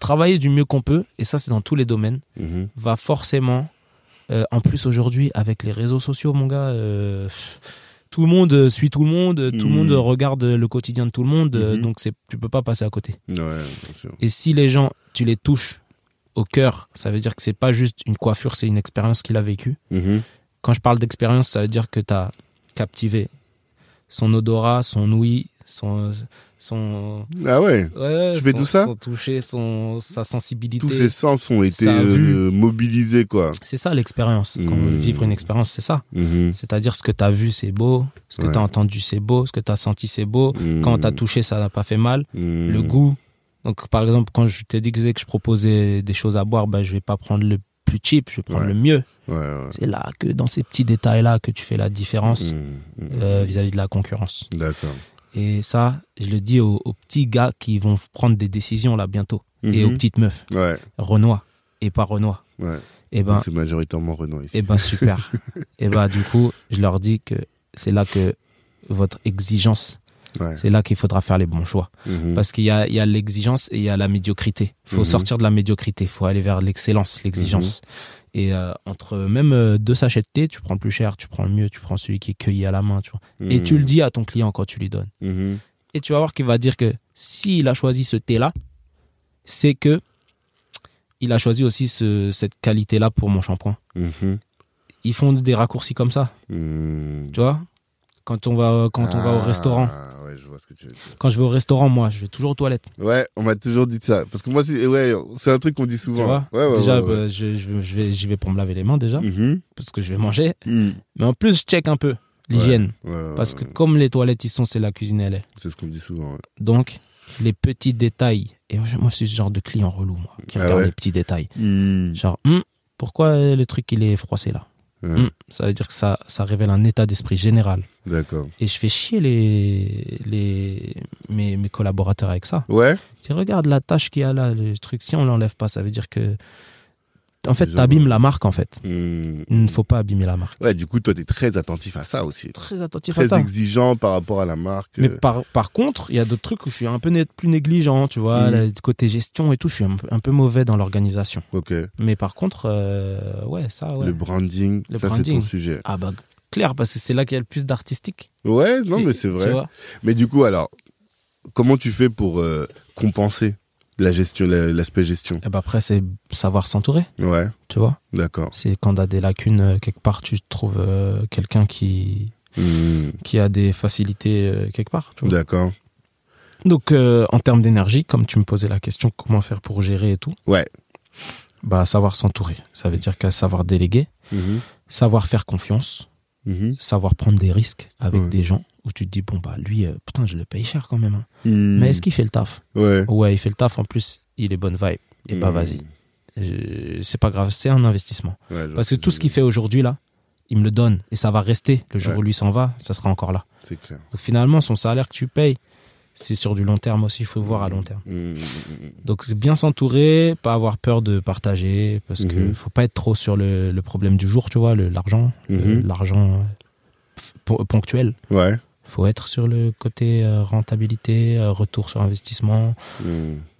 Speaker 1: travailler du mieux qu'on peut et ça c'est dans tous les domaines
Speaker 2: Mhm.
Speaker 1: va forcément euh, en plus aujourd'hui avec les réseaux sociaux mon gars euh, tout le monde suit tout le monde, tout le
Speaker 2: Mm.
Speaker 1: monde regarde le quotidien de tout le monde
Speaker 2: Mhm.
Speaker 1: donc c'est tu peux pas passer à côté. Et si les gens tu les touches au cœur, ça veut dire que c'est pas juste une coiffure, c'est une expérience qu'il a vécue.
Speaker 2: Mhm.
Speaker 1: Quand je parle d'expérience, ça veut dire que tu as captivé son odorat, son ouïe, son. son
Speaker 2: Ah ouais.
Speaker 1: ouais,
Speaker 2: Tu fais
Speaker 1: son-
Speaker 2: tout ça?
Speaker 1: Son toucher, son, sa sensibilité.
Speaker 2: Tous ces sens ont été euh, mobilisés, quoi.
Speaker 1: C'est ça l'expérience. Quand
Speaker 2: Mm.
Speaker 1: Vivre une expérience, c'est ça.
Speaker 2: Mhm.
Speaker 1: C'est-à-dire ce que tu as vu, c'est beau. Ce que
Speaker 2: Ouais.
Speaker 1: tu as entendu, c'est beau. Ce que tu as senti, c'est beau.
Speaker 2: Mhm.
Speaker 1: Quand tu as touché, ça n'a pas fait mal.
Speaker 2: Mhm.
Speaker 1: Le goût. Donc, par exemple, quand je t'ai dit que je proposais des choses à boire, ben, je vais pas prendre le plus cheap, je vais prendre
Speaker 2: Ouais.
Speaker 1: le mieux.
Speaker 2: Ouais, ouais.
Speaker 1: C'est là que dans ces petits détails-là que tu fais la différence
Speaker 2: Mhm. Mhm.
Speaker 1: euh, vis-à-vis de la concurrence.
Speaker 2: D'accord.
Speaker 1: Et ça, je le dis aux, aux petits gars qui vont prendre des décisions là bientôt. Et aux petites meufs, Renoir et pas Renoir. Et ben,
Speaker 2: C'est majoritairement Renault ici.
Speaker 1: et ben super. et ben du coup, je leur dis que c'est là que votre exigence,
Speaker 2: Ouais.
Speaker 1: c'est là qu'il faudra faire les bons choix.
Speaker 2: Mhm.
Speaker 1: Parce qu'il y a, il y a l'exigence et il y a la médiocrité. Il faut
Speaker 2: Mhm.
Speaker 1: sortir de la médiocrité, il faut aller vers l'excellence, l'exigence. Et euh, entre même euh, deux sachets de thé, tu prends le plus cher, tu prends le mieux, tu prends celui qui est cueilli à la main, tu vois. Et
Speaker 2: Mhm.
Speaker 1: tu le dis à ton client quand tu lui donnes.
Speaker 2: Mhm.
Speaker 1: Et tu vas voir qu'il va dire que s'il a choisi ce thé-là, c'est que il a choisi aussi ce- cette qualité-là pour mon shampoing.
Speaker 2: Mhm.
Speaker 1: Ils font des raccourcis comme ça,
Speaker 2: Mhm.
Speaker 1: tu vois? Quand on va, quand on va au
Speaker 2: Ah,
Speaker 1: restaurant,
Speaker 2: ouais, je vois ce que tu veux dire.
Speaker 1: quand je vais au restaurant, moi, je vais toujours aux toilettes.
Speaker 2: Ouais, on m'a toujours dit ça. Parce que moi, c'est ouais, c'est un truc qu'on dit
Speaker 1: Tu
Speaker 2: souvent.
Speaker 1: vois
Speaker 2: ouais, ouais,
Speaker 1: déjà, bah, je, vais, j'y vais pour me laver les mains déjà,
Speaker 2: Mhm.
Speaker 1: parce que je vais manger.
Speaker 2: Mhm.
Speaker 1: Mais en plus, je check un peu l'hygiène, parce que comme les toilettes ils sont, c'est la cuisine elle est.
Speaker 2: c'est ce qu'on dit souvent.
Speaker 1: Donc, les petits détails. Et moi, je suis ce genre de client relou, moi, qui
Speaker 2: Ah
Speaker 1: regarde
Speaker 2: ouais
Speaker 1: les petits détails.
Speaker 2: Mhm.
Speaker 1: Genre, Hum, pourquoi le truc il est froissé là?
Speaker 2: Ouais,
Speaker 1: Hum, Ça veut dire que ça, ça révèle un état d'esprit général.
Speaker 2: D'accord.
Speaker 1: Et je fais chier les, les, mes, mes collaborateurs avec ça.
Speaker 2: Ouais.
Speaker 1: Je dis, regarde la tâche qu'il y a là, le truc, si on l'enlève pas, ça veut dire que. En fait, t'abîmes la marque en fait.
Speaker 2: Mhm.
Speaker 1: Il ne faut pas abîmer la marque.
Speaker 2: Ouais, du coup, toi, t'es très attentif à ça aussi.
Speaker 1: Très attentif à
Speaker 2: Très
Speaker 1: ça.
Speaker 2: exigeant par rapport à la marque.
Speaker 1: Mais
Speaker 2: euh,
Speaker 1: par, par contre, il y a d'autres trucs où je suis un peu né- plus négligent, tu vois, le côté gestion et tout, je suis un, peu- un peu mauvais dans l'organisation.
Speaker 2: Ok.
Speaker 1: Mais par contre, euh, ouais, ça, ouais.
Speaker 2: Le branding,
Speaker 1: Le
Speaker 2: ça, c'est
Speaker 1: branding.
Speaker 2: ton sujet.
Speaker 1: Ah bah, clair, parce que c'est là qu'il y a le plus d'artistique.
Speaker 2: Ouais, non,
Speaker 1: Et-
Speaker 2: mais c'est
Speaker 1: tu
Speaker 2: vrai.
Speaker 1: vois.
Speaker 2: Mais du coup, alors, comment tu fais pour euh, compenser la gestion, la- l'aspect gestion
Speaker 1: Et bah après, c'est savoir s'entourer,
Speaker 2: Ouais,
Speaker 1: tu vois?
Speaker 2: d'accord.
Speaker 1: C'est quand t'as des lacunes euh, quelque part, tu trouves euh, quelqu'un qui,
Speaker 2: Mhm.
Speaker 1: qui a des facilités euh, quelque part. tu.
Speaker 2: D'accord.
Speaker 1: Donc, euh, en termes d'énergie, comme tu me posais la question, comment faire pour gérer et tout,
Speaker 2: Ouais.
Speaker 1: bah savoir s'entourer. Ça veut dire qu'à savoir déléguer,
Speaker 2: Mhm.
Speaker 1: savoir faire confiance,
Speaker 2: Mhm.
Speaker 1: savoir prendre des risques avec
Speaker 2: Ouais.
Speaker 1: des gens où tu te dis bon bah lui, euh, putain, je le paye cher quand même. hein.
Speaker 2: Mhm.
Speaker 1: Mais est-ce qu'il fait le taf?
Speaker 2: Ouais.
Speaker 1: Ouais, il fait le taf. En plus, il est bonne vibe. Et bah
Speaker 2: Mhm.
Speaker 1: vas-y. C'est pas grave, c'est un investissement.
Speaker 2: Ouais,
Speaker 1: Parce que tout ce qu'il fait aujourd'hui là, il me le donne et ça va rester. Le jour où lui s'en va, ça sera encore là.
Speaker 2: Clair.
Speaker 1: Donc finalement, son salaire que tu payes, c'est sur du long terme aussi, il faut voir à long terme.
Speaker 2: Mm, mm, mm.
Speaker 1: Donc c'est bien s'entourer, pas avoir peur de partager, parce que
Speaker 2: Mhm.
Speaker 1: faut pas être trop sur le, le problème du jour, tu vois, l'argent, l'argent euh, ponctuel.
Speaker 2: Ouais.
Speaker 1: faut être sur le côté euh, rentabilité, euh, retour sur investissement.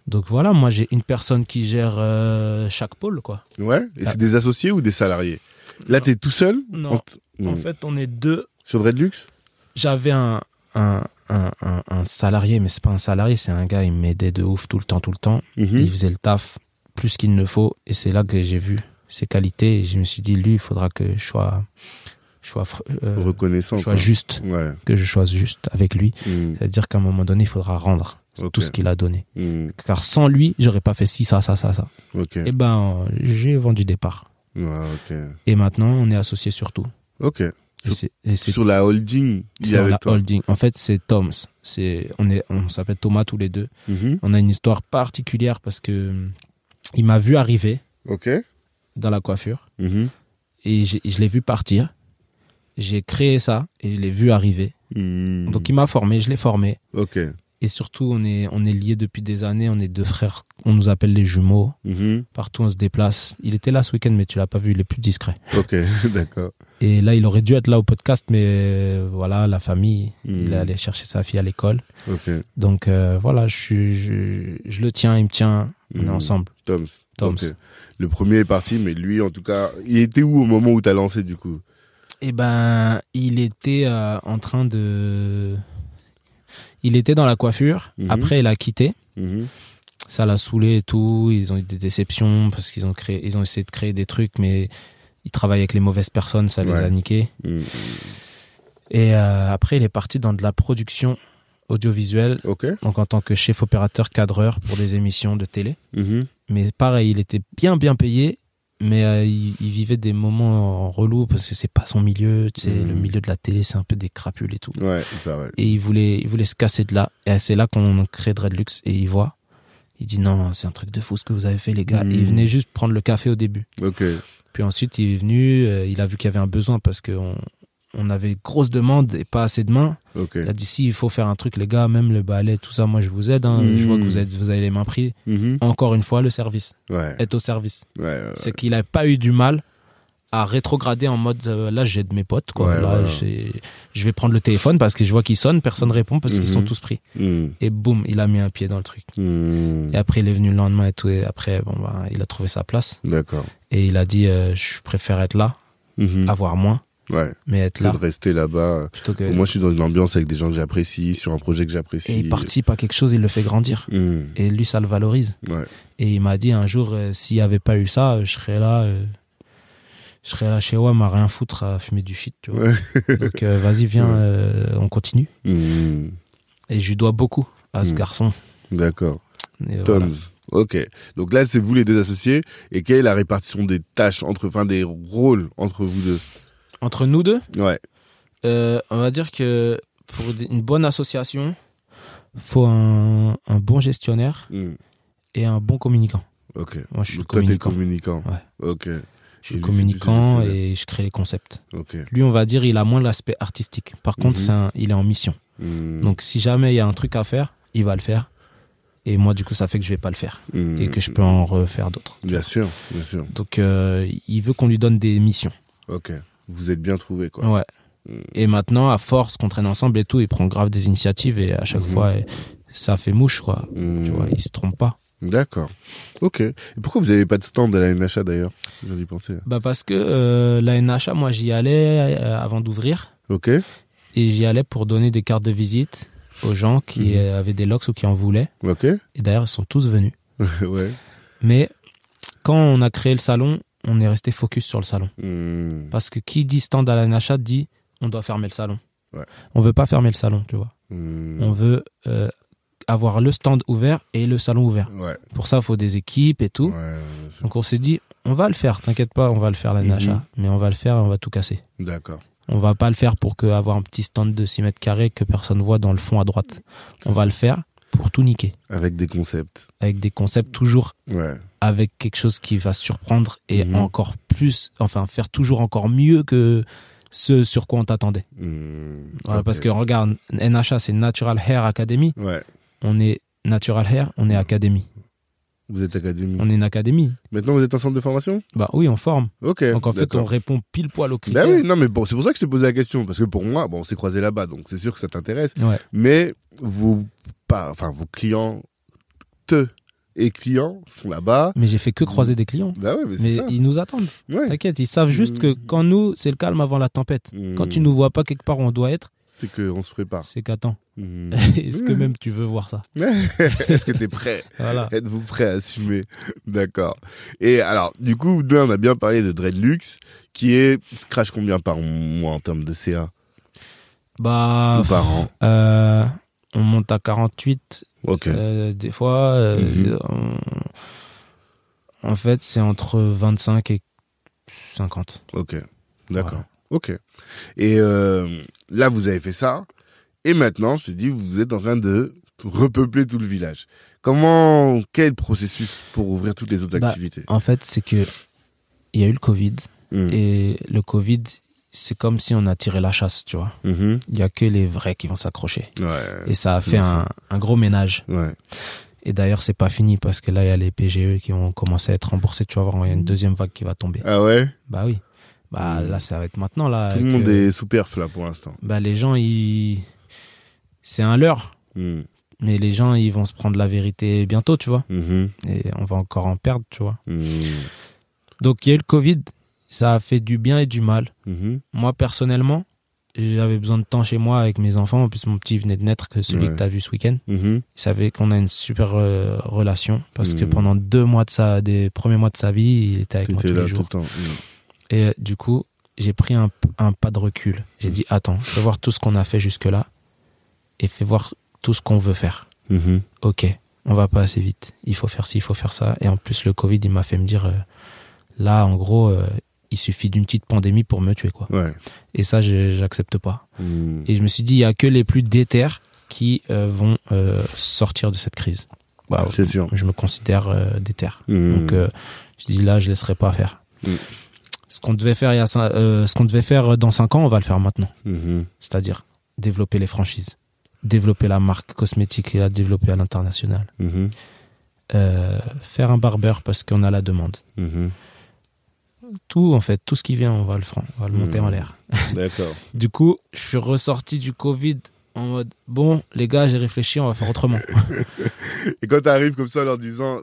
Speaker 1: Donc voilà, moi j'ai une personne qui gère euh, chaque pôle, quoi.
Speaker 2: Ouais. Et c'est des associés ou des salariés? Là,
Speaker 1: Non.
Speaker 2: t'es tout seul?
Speaker 1: Non.
Speaker 2: En
Speaker 1: fait, on est deux.
Speaker 2: Sur Redlux
Speaker 1: J'avais un, un, un, un- un salarié, mais c'est pas un salarié, c'est un gars, il m'aidait de ouf tout le temps, tout le temps.
Speaker 2: Mhm.
Speaker 1: Il faisait le taf plus qu'il ne faut, et c'est là que j'ai vu ses qualités. Et je me suis dit, lui, il faudra que je sois, je sois, euh,
Speaker 2: Reconnaissant.
Speaker 1: je sois juste,
Speaker 2: Ouais.
Speaker 1: que je sois juste avec lui.
Speaker 2: Mm.
Speaker 1: C'est-à-dire qu'à un moment donné, il faudra rendre tout ce qu'il a donné.
Speaker 2: Mm.
Speaker 1: Car sans lui, j'aurais pas fait ci, ça, ça, ça, ça.
Speaker 2: Ok.
Speaker 1: Eh ben, j'ai vendu des parts. Et maintenant, on est associés sur tout.
Speaker 2: Ok.
Speaker 1: Et
Speaker 2: Sur la holding, il y
Speaker 1: sur
Speaker 2: avait
Speaker 1: la
Speaker 2: toi.
Speaker 1: holding. En fait, c'est Tom's. C'est, on est, on s'appelle Thomas tous les deux.
Speaker 2: Mhm.
Speaker 1: On a une histoire particulière parce que il m'a vu arriver
Speaker 2: Ok.
Speaker 1: dans la coiffure
Speaker 2: Mhm.
Speaker 1: et je l'ai vu partir. J'ai créé ça et je l'ai vu arriver.
Speaker 2: Mm.
Speaker 1: Donc il m'a formé, je l'ai formé.
Speaker 2: Ok.
Speaker 1: Et surtout, on est, on est liés depuis des années. On est deux frères. On nous appelle les jumeaux.
Speaker 2: Mhm.
Speaker 1: Partout, on se déplace. Il était là ce week-end, mais tu l'as pas vu. Il est plus discret.
Speaker 2: Ok. D'accord.
Speaker 1: Et là, il aurait dû être là au podcast, mais euh, voilà, la famille, il est allé chercher sa fille à l'école. Donc euh, voilà, je, suis- je, je le tiens, il me tient, on est
Speaker 2: Mhm.
Speaker 1: ensemble.
Speaker 2: Toms.
Speaker 1: Toms.
Speaker 2: Le premier est parti, mais lui, en tout cas, il était où au moment où t'as lancé, du coup?
Speaker 1: Eh ben, il était euh, en train de... Il était dans la coiffure,
Speaker 2: Mhm.
Speaker 1: après il a quitté, ça l'a saoulé et tout, ils ont eu des déceptions parce qu'ils ont, créé, ils ont essayé de créer des trucs, mais ils travaillent avec les mauvaises personnes, ça les a niqués.
Speaker 2: Mhm.
Speaker 1: Et euh, après, il est parti dans de la production audiovisuelle, donc en tant que chef opérateur cadreur pour des émissions de télé.
Speaker 2: Mhm.
Speaker 1: Mais pareil, il était bien bien payé, mais euh, il, il vivait des moments relous parce que c'est pas son milieu, tu sais, le milieu de la télé, c'est un peu des crapules et tout.
Speaker 2: Ouais, il.
Speaker 1: Et il voulait, il voulait se casser de là. Et c'est là qu'on crée Dreadlux et il voit. Il dit non, c'est un truc de fou ce que vous avez fait les gars. Et il venait juste prendre le café au début. Puis ensuite il est venu, euh, il a vu qu'il y avait un besoin parce qu'on on avait grosse demande et pas assez de mains.
Speaker 2: Ok.
Speaker 1: Il a dit si il faut faire un truc les gars, même le balai, tout ça, moi je vous aide. hein. Je vois que vous êtes, vous avez les mains prises.
Speaker 2: Mhm.
Speaker 1: Encore une fois le service,
Speaker 2: Ouais.
Speaker 1: être au service.
Speaker 2: Ouais, ouais,
Speaker 1: c'est qu'il n'a pas eu du mal à rétrograder en mode euh, là j'aide mes potes quoi
Speaker 2: Ouais,
Speaker 1: là j'ai- je vais prendre le téléphone parce que je vois qu'il sonne personne répond parce qu'ils
Speaker 2: Mhm.
Speaker 1: sont tous pris
Speaker 2: Mhm.
Speaker 1: et boum il a mis un pied dans le truc
Speaker 2: Mhm.
Speaker 1: et après il est venu le lendemain et tout et après bon bah il a trouvé sa place
Speaker 2: D'accord.
Speaker 1: et il a dit euh, je préfère être là
Speaker 2: Mhm.
Speaker 1: avoir moins
Speaker 2: Ouais.
Speaker 1: mais être là
Speaker 2: de rester là-bas.
Speaker 1: que
Speaker 2: Moi, je suis dans une ambiance avec des gens que j'apprécie, sur un projet que j'apprécie.
Speaker 1: et il participe à quelque chose il le fait grandir
Speaker 2: Mhm.
Speaker 1: et lui ça le valorise
Speaker 2: Ouais.
Speaker 1: et il m'a dit un jour euh, s'il n'y avait pas eu ça je serais là euh, je serais là chez WAM à rien foutre à fumer du shit tu vois
Speaker 2: Ouais.
Speaker 1: Donc euh, vas-y, viens, euh, on continue.
Speaker 2: Mhm.
Speaker 1: Et je lui dois beaucoup à ce
Speaker 2: Mm.
Speaker 1: garçon.
Speaker 2: D'accord.
Speaker 1: Voilà.
Speaker 2: Toms. Ok. Donc là, c'est vous les deux associés. Et quelle est la répartition des tâches entre, enfin, des rôles entre vous deux?
Speaker 1: Entre nous deux,
Speaker 2: Ouais.
Speaker 1: euh, on va dire que pour une bonne association, faut un, un bon gestionnaire
Speaker 2: Mhm.
Speaker 1: et un bon communicant.
Speaker 2: Ok.
Speaker 1: Moi, je suis
Speaker 2: Donc toi,
Speaker 1: communicant.
Speaker 2: communicant.
Speaker 1: Ouais.
Speaker 2: Ok.
Speaker 1: Je suis communicant et je crée les concepts. Lui, on va dire, il a moins l'aspect artistique. Par contre,
Speaker 2: Mhm.
Speaker 1: un- il est en mission.
Speaker 2: Mhm.
Speaker 1: Donc, si jamais il y a un truc à faire, il va le faire. Et moi, du coup, ça fait que je vais pas le faire
Speaker 2: Mhm.
Speaker 1: et que je peux en refaire d'autres.
Speaker 2: Bien sûr, bien sûr.
Speaker 1: Donc, euh, il veut qu'on lui donne des missions.
Speaker 2: Ok. Vous êtes bien trouvé, quoi.
Speaker 1: Ouais.
Speaker 2: Mm.
Speaker 1: Et maintenant, à force qu'on traîne ensemble et tout, il prend grave des initiatives et à chaque
Speaker 2: Mhm.
Speaker 1: fois, ça fait mouche, quoi.
Speaker 2: Mhm.
Speaker 1: Tu vois, il se trompe pas.
Speaker 2: D'accord. Ok. Et pourquoi vous avez pas de stand à la NHA d'ailleurs? J'ai dû penser.
Speaker 1: Bah parce que euh, la NHA, moi, j'y allais euh, avant d'ouvrir
Speaker 2: Ok.
Speaker 1: et j'y allais pour donner des cartes de visite aux gens qui
Speaker 2: Mhm.
Speaker 1: euh, avaient des locks ou qui en voulaient.
Speaker 2: Ok.
Speaker 1: Et d'ailleurs, ils sont tous venus.
Speaker 2: ouais.
Speaker 1: Mais quand on a créé le salon, on est resté focus sur le salon.
Speaker 2: Mhm.
Speaker 1: Parce que qui dit stand à la NHA dit on doit fermer le salon.
Speaker 2: Ouais.
Speaker 1: On veut pas fermer le salon, tu vois.
Speaker 2: Mhm.
Speaker 1: On veut euh, avoir le stand ouvert et le salon ouvert.
Speaker 2: Ouais.
Speaker 1: Pour ça, il faut des équipes et tout.
Speaker 2: Ouais.
Speaker 1: Donc on s'est dit, on va le faire, t'inquiète pas, on va le faire la
Speaker 2: Mhm.
Speaker 1: NHA, mais on va le faire et on va tout casser.
Speaker 2: D'accord.
Speaker 1: On va pas le faire pour que avoir un petit stand de 6 mètres carrés que personne voit dans le fond à droite. On va le faire pour tout niquer.
Speaker 2: Avec des concepts.
Speaker 1: Avec des concepts toujours
Speaker 2: Ouais.
Speaker 1: avec quelque chose qui va surprendre et
Speaker 2: Mhm.
Speaker 1: encore plus enfin faire toujours encore mieux que ce sur quoi on t'attendait.
Speaker 2: Hmm,
Speaker 1: Voilà,
Speaker 2: ok.
Speaker 1: Parce que regarde, NHA c'est Natural Hair Academy.
Speaker 2: Ouais.
Speaker 1: On est Natural Hair, on est Academy.
Speaker 2: Vous êtes académie.
Speaker 1: On est une académie.
Speaker 2: Maintenant, vous êtes un centre de formation?
Speaker 1: Bah oui, on forme.
Speaker 2: Ok.
Speaker 1: Donc en fait, on répond pile poil aux critères.
Speaker 2: Bah oui, non, mais bon, c'est pour ça que je t'ai posé la question. Parce que pour moi, bon, on s'est croisés là-bas, donc c'est sûr que ça t'intéresse.
Speaker 1: Ouais.
Speaker 2: Mais vous, pas, enfin, vos clients, te et clients sont là-bas.
Speaker 1: Mais j'ai fait que croiser des clients.
Speaker 2: Bah ouais, mais c'est
Speaker 1: Mais
Speaker 2: ça.
Speaker 1: ils nous attendent.
Speaker 2: Ouais.
Speaker 1: T'inquiète, ils savent juste que
Speaker 2: Mm.
Speaker 1: quand nous, c'est le calme avant la tempête. Quand
Speaker 2: Hmm,
Speaker 1: tu nous vois pas quelque part où on doit être,
Speaker 2: C'est qu'on se prépare.
Speaker 1: c'est qu'attends.
Speaker 2: Hmm.
Speaker 1: Est-ce que même tu veux voir ça
Speaker 2: Est-ce que t'es prêt?
Speaker 1: Voilà.
Speaker 2: Êtes-vous prêt à assumer? D'accord. Et alors, du coup, là, on a bien parlé de Dreadlux, qui est crash combien par mois en termes de CA
Speaker 1: Bah,
Speaker 2: ou par an?
Speaker 1: euh, on monte à 48
Speaker 2: Ok.
Speaker 1: euh, des fois. euh,
Speaker 2: Mhm.
Speaker 1: on- En fait, c'est entre 25 et 50.
Speaker 2: Ok. D'accord.
Speaker 1: Voilà.
Speaker 2: Ok. Et euh, là, vous avez fait ça. Et maintenant, je te dis, vous êtes en train de repeupler tout le village. Comment, quel processus pour ouvrir toutes les autres
Speaker 1: Bah,
Speaker 2: activités?
Speaker 1: En fait, c'est que il y a eu le Covid
Speaker 2: Hmm.
Speaker 1: et le Covid, c'est comme si on a tiré la chasse, tu vois.
Speaker 2: Mhm.
Speaker 1: Il y a que les vrais qui vont s'accrocher.
Speaker 2: Ouais.
Speaker 1: Et ça a fait un, un gros ménage.
Speaker 2: Ouais.
Speaker 1: Et d'ailleurs, c'est pas fini parce que là, il y a les PGE qui ont commencé à être remboursés. Tu vas voir, il y a une deuxième vague qui va tomber.
Speaker 2: Ah ouais?
Speaker 1: Bah oui. Bah
Speaker 2: Mm.
Speaker 1: là, ça va être maintenant. Là,
Speaker 2: Tout le monde est sous perf là pour l'instant.
Speaker 1: Bah les gens, ils. C'est un leurre.
Speaker 2: Hmm.
Speaker 1: Mais les gens, ils vont se prendre la vérité bientôt, tu vois.
Speaker 2: Mhm.
Speaker 1: Et on va encore en perdre, tu vois. Donc, il y a eu le Covid. Ça a fait du bien et du mal.
Speaker 2: Mhm.
Speaker 1: Moi, personnellement, j'avais besoin de temps chez moi avec mes enfants. En plus, mon petit venait de naître, que celui
Speaker 2: Ouais.
Speaker 1: que tu as vu ce week-end.
Speaker 2: Mhm.
Speaker 1: Il savait qu'on a une super euh, relation. Parce que
Speaker 2: Mhm.
Speaker 1: pendant deux mois de sa, des premiers mois de sa vie, il était avec moi tous les
Speaker 2: tout
Speaker 1: jours.
Speaker 2: le temps.
Speaker 1: Et euh, du coup, j'ai pris un, un pas de recul. J'ai dit, attends, fais voir tout ce qu'on a fait jusque-là. Et fais voir tout ce qu'on veut faire. Ok, on va pas assez vite. Il faut faire ci, il faut faire ça. Et en plus, le Covid, il m'a fait me dire, euh, là, en gros, euh, il suffit d'une petite pandémie pour me tuer, quoi.
Speaker 2: Ouais.
Speaker 1: Et ça, je- j'accepte pas.
Speaker 2: Hmm.
Speaker 1: Et je me suis dit, il y a que les plus déter qui euh, vont euh, sortir de cette crise. Bah,
Speaker 2: C'est sûr.
Speaker 1: je me considère euh, déter.
Speaker 2: Hmm.
Speaker 1: Donc, euh, je dis là, je laisserai pas faire.
Speaker 2: Mm.
Speaker 1: Ce qu'on devait faire il y a ce qu'on devait faire dans 5 ans, on va le faire maintenant. C'est-à-dire développer les franchises, développer la marque cosmétique et la développer à l'international. Faire un barbeur parce qu'on a la demande. Tout, en fait, tout ce qui vient, on va le, faire, on va le monter
Speaker 2: Mm.
Speaker 1: en l'air.
Speaker 2: D'accord.
Speaker 1: Du coup, je suis ressorti du Covid en mode bon, les gars, j'ai réfléchi, on va faire autrement.
Speaker 2: Et quand t'arrives comme ça en leur disant,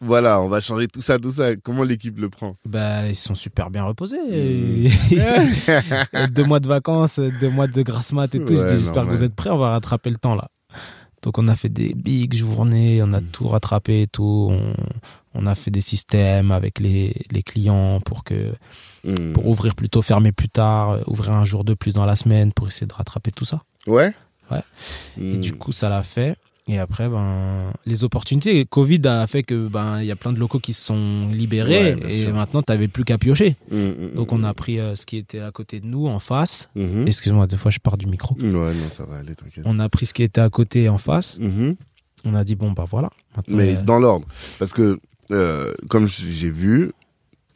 Speaker 2: voilà, on va changer tout ça, tout ça, comment l'équipe le prend?
Speaker 1: Bah, ils sont super bien reposés.
Speaker 2: Mm.
Speaker 1: deux mois de vacances, deux mois de grasse mat et tout.
Speaker 2: Ouais,
Speaker 1: j'espère que vous êtes prêts, on va rattraper le temps là. Donc on a fait des big journées, on a
Speaker 2: Mm.
Speaker 1: tout rattrapé et tout. On, on a fait des systèmes avec les, les clients pour que
Speaker 2: Hmm.
Speaker 1: pour ouvrir plus tôt, fermer plus tard, euh, ouvrir un jour de plus dans la semaine pour essayer de rattraper tout ça.
Speaker 2: Ouais
Speaker 1: Ouais. Et
Speaker 2: Hmm.
Speaker 1: du coup, ça l'a fait. Et après, ben, les opportunités. Covid a fait que ben, il y a plein de locaux qui se sont libérés
Speaker 2: Ouais,
Speaker 1: et maintenant, t'avais plus qu'à piocher.
Speaker 2: Hmm,
Speaker 1: Donc, on a pris euh, ce qui était à côté de nous, en face. Excuse-moi, deux fois, je pars du micro.
Speaker 2: Ouais, non, ça va aller, t'inquiète.
Speaker 1: On a pris ce qui était à côté, en face. On a dit bon, bah voilà. Maintenant,
Speaker 2: Mais
Speaker 1: euh,
Speaker 2: dans l'ordre. Parce que, euh, comme j'ai vu,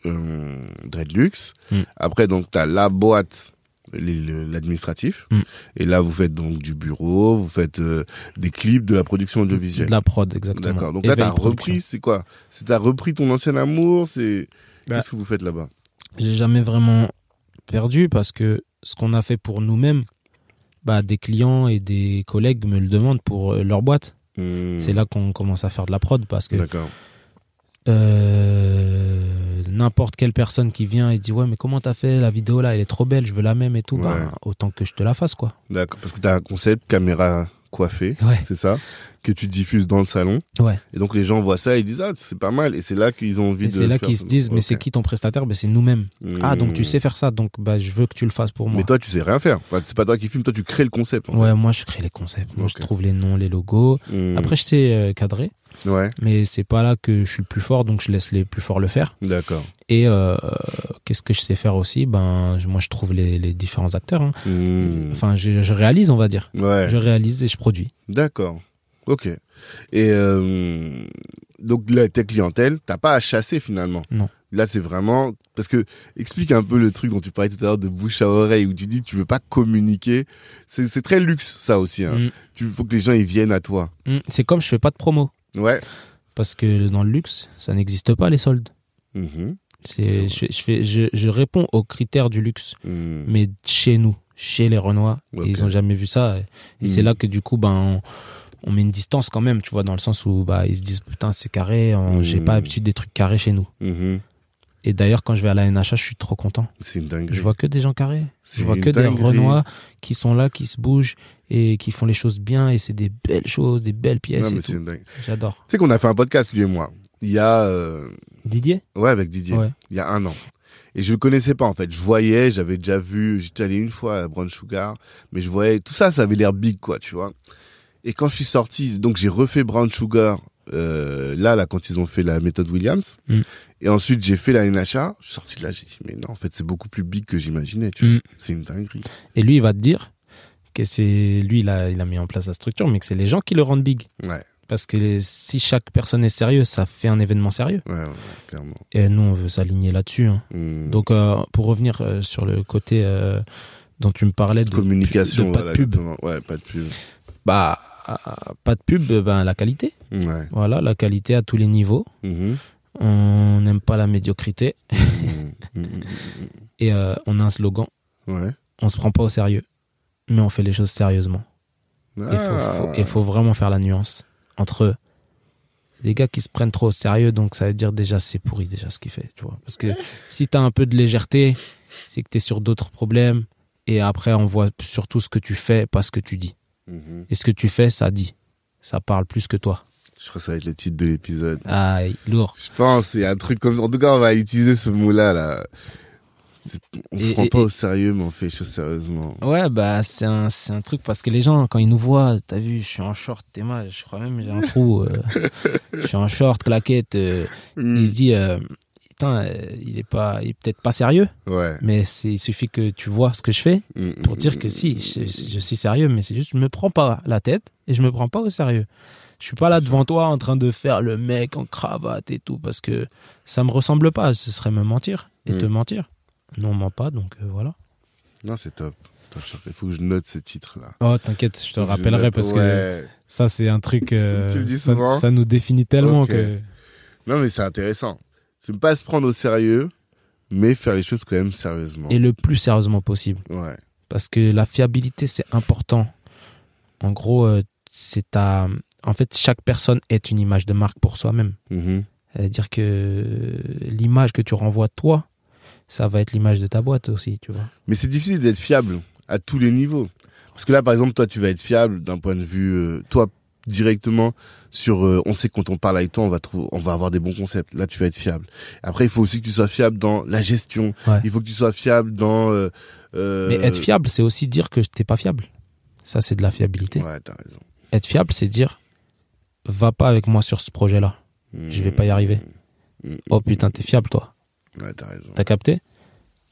Speaker 2: euh, Dreadlux,
Speaker 1: Mm.
Speaker 2: après, donc, t'as la boîte, l'administratif,
Speaker 1: Mm.
Speaker 2: et là, vous faites donc du bureau, vous faites euh, des clips, de la production audiovisuelle.
Speaker 1: de la prod, exactement.
Speaker 2: D'accord. Donc là, t'as repris, c'est quoi? C'est t'as repris ton ancien amour, c'est...
Speaker 1: Bah.
Speaker 2: Qu'est-ce que vous faites là-bas?
Speaker 1: J'ai jamais vraiment perdu parce que ce qu'on a fait pour nous-mêmes, bah, des clients et des collègues me le demandent pour euh, leur boîte.
Speaker 2: Hmm.
Speaker 1: C'est là qu'on commence à faire de la prod parce que
Speaker 2: D'accord.
Speaker 1: Euh, n'importe quelle personne qui vient et dit ouais mais comment t'as fait la vidéo là? Elle est trop belle je veux la même et tout.
Speaker 2: Ouais.
Speaker 1: bah, autant que je te la fasse quoi.
Speaker 2: D'accord. Parce que t'as un concept caméra coiffée,
Speaker 1: ouais.
Speaker 2: c'est ça Que tu diffuses dans le salon.
Speaker 1: ouais.
Speaker 2: Et donc les gens voient ça et ils disent ah c'est pas mal. Et c'est là qu'ils ont envie
Speaker 1: et
Speaker 2: de
Speaker 1: c'est là qu'ils se disent mais c'est qui ton prestataire? Ben c'est nous-mêmes. Ah donc tu sais faire ça. Donc bah je veux que tu le fasses pour moi.
Speaker 2: Mais toi tu sais rien faire. Enfin, c'est pas toi qui filmes toi tu crées le concept en
Speaker 1: ouais moi je crée les concepts. Moi je trouve les noms les logos.
Speaker 2: Hmm.
Speaker 1: après je sais euh, cadrer
Speaker 2: ouais
Speaker 1: mais c'est pas là que je suis le plus fort donc je laisse les plus forts le faire
Speaker 2: d'accord
Speaker 1: et euh, qu'est-ce que je sais faire aussi? Ben moi je trouve les, les différents acteurs hein.
Speaker 2: Hmm.
Speaker 1: enfin je, je réalise on va dire
Speaker 2: ouais
Speaker 1: je réalise et je produis
Speaker 2: d'accord ok et euh, donc là ta clientèle t'as pas à chasser finalement?
Speaker 1: Non.
Speaker 2: Là, c'est vraiment parce que explique un peu le truc dont tu parlais tout à l'heure de bouche à oreille où tu dis tu veux pas communiquer. C'est très luxe ça aussi. Hein.
Speaker 1: Mm.
Speaker 2: Tu faut que les gens ils viennent à toi.
Speaker 1: Mm. C'est comme je fais pas de promo.
Speaker 2: Ouais.
Speaker 1: Parce que dans le luxe, ça n'existe pas les soldes.
Speaker 2: Mhm.
Speaker 1: C'est, je, je fais, je, je réponds aux critères du luxe,
Speaker 2: Mm.
Speaker 1: mais chez nous, chez les Renois, ils ont jamais vu ça. Et, et c'est là que du coup, ben, on, on met une distance quand même, tu vois, dans le sens où bah, ils se disent putain, c'est carré, on- j'ai pas l'habitude des trucs carrés chez nous. Et d'ailleurs, quand je vais à la NHA, je suis trop content.
Speaker 2: C'est une dinguerie.
Speaker 1: Je vois que des gens carrés. Je vois que des
Speaker 2: dinguerie.
Speaker 1: Renois qui sont là, qui se bougent et qui font les choses bien. Et c'est des belles choses, des belles pièces
Speaker 2: Non, mais.
Speaker 1: J'adore.
Speaker 2: Tu sais qu'on a fait un podcast lui et moi. Il y a euh,
Speaker 1: Didier
Speaker 2: ouais avec Didier.
Speaker 1: Ouais.
Speaker 2: Il y a un an. Et je le connaissais pas en fait. Je voyais, j'avais déjà vu, j'étais allé une fois à Brown Sugar, mais je voyais tout ça, ça avait l'air big quoi, tu vois. Et quand je suis sorti, donc j'ai refait Brown Sugar euh, là, là quand ils ont fait la méthode Williams.
Speaker 1: Mm.
Speaker 2: Et ensuite j'ai fait la NHA. Je suis sorti de là, j'ai dit mais non, en fait c'est beaucoup plus big que j'imaginais. Tu.
Speaker 1: Mm.
Speaker 2: C'est une dinguerie.
Speaker 1: Et lui, il va te dire que c'est lui, il a, il a mis en place la structure, mais que c'est les gens qui le rendent big.
Speaker 2: Ouais,
Speaker 1: Parce que les- si chaque personne est sérieuse, ça fait un événement sérieux.
Speaker 2: ouais, ouais, clairement.
Speaker 1: Et nous, on veut s'aligner là-dessus. hein.
Speaker 2: Mm.
Speaker 1: Donc, euh, pour revenir euh, sur le côté dont tu me parlais de
Speaker 2: communication,
Speaker 1: de pas
Speaker 2: voilà,
Speaker 1: de pub.
Speaker 2: Ouais, pas de pub.
Speaker 1: bah pas de pub, euh, ben la qualité.
Speaker 2: Ouais.
Speaker 1: Voilà, la qualité à tous les niveaux.
Speaker 2: Mhm.
Speaker 1: On n'aime pas la médiocrité
Speaker 2: Mhm. Mhm.
Speaker 1: et euh, on a un slogan.
Speaker 2: Ouais.
Speaker 1: On se prend pas au sérieux, mais on fait les choses sérieusement. Il faut,
Speaker 2: Ah.
Speaker 1: faut vraiment faire la nuance entre les gars qui se prennent trop au sérieux, donc ça veut dire déjà c'est pourri déjà ce qu'il fait, tu vois. Parce que si t'as un peu de légèreté, c'est que t'es sur d'autres problèmes et après on voit surtout ce que tu fais, pas ce que tu dis.
Speaker 2: Mhm.
Speaker 1: Et ce que tu fais, ça dit, ça parle plus que toi.
Speaker 2: Je crois que ça va être le titre de l'épisode.
Speaker 1: Aïe, lourd.
Speaker 2: Je pense, il y a un truc comme ça. En tout cas, on va utiliser ce mot-là, là. On se
Speaker 1: Et-
Speaker 2: prend
Speaker 1: et-
Speaker 2: pas
Speaker 1: et-
Speaker 2: au sérieux, mais on fait les choses sérieusement.
Speaker 1: Ouais, bah c'est un, un truc parce que les gens, quand ils nous voient, t'as vu, je suis en short, t'es mal, je crois même j'ai un trou, euh, je suis en short, claquette, euh,
Speaker 2: Mm.
Speaker 1: il se dit, euh, putain, euh, il est pas, il est peut-être pas sérieux,
Speaker 2: Ouais.
Speaker 1: mais il suffit que tu vois ce que je fais
Speaker 2: Mm,
Speaker 1: pour
Speaker 2: mm,
Speaker 1: dire que
Speaker 2: mm,
Speaker 1: si,
Speaker 2: mm,
Speaker 1: je,
Speaker 2: mm.
Speaker 1: je suis sérieux, mais c'est juste, je me prends pas la tête et je me prends pas au sérieux. Je suis pas là devant toi en train de faire le mec en cravate et tout parce que ça me ressemble pas, ce serait me mentir et
Speaker 2: Mm.
Speaker 1: te mentir. Non, on ment pas, donc euh, voilà.
Speaker 2: Non, c'est top. Il faut que je note ce titre-là.
Speaker 1: Oh, t'inquiète, je te rappellerai
Speaker 2: note.
Speaker 1: parce que. Ça, c'est un truc. euh,
Speaker 2: Tu le dis
Speaker 1: ça,
Speaker 2: souvent
Speaker 1: ça nous définit tellement que.
Speaker 2: Non, mais c'est intéressant. C'est pas se prendre au sérieux, mais faire les choses quand même sérieusement.
Speaker 1: Et le plus sérieusement possible.
Speaker 2: Ouais.
Speaker 1: Parce que la fiabilité, c'est important. En gros, euh, c'est ta. En fait, chaque personne est une image de marque pour soi-même.
Speaker 2: Mhm.
Speaker 1: C'est-à-dire que l'image que tu renvoies toi, ça va être l'image de ta boîte aussi, tu vois.
Speaker 2: Mais c'est difficile d'être fiable à tous les niveaux. Parce que là, par exemple, toi, tu vas être fiable d'un point de vue, euh, toi, directement sur, euh, on sait que quand on parle avec toi, on va trouver, on va avoir des bons concepts. Là, tu vas être fiable. Après, il faut aussi que tu sois fiable dans la gestion.
Speaker 1: Ouais.
Speaker 2: Il faut que tu sois fiable dans. euh, euh,
Speaker 1: Mais être fiable, c'est aussi dire que t'es pas fiable. Ça, c'est de la fiabilité.
Speaker 2: Ouais, t'as raison.
Speaker 1: Être fiable, c'est dire va pas avec moi sur ce projet-là. Je vais pas y arriver.
Speaker 2: Mm,
Speaker 1: Oh putain, t'es fiable, toi.
Speaker 2: Ouais, t'as raison.
Speaker 1: T'as capté?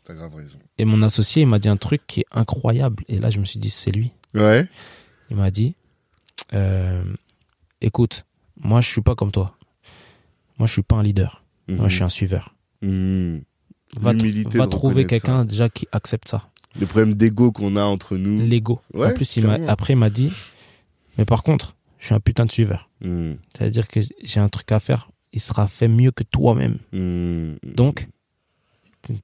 Speaker 2: T'as grave raison.
Speaker 1: Et mon associé, il m'a dit un truc qui est incroyable. Et là, je me suis dit, c'est lui.
Speaker 2: Ouais.
Speaker 1: Il m'a dit, euh, écoute, moi, je suis pas comme toi. Moi, je suis pas un leader. Moi, je suis un suiveur.
Speaker 2: Mhm.
Speaker 1: Va, tr- va trouver quelqu'un déjà qui accepte ça.
Speaker 2: Le problème d'ego qu'on a entre nous.
Speaker 1: L'ego.
Speaker 2: Ouais,
Speaker 1: en plus, il après, il m'a dit, mais par contre, je suis un putain de suiveur.
Speaker 2: Mhm.
Speaker 1: C'est-à-dire que j'ai un truc à faire. Il sera fait mieux que toi-même.
Speaker 2: Mhm.
Speaker 1: Donc,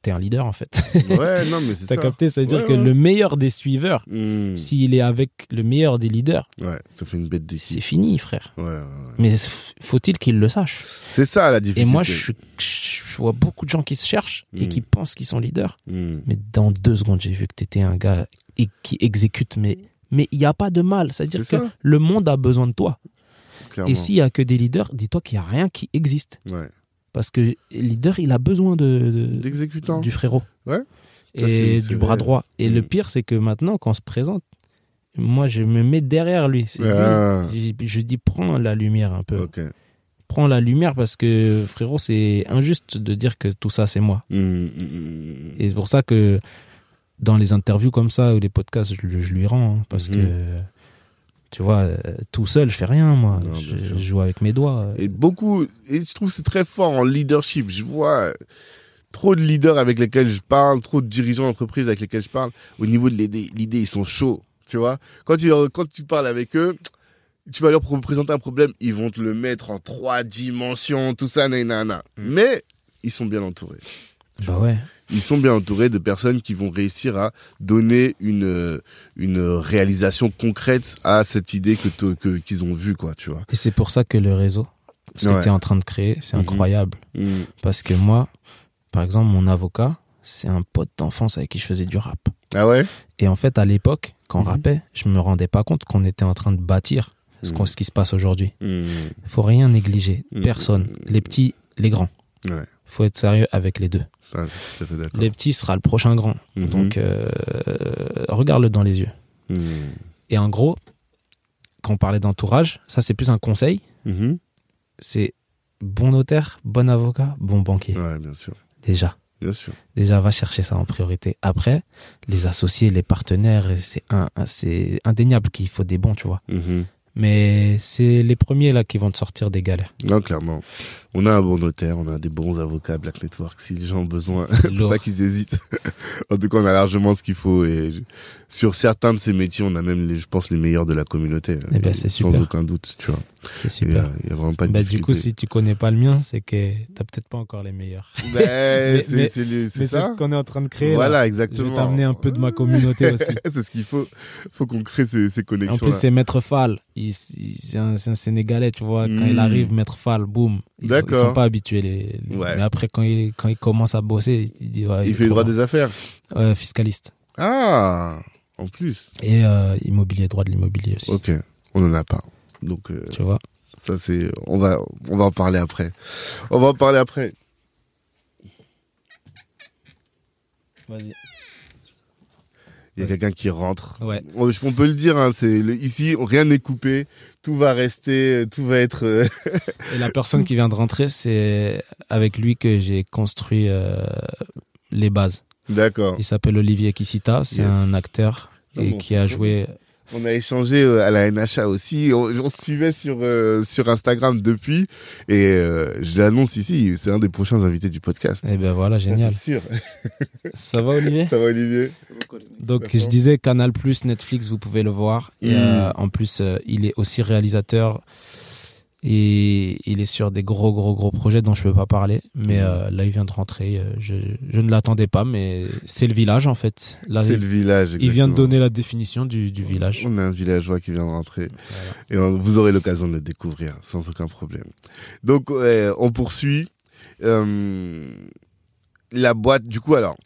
Speaker 1: t'es un leader, en fait.
Speaker 2: Ouais, non, mais c'est
Speaker 1: T'as
Speaker 2: ça.
Speaker 1: capté? C'est-à-dire
Speaker 2: Ouais,
Speaker 1: que
Speaker 2: ouais.
Speaker 1: le meilleur des suiveurs,
Speaker 2: Mhm.
Speaker 1: s'il est avec le meilleur des leaders,
Speaker 2: Ouais, ça fait une bête
Speaker 1: c'est
Speaker 2: d'équipe.
Speaker 1: fini, frère.
Speaker 2: Ouais.
Speaker 1: Mais faut-il qu'il le sache?
Speaker 2: C'est ça la difficulté.
Speaker 1: Et moi, je, vois beaucoup de gens qui se cherchent et qui pensent qu'ils sont leaders.
Speaker 2: Mhm.
Speaker 1: Mais dans deux secondes, j'ai vu que tu étais un gars et qui exécute. Mais mais il n'y a pas de mal. C'est-à-dire
Speaker 2: C'est
Speaker 1: que
Speaker 2: ça.
Speaker 1: le monde a besoin de toi.
Speaker 2: Clairement.
Speaker 1: Et s'il n'y a que des leaders, dis-toi qu'il n'y a rien qui existe.
Speaker 2: Ouais.
Speaker 1: Parce que le leader, il a besoin de, du frérot.
Speaker 2: Ouais. Ça,
Speaker 1: Et du bras
Speaker 2: vrai.
Speaker 1: droit. Et le
Speaker 2: Mm.
Speaker 1: pire, c'est que maintenant, quand on se présente, moi, je me mets derrière lui. Je, je dis, prends la lumière un peu. Prends la lumière parce que frérot c'est injuste de dire que tout ça c'est moi
Speaker 2: mhm, mhm.
Speaker 1: et c'est pour ça que dans les interviews comme ça ou les podcasts je, je lui rends hein, parce
Speaker 2: Mhm.
Speaker 1: que Tu vois, euh, tout seul, je fais rien, moi.
Speaker 2: Non,
Speaker 1: je, joue avec mes doigts.
Speaker 2: Et beaucoup, et je trouve que c'est très fort en leadership. Je vois euh, trop de leaders avec lesquels je parle, trop de dirigeants d'entreprise avec lesquels je parle. Au niveau de l'idée, l'idée, ils sont chauds, tu vois. Quand tu, quand tu parles avec eux, tu vas leur présenter un problème, ils vont te le mettre en trois dimensions, tout ça, nanana. Mais, ils sont bien entourés.
Speaker 1: Bah ouais.
Speaker 2: Ils sont bien entourés de personnes qui vont réussir à donner une, euh, une réalisation concrète à cette idée que, que, qu'ils ont vue, quoi, tu vois.
Speaker 1: Et c'est pour ça que le réseau, ce
Speaker 2: Ouais.
Speaker 1: que tu es en train de créer, c'est
Speaker 2: Mhm.
Speaker 1: incroyable.
Speaker 2: Mm.
Speaker 1: Parce que moi, par exemple, mon avocat, c'est un pote d'enfance avec qui je faisais du rap.
Speaker 2: Ah ouais?
Speaker 1: Et en fait, à l'époque, quand on
Speaker 2: Mhm.
Speaker 1: rappait, je me rendais pas compte qu'on était en train de bâtir ce,
Speaker 2: Mhm.
Speaker 1: qu'on- ce qui se passe aujourd'hui. Faut rien négliger.
Speaker 2: Mhm.
Speaker 1: Personne. Les petits, les grands.
Speaker 2: Ouais.
Speaker 1: Faut être sérieux avec les deux.
Speaker 2: Ah, tout à fait d'accord.
Speaker 1: Les petits sera le prochain grand.
Speaker 2: Mhm.
Speaker 1: Donc, euh, regarde-le dans les yeux.
Speaker 2: Mm.
Speaker 1: Et en gros, quand on parlait d'entourage, ça c'est plus un conseil.
Speaker 2: Mhm.
Speaker 1: C'est bon notaire, bon avocat, bon banquier.
Speaker 2: Ouais, bien sûr.
Speaker 1: Déjà.
Speaker 2: Bien sûr.
Speaker 1: Déjà, va chercher ça en priorité. Après, les associés, les partenaires, c'est un, un- c'est indéniable qu'il faut des bons, tu vois.
Speaker 2: Mhm.
Speaker 1: Mais c'est les premiers là qui vont te sortir des galères.
Speaker 2: Non, clairement. On a un bon notaire, on a des bons avocats Black Network. Si les gens ont besoin, faut pas qu'ils hésitent. en tout cas, on a largement ce qu'il faut. Et je- sur certains de ces métiers, on a même, les, je pense, les meilleurs de la communauté.
Speaker 1: Eh ben, c'est
Speaker 2: Sans
Speaker 1: super.
Speaker 2: aucun doute, tu vois.
Speaker 1: C'est super.
Speaker 2: il y a vraiment pas de
Speaker 1: Bah, du coup, si tu connais pas le mien, c'est que t'as peut-être pas encore les meilleurs.
Speaker 2: Ben,
Speaker 1: Mais-
Speaker 2: c'est
Speaker 1: ce qu'on est en train de créer.
Speaker 2: voilà,
Speaker 1: là. Je
Speaker 2: exactement.
Speaker 1: vais t'amener un peu de ma communauté aussi.
Speaker 2: c'est ce qu'il faut. faut qu'on crée ces, ces
Speaker 1: En
Speaker 2: connexions.
Speaker 1: plus, c'est Maître Fall. Il, il- c'est un, un Sénégalais, tu vois. Quand il arrive, Maître Fall, boum. Ils, ils
Speaker 2: D'accord.
Speaker 1: sont pas habitués. Les, les-
Speaker 2: Ouais.
Speaker 1: Mais après, quand il, quand il commence à bosser, il dit ouais,
Speaker 2: il fait le droit des affaires.
Speaker 1: Fiscaliste.
Speaker 2: Ah, en plus.
Speaker 1: Et euh, immobilier, droit de l'immobilier aussi.
Speaker 2: Ok, on en a pas. Donc euh,
Speaker 1: Tu vois
Speaker 2: ça c'est, on va, on va en parler après. On va en parler après.
Speaker 1: Vas-y.
Speaker 2: Il y a quelqu'un qui rentre.
Speaker 1: Ouais.
Speaker 2: On, on peut le dire, hein, c'est ici rien n'est coupé, tout va rester, tout va être. euh,
Speaker 1: Et la personne qui vient de rentrer, c'est avec lui que j'ai construit euh, les bases.
Speaker 2: D'accord.
Speaker 1: Il s'appelle Olivier Kissita. C'est
Speaker 2: Yes.
Speaker 1: un acteur
Speaker 2: Ah
Speaker 1: et
Speaker 2: bon,
Speaker 1: qui a
Speaker 2: c'est
Speaker 1: joué.
Speaker 2: On a échangé euh, à la NHA aussi. On, on suivait sur euh, sur Instagram depuis et euh, je l'annonce ici. C'est un des prochains invités du podcast.
Speaker 1: Et ben voilà,
Speaker 2: Ça,
Speaker 1: génial.
Speaker 2: c'est sûr.
Speaker 1: Ça va, Olivier?
Speaker 2: Ça va Olivier
Speaker 1: Donc je disais Canal Plus, Netflix, vous pouvez le voir. Et
Speaker 2: Mm.
Speaker 1: euh, en plus, il est aussi réalisateur et il est sur des gros gros gros projets dont je peux pas parler. Mais
Speaker 2: Mm.
Speaker 1: euh, là, il vient de rentrer. euh, Je, je ne l'attendais pas, mais c'est le village en fait.
Speaker 2: C'est le village.
Speaker 1: il vient de donner la définition du, du village.
Speaker 2: On a un villageois qui vient de rentrer.
Speaker 1: Voilà.
Speaker 2: Et on- vous aurez l'occasion de le découvrir sans aucun problème. Donc, on poursuit. Euh, la boîte, du coup, alors,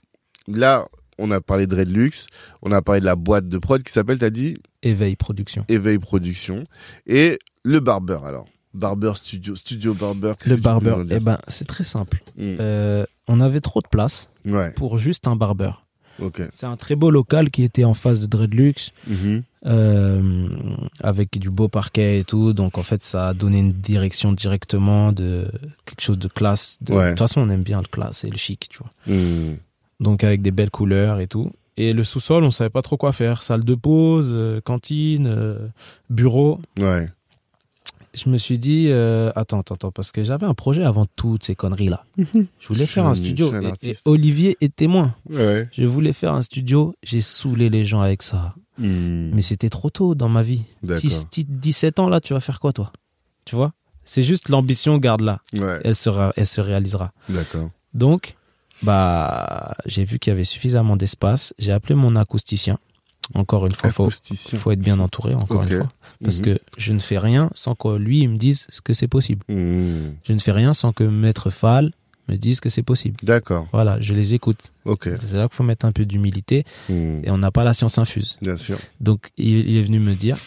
Speaker 2: là, on a parlé de Redlux, on a parlé de la boîte de prod qui s'appelle, t'as dit,
Speaker 1: Éveil Production.
Speaker 2: Éveil Production. Et le Barber, alors. Barber Studio, Studio Barber.
Speaker 1: Le barber, eh ben, c'est très simple.
Speaker 2: Hmm.
Speaker 1: Euh, on avait trop de place
Speaker 2: Ouais,
Speaker 1: pour juste un barbeur.
Speaker 2: ok.
Speaker 1: C'est un très beau local qui était en face de Dreadlux.
Speaker 2: Mhm.
Speaker 1: euh, avec du beau parquet et tout. Donc en fait, ça a donné une direction directement de quelque chose de classe. De,
Speaker 2: Ouais.
Speaker 1: toute façon, on aime bien le classe et le chic, tu vois.
Speaker 2: Hmm.
Speaker 1: Donc avec des belles couleurs et tout. Et le sous-sol, on savait pas trop quoi faire. Salle de pause, euh, cantine, bureau.
Speaker 2: Ouais.
Speaker 1: Je me suis dit, euh, attends, attends, attends, parce que j'avais un projet avant toutes ces conneries-là. Je voulais faire un studio.
Speaker 2: un
Speaker 1: Et-. Olivier est témoin.
Speaker 2: Ouais.
Speaker 1: Je voulais faire un studio. J'ai saoulé les gens avec ça.
Speaker 2: Hmm.
Speaker 1: Mais c'était trop tôt dans ma vie.
Speaker 2: D'accord.
Speaker 1: 10, 17 ans là, tu vas faire quoi toi? Tu vois? C'est juste l'ambition, garde-la.
Speaker 2: Ouais,
Speaker 1: Elle sera, elle se réalisera.
Speaker 2: d'accord.
Speaker 1: Donc, bah, j'ai vu qu'il y avait suffisamment d'espace. J'ai appelé mon acousticien. Encore une fois, faut, faut être bien entouré. Encore une fois, parce
Speaker 2: Mhm.
Speaker 1: que je ne fais rien sans que lui il me dise ce que c'est possible.
Speaker 2: Hmm.
Speaker 1: Je ne fais rien sans que Maître Fall me dise que c'est possible.
Speaker 2: D'accord.
Speaker 1: Voilà, je les écoute.
Speaker 2: Ok.
Speaker 1: C'est là qu'il faut mettre un peu d'humilité
Speaker 2: Hmm.
Speaker 1: et on n'a pas la science infuse.
Speaker 2: Bien sûr.
Speaker 1: Donc, il, il est venu me dire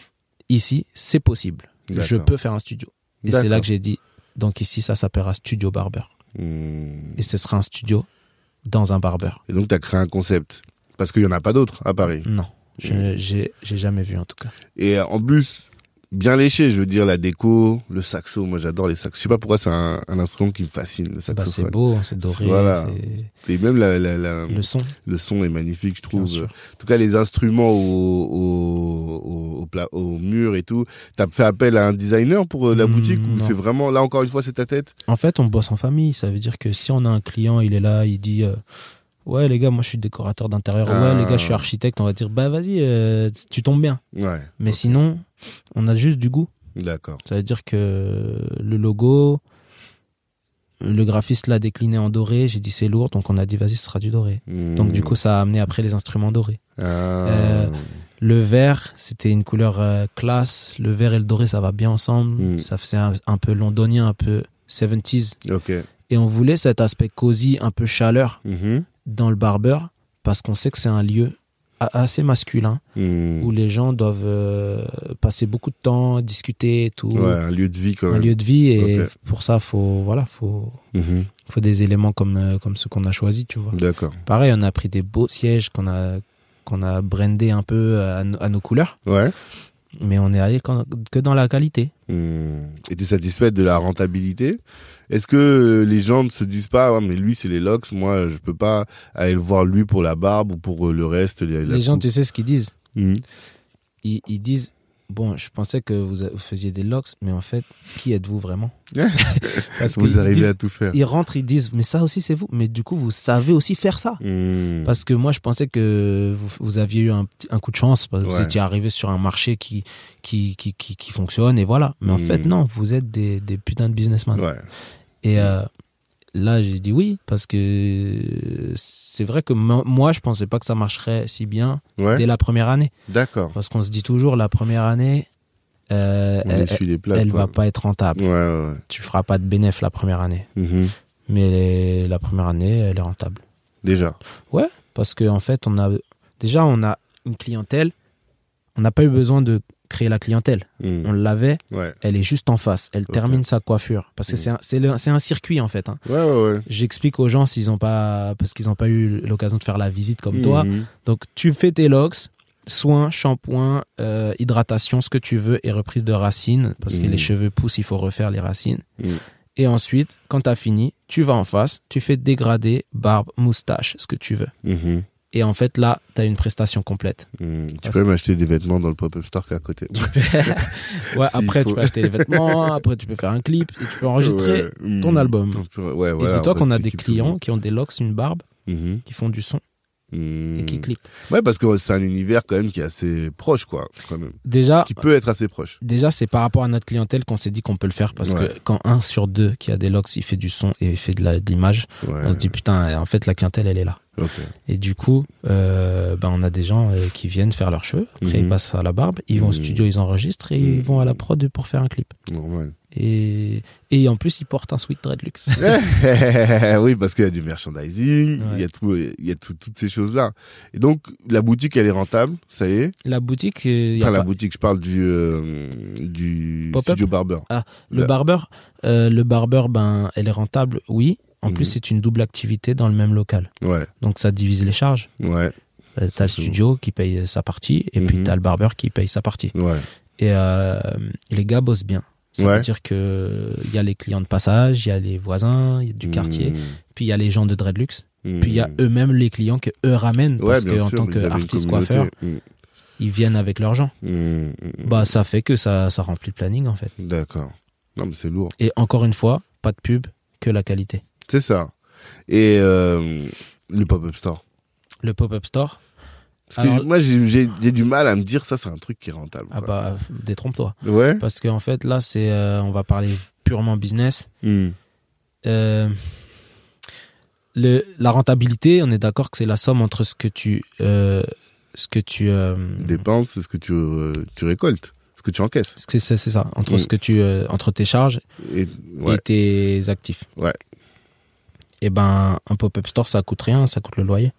Speaker 1: ici, c'est possible. Je peux faire un studio. Et c'est là que j'ai dit, donc ici, ça s'appellera Studio Barber. Et ce sera un studio dans un barber.
Speaker 2: Et donc, tu as créé un concept. Parce qu'il n'y en a pas d'autres à Paris.
Speaker 1: Non. J'ai j'ai jamais vu en tout cas.
Speaker 2: Et euh, en plus, bien léché, je veux dire la déco, le saxo. Moi, j'adore les saxos. Je sais pas pourquoi c'est un, un instrument qui me fascine, le
Speaker 1: Bah,
Speaker 2: saxophone.
Speaker 1: c'est beau, c'est doré.
Speaker 2: Voilà. Et même la, la, la-
Speaker 1: Le son,
Speaker 2: le son est magnifique, je trouve. En tout cas, les instruments au, au, au, au, mur et tout. T'as fait appel à un designer pour euh, la
Speaker 1: Mm,
Speaker 2: boutique ou c'est vraiment, là encore une fois, c'est ta tête?
Speaker 1: En fait, on bosse en famille. Ça veut dire que si on a un client, il est là, il dit euh, Ouais, les gars, moi je suis décorateur d'intérieur.
Speaker 2: Ah.
Speaker 1: Ouais, les gars, je suis architecte. On va dire Bah, vas-y, euh, tu tombes bien.
Speaker 2: Ouais.
Speaker 1: Mais sinon, on a juste du goût.
Speaker 2: D'accord.
Speaker 1: Ça veut dire que le logo, le graphiste l'a décliné en doré. J'ai dit c'est lourd, donc on a dit vas-y, ce sera du doré. Donc du coup, ça a amené après les instruments dorés.
Speaker 2: Ah.
Speaker 1: Euh, Le vert, c'était une couleur euh, classe. Le vert et le doré, ça va bien ensemble.
Speaker 2: Mm.
Speaker 1: Ça faisait un, un peu londonien, un peu 70s.
Speaker 2: ok.
Speaker 1: Et on voulait cet aspect cosy, un peu chaleur
Speaker 2: Mhm.
Speaker 1: Dans le barbeur, parce qu'on sait que c'est un lieu a- assez masculin
Speaker 2: Mm.
Speaker 1: où les gens doivent euh, passer beaucoup de temps, discuter et tout.
Speaker 2: Ouais, un lieu de vie quand
Speaker 1: un
Speaker 2: même.
Speaker 1: lieu de vie et pour ça faut voilà faut
Speaker 2: Mhm.
Speaker 1: faut des éléments comme euh, comme ceux qu'on a choisis tu vois
Speaker 2: D'accord.
Speaker 1: pareil on a pris des beaux sièges qu'on a qu'on a brandé un peu à, no- à nos couleurs
Speaker 2: Ouais.
Speaker 1: mais on est allé quand- que dans la qualité
Speaker 2: Hmm. Et t'es satisfaite de la rentabilité? Est-ce que euh, les gens ne se disent pas, ouais, mais lui c'est les locks, moi je peux pas aller le voir lui pour la barbe ou pour euh, le reste la- la
Speaker 1: les gens
Speaker 2: coupe
Speaker 1: tu sais ce qu'ils disent
Speaker 2: Hmm.
Speaker 1: ils, ils disent bon je pensais que vous, faisiez des locks mais en fait qui êtes-vous vraiment? Parce
Speaker 2: Vous arrivez
Speaker 1: disent-
Speaker 2: à tout faire.
Speaker 1: ils rentrent ils disent mais ça aussi c'est vous mais du coup vous savez aussi faire ça
Speaker 2: Hmm.
Speaker 1: Parce que moi, je pensais que vous, vous aviez eu un, coup de chance, parce que vous étiez arrivé sur un marché qui, qui, qui, qui, qui fonctionne, et voilà. Mais en
Speaker 2: Mm.
Speaker 1: fait, non, vous êtes des, des putains de businessmen.
Speaker 2: Ouais.
Speaker 1: Et euh, là, j'ai dit oui, parce que c'est vrai que mo- moi, je pensais pas que ça marcherait si bien
Speaker 2: Ouais.
Speaker 1: dès la première année.
Speaker 2: D'accord.
Speaker 1: Parce qu'on se dit toujours, la première année, euh, elle,
Speaker 2: quoi.
Speaker 1: va pas être rentable.
Speaker 2: Ouais, ouais, ouais.
Speaker 1: Tu feras pas de bénéfice la première année.
Speaker 2: Mhm.
Speaker 1: Mais les- la première année, elle est rentable.
Speaker 2: Déjà.
Speaker 1: parce qu'en en fait, on a déjà on a une clientèle. On n'a pas eu besoin de créer la clientèle.
Speaker 2: Hmm.
Speaker 1: On l'avait,
Speaker 2: Ouais.
Speaker 1: elle est juste en face. Elle termine sa coiffure parce que
Speaker 2: Mm.
Speaker 1: c'est un, circuit en fait. hein.
Speaker 2: Ouais, ouais, ouais.
Speaker 1: J'explique aux gens s'ils ont pas parce qu'ils n'ont pas eu l'occasion de faire la visite comme toi.
Speaker 2: Mhm.
Speaker 1: Donc tu fais tes locks, soins, shampoing, euh, hydratation, ce que tu veux et reprise de racines parce que les cheveux poussent, il faut refaire les racines. Et ensuite, quand tu as fini, tu vas en face, tu fais dégradé, barbe, moustache, ce que tu veux. Et en fait, là, tu as une prestation complète.
Speaker 2: Hmm. Tu
Speaker 1: Parce-
Speaker 2: peux même acheter des vêtements dans le pop-up store qui est à côté.
Speaker 1: ouais, après, tu peux acheter les vêtements, après, tu peux faire un clip et tu peux enregistrer.
Speaker 2: Ouais. Hmm.
Speaker 1: ton album.
Speaker 2: Ouais,
Speaker 1: et dis-toi qu'on a des clients qui ont des locks, une barbe,
Speaker 2: Mhm.
Speaker 1: qui font du son et qui
Speaker 2: Hmm.
Speaker 1: clippent.
Speaker 2: Ouais, parce que c'est un univers quand même qui est assez proche, quoi, quand même.
Speaker 1: Déjà,
Speaker 2: Qui peut être assez proche.
Speaker 1: déjà c'est par rapport à notre clientèle qu'on s'est dit qu'on peut le faire parce
Speaker 2: Ouais.
Speaker 1: que quand un sur deux qui a des locks, il fait du son et il fait de l'image, on se dit putain, en fait, la clientèle, elle est là. Et du coup, euh, ben, on a des gens euh, qui viennent faire leurs cheveux, après
Speaker 2: Mhm.
Speaker 1: ils passent à la barbe, ils vont au
Speaker 2: Mhm.
Speaker 1: studio, ils enregistrent et
Speaker 2: Mhm.
Speaker 1: ils vont à la prod pour faire un clip.
Speaker 2: Normal.
Speaker 1: Et, et en plus, ils portent un sweat dreadlux.
Speaker 2: oui, parce qu'il y a du merchandising, il y a tout, il y a tout- toutes ces choses-là. Et donc, la boutique, elle est rentable, ça y est?
Speaker 1: la boutique, euh, y a
Speaker 2: Enfin, la
Speaker 1: pas-
Speaker 2: boutique, je parle du, du studio barber.
Speaker 1: le
Speaker 2: la-
Speaker 1: barbeur, euh, le barbeur, ben, elle est rentable, oui. En
Speaker 2: Mhm.
Speaker 1: plus, c'est une double activité dans le même local.
Speaker 2: Ouais,
Speaker 1: Donc, ça divise les charges.
Speaker 2: ouais,
Speaker 1: Euh, T'as le studio qui paye sa partie et puis
Speaker 2: Mhm.
Speaker 1: t'as le barbeur qui paye sa partie.
Speaker 2: ouais.
Speaker 1: Et euh, les gars bossent bien. Ça
Speaker 2: Ouais.
Speaker 1: veut dire que il y a les clients de passage, il y a les voisins, il y a du quartier, puis il y a les gens de Dreadlux, puis il y a eux-mêmes les clients que eux ramènent parce qu'en tant qu'artiste coiffeur, ils viennent avec leurs gens. Bah ça fait que ça ça remplit le planning en fait.
Speaker 2: D'accord. Non, mais c'est lourd.
Speaker 1: Et encore une fois, pas de pub, que la qualité.
Speaker 2: C'est ça. Et euh, le pop-up store.
Speaker 1: Le pop-up store,
Speaker 2: Parce que moi, j'ai du mal à me dire ça, c'est un truc qui est rentable.
Speaker 1: ah
Speaker 2: quoi.
Speaker 1: bah détrompe-toi.
Speaker 2: Ouais.
Speaker 1: Parce qu'en fait là c'est euh, on va parler purement business.
Speaker 2: Mmh.
Speaker 1: Euh, le, la rentabilité, on est d'accord que c'est la somme entre ce que tu, euh, ce que tu,
Speaker 2: Dépenses, c'est ce que tu, tu récoltes, ce que tu encaisses.
Speaker 1: c'est ça, entre
Speaker 2: Mm.
Speaker 1: ce que tu, entre tes charges
Speaker 2: Et, ouais.
Speaker 1: et tes actifs.
Speaker 2: Ouais.
Speaker 1: Et ben, un pop-up store, ça coûte rien, ça coûte le loyer.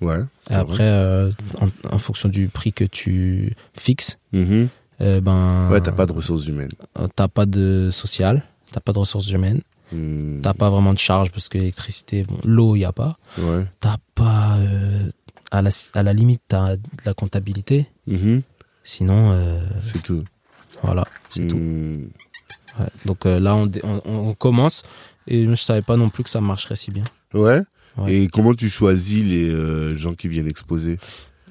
Speaker 2: Ouais.
Speaker 1: Et après, euh, en, en fonction du prix que tu fixes.
Speaker 2: Mhm.
Speaker 1: euh, ben,
Speaker 2: Ouais, t'as pas de ressources humaines.
Speaker 1: euh, t'as pas de social, t'as pas de ressources humaines,
Speaker 2: Mmh.
Speaker 1: t'as pas vraiment de charges parce que l'électricité, bon, l'eau, il y a pas.
Speaker 2: Ouais.
Speaker 1: T'as pas, euh, à la, à la limite, t'as de la comptabilité.
Speaker 2: Mhm.
Speaker 1: Sinon, euh,
Speaker 2: C'est tout.
Speaker 1: Voilà, c'est tout.
Speaker 2: Hmm.
Speaker 1: Ouais. Donc là, on, on commence et je savais pas non plus que ça marcherait si bien.
Speaker 2: Ouais.
Speaker 1: Ouais.
Speaker 2: Et comment tu choisis les euh, gens qui viennent exposer?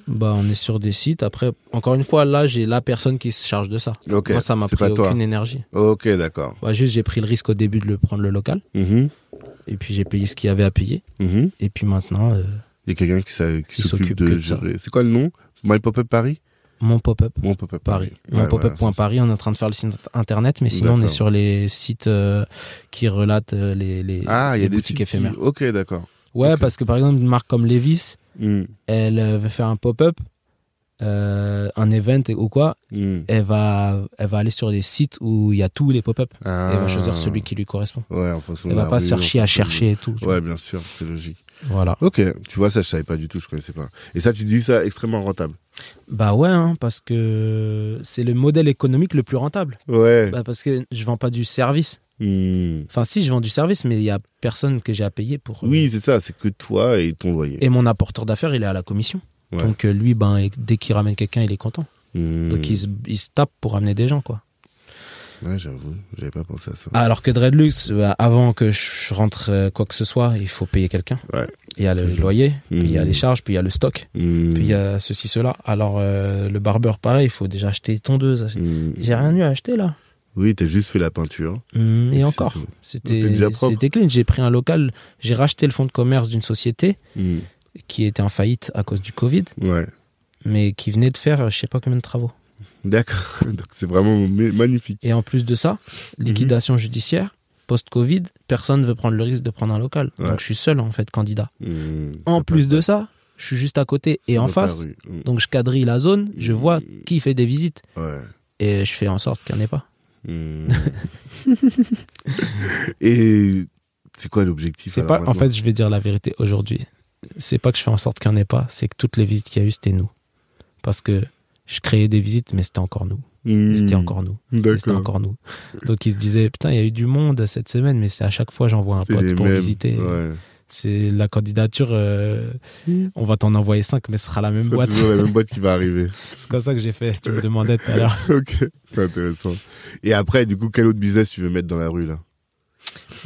Speaker 1: Bah, on est sur des sites. Après, encore une fois, là, j'ai la personne qui se charge de ça.
Speaker 2: Ok.
Speaker 1: Moi, ça m'a pris
Speaker 2: pas toi.
Speaker 1: aucune énergie.
Speaker 2: Ok, d'accord.
Speaker 1: Bah, juste, j'ai pris le risque au début de le prendre le local.
Speaker 2: Mhm.
Speaker 1: Et puis, j'ai payé ce qu'il y avait à payer.
Speaker 2: Mhm.
Speaker 1: Et puis maintenant, euh,
Speaker 2: Il y a quelqu'un qui, s'occupe de
Speaker 1: de
Speaker 2: gérer. C'est quoi le nom? My Pop-Up Paris?
Speaker 1: Mon pop-up.
Speaker 2: Mon Pop-Up
Speaker 1: Paris. Mon
Speaker 2: Ouais,
Speaker 1: pop-up
Speaker 2: voilà,
Speaker 1: Paris, on est en train de faire le site internet, mais sinon on est sur les sites euh, qui relatent euh, les, les,
Speaker 2: Ah, il y
Speaker 1: les
Speaker 2: a des
Speaker 1: boutiques
Speaker 2: qui-
Speaker 1: éphémères.
Speaker 2: Ok, d'accord.
Speaker 1: Ouais, parce que par exemple, une marque comme Levis,
Speaker 2: Hmm.
Speaker 1: elle euh, veut faire un pop-up, euh, un event ou quoi,
Speaker 2: Hmm.
Speaker 1: elle va, elle va aller sur des sites où il y a tous les pop-up.
Speaker 2: Ah.
Speaker 1: Et elle va choisir celui qui lui correspond.
Speaker 2: Ouais, en fonction
Speaker 1: Elle va pas se faire chier à
Speaker 2: de-
Speaker 1: chercher et tout.
Speaker 2: Ouais, bien sûr, c'est logique.
Speaker 1: Voilà.
Speaker 2: Ok, tu vois, ça, je savais pas du tout, je connaissais pas. Et ça, tu dis ça extrêmement rentable.
Speaker 1: Bah ouais, hein, parce que c'est le modèle économique le plus rentable.
Speaker 2: Ouais.
Speaker 1: Bah parce que je vends pas du service.
Speaker 2: Hmm.
Speaker 1: Enfin, si, je vends du service, mais il y a personne que j'ai à payer pour. euh,
Speaker 2: Oui, c'est ça, c'est que toi et ton loyer.
Speaker 1: Et mon apporteur d'affaires, il est à la commission.
Speaker 2: Ouais.
Speaker 1: Donc euh, lui, ben, dès qu'il ramène quelqu'un, il est content.
Speaker 2: Hmm.
Speaker 1: Donc il se, il se tape pour amener des gens, quoi.
Speaker 2: Ouais, j'avoue, j'avais pas pensé à ça.
Speaker 1: Alors que Dreadlux, bah, avant que je rentre euh, quoi que ce soit, il faut payer quelqu'un.
Speaker 2: Ouais.
Speaker 1: Il y a le
Speaker 2: Toujours.
Speaker 1: loyer, puis il y a les charges, puis il y a le stock,
Speaker 2: Hmm.
Speaker 1: puis il y a ceci, cela. Alors euh, le barbeur, pareil, il faut déjà acheter tondeuse.
Speaker 2: Hmm.
Speaker 1: J'ai rien eu à acheter là.
Speaker 2: Oui, t'as juste fait la peinture. Et
Speaker 1: encore, c'était
Speaker 2: C'était
Speaker 1: clean. J'ai pris un local, j'ai racheté le fonds de commerce d'une société qui était en faillite à cause du Covid,
Speaker 2: Ouais.
Speaker 1: mais qui venait de faire euh, je sais pas combien de travaux.
Speaker 2: D'accord. Donc c'est vraiment ma- magnifique.
Speaker 1: Et en plus de ça,
Speaker 2: Mhm.
Speaker 1: liquidation judiciaire, post-Covid, personne ne veut prendre le risque de prendre un local.
Speaker 2: Ouais.
Speaker 1: Donc je suis seul en fait candidat.
Speaker 2: Hmm.
Speaker 1: En plus de ça, je suis juste à côté et en face.
Speaker 2: Hmm.
Speaker 1: Donc je quadrille la zone, je vois
Speaker 2: Mhm.
Speaker 1: qui fait des visites
Speaker 2: Ouais.
Speaker 1: et je fais en sorte qu'il n'y en ait pas.
Speaker 2: Et c'est quoi l'objectif
Speaker 1: pas, en fait, je vais dire la vérité aujourd'hui. C'est pas que je fais en sorte qu'il n'y en ait pas, c'est que toutes les visites qu'il y a eu, c'était nous. Parce que je créais des visites, mais c'était encore nous.
Speaker 2: Hmm.
Speaker 1: Et c'était encore nous. C'était encore nous. Donc ils se disaient, putain, il y a eu du monde cette semaine, mais c'est à chaque fois j'envoie un
Speaker 2: C'est
Speaker 1: pote pour
Speaker 2: mêmes.
Speaker 1: visiter.
Speaker 2: Ouais.
Speaker 1: C'est la candidature, euh, on va t'en envoyer cinq, mais ce sera la même
Speaker 2: C'est
Speaker 1: boîte.
Speaker 2: toujours la même boîte qui va arriver.
Speaker 1: C'est comme ça que j'ai fait. Tu me demandais tout à l'heure.
Speaker 2: ok, c'est intéressant. Et après, du coup, quel autre business tu veux mettre dans la rue là?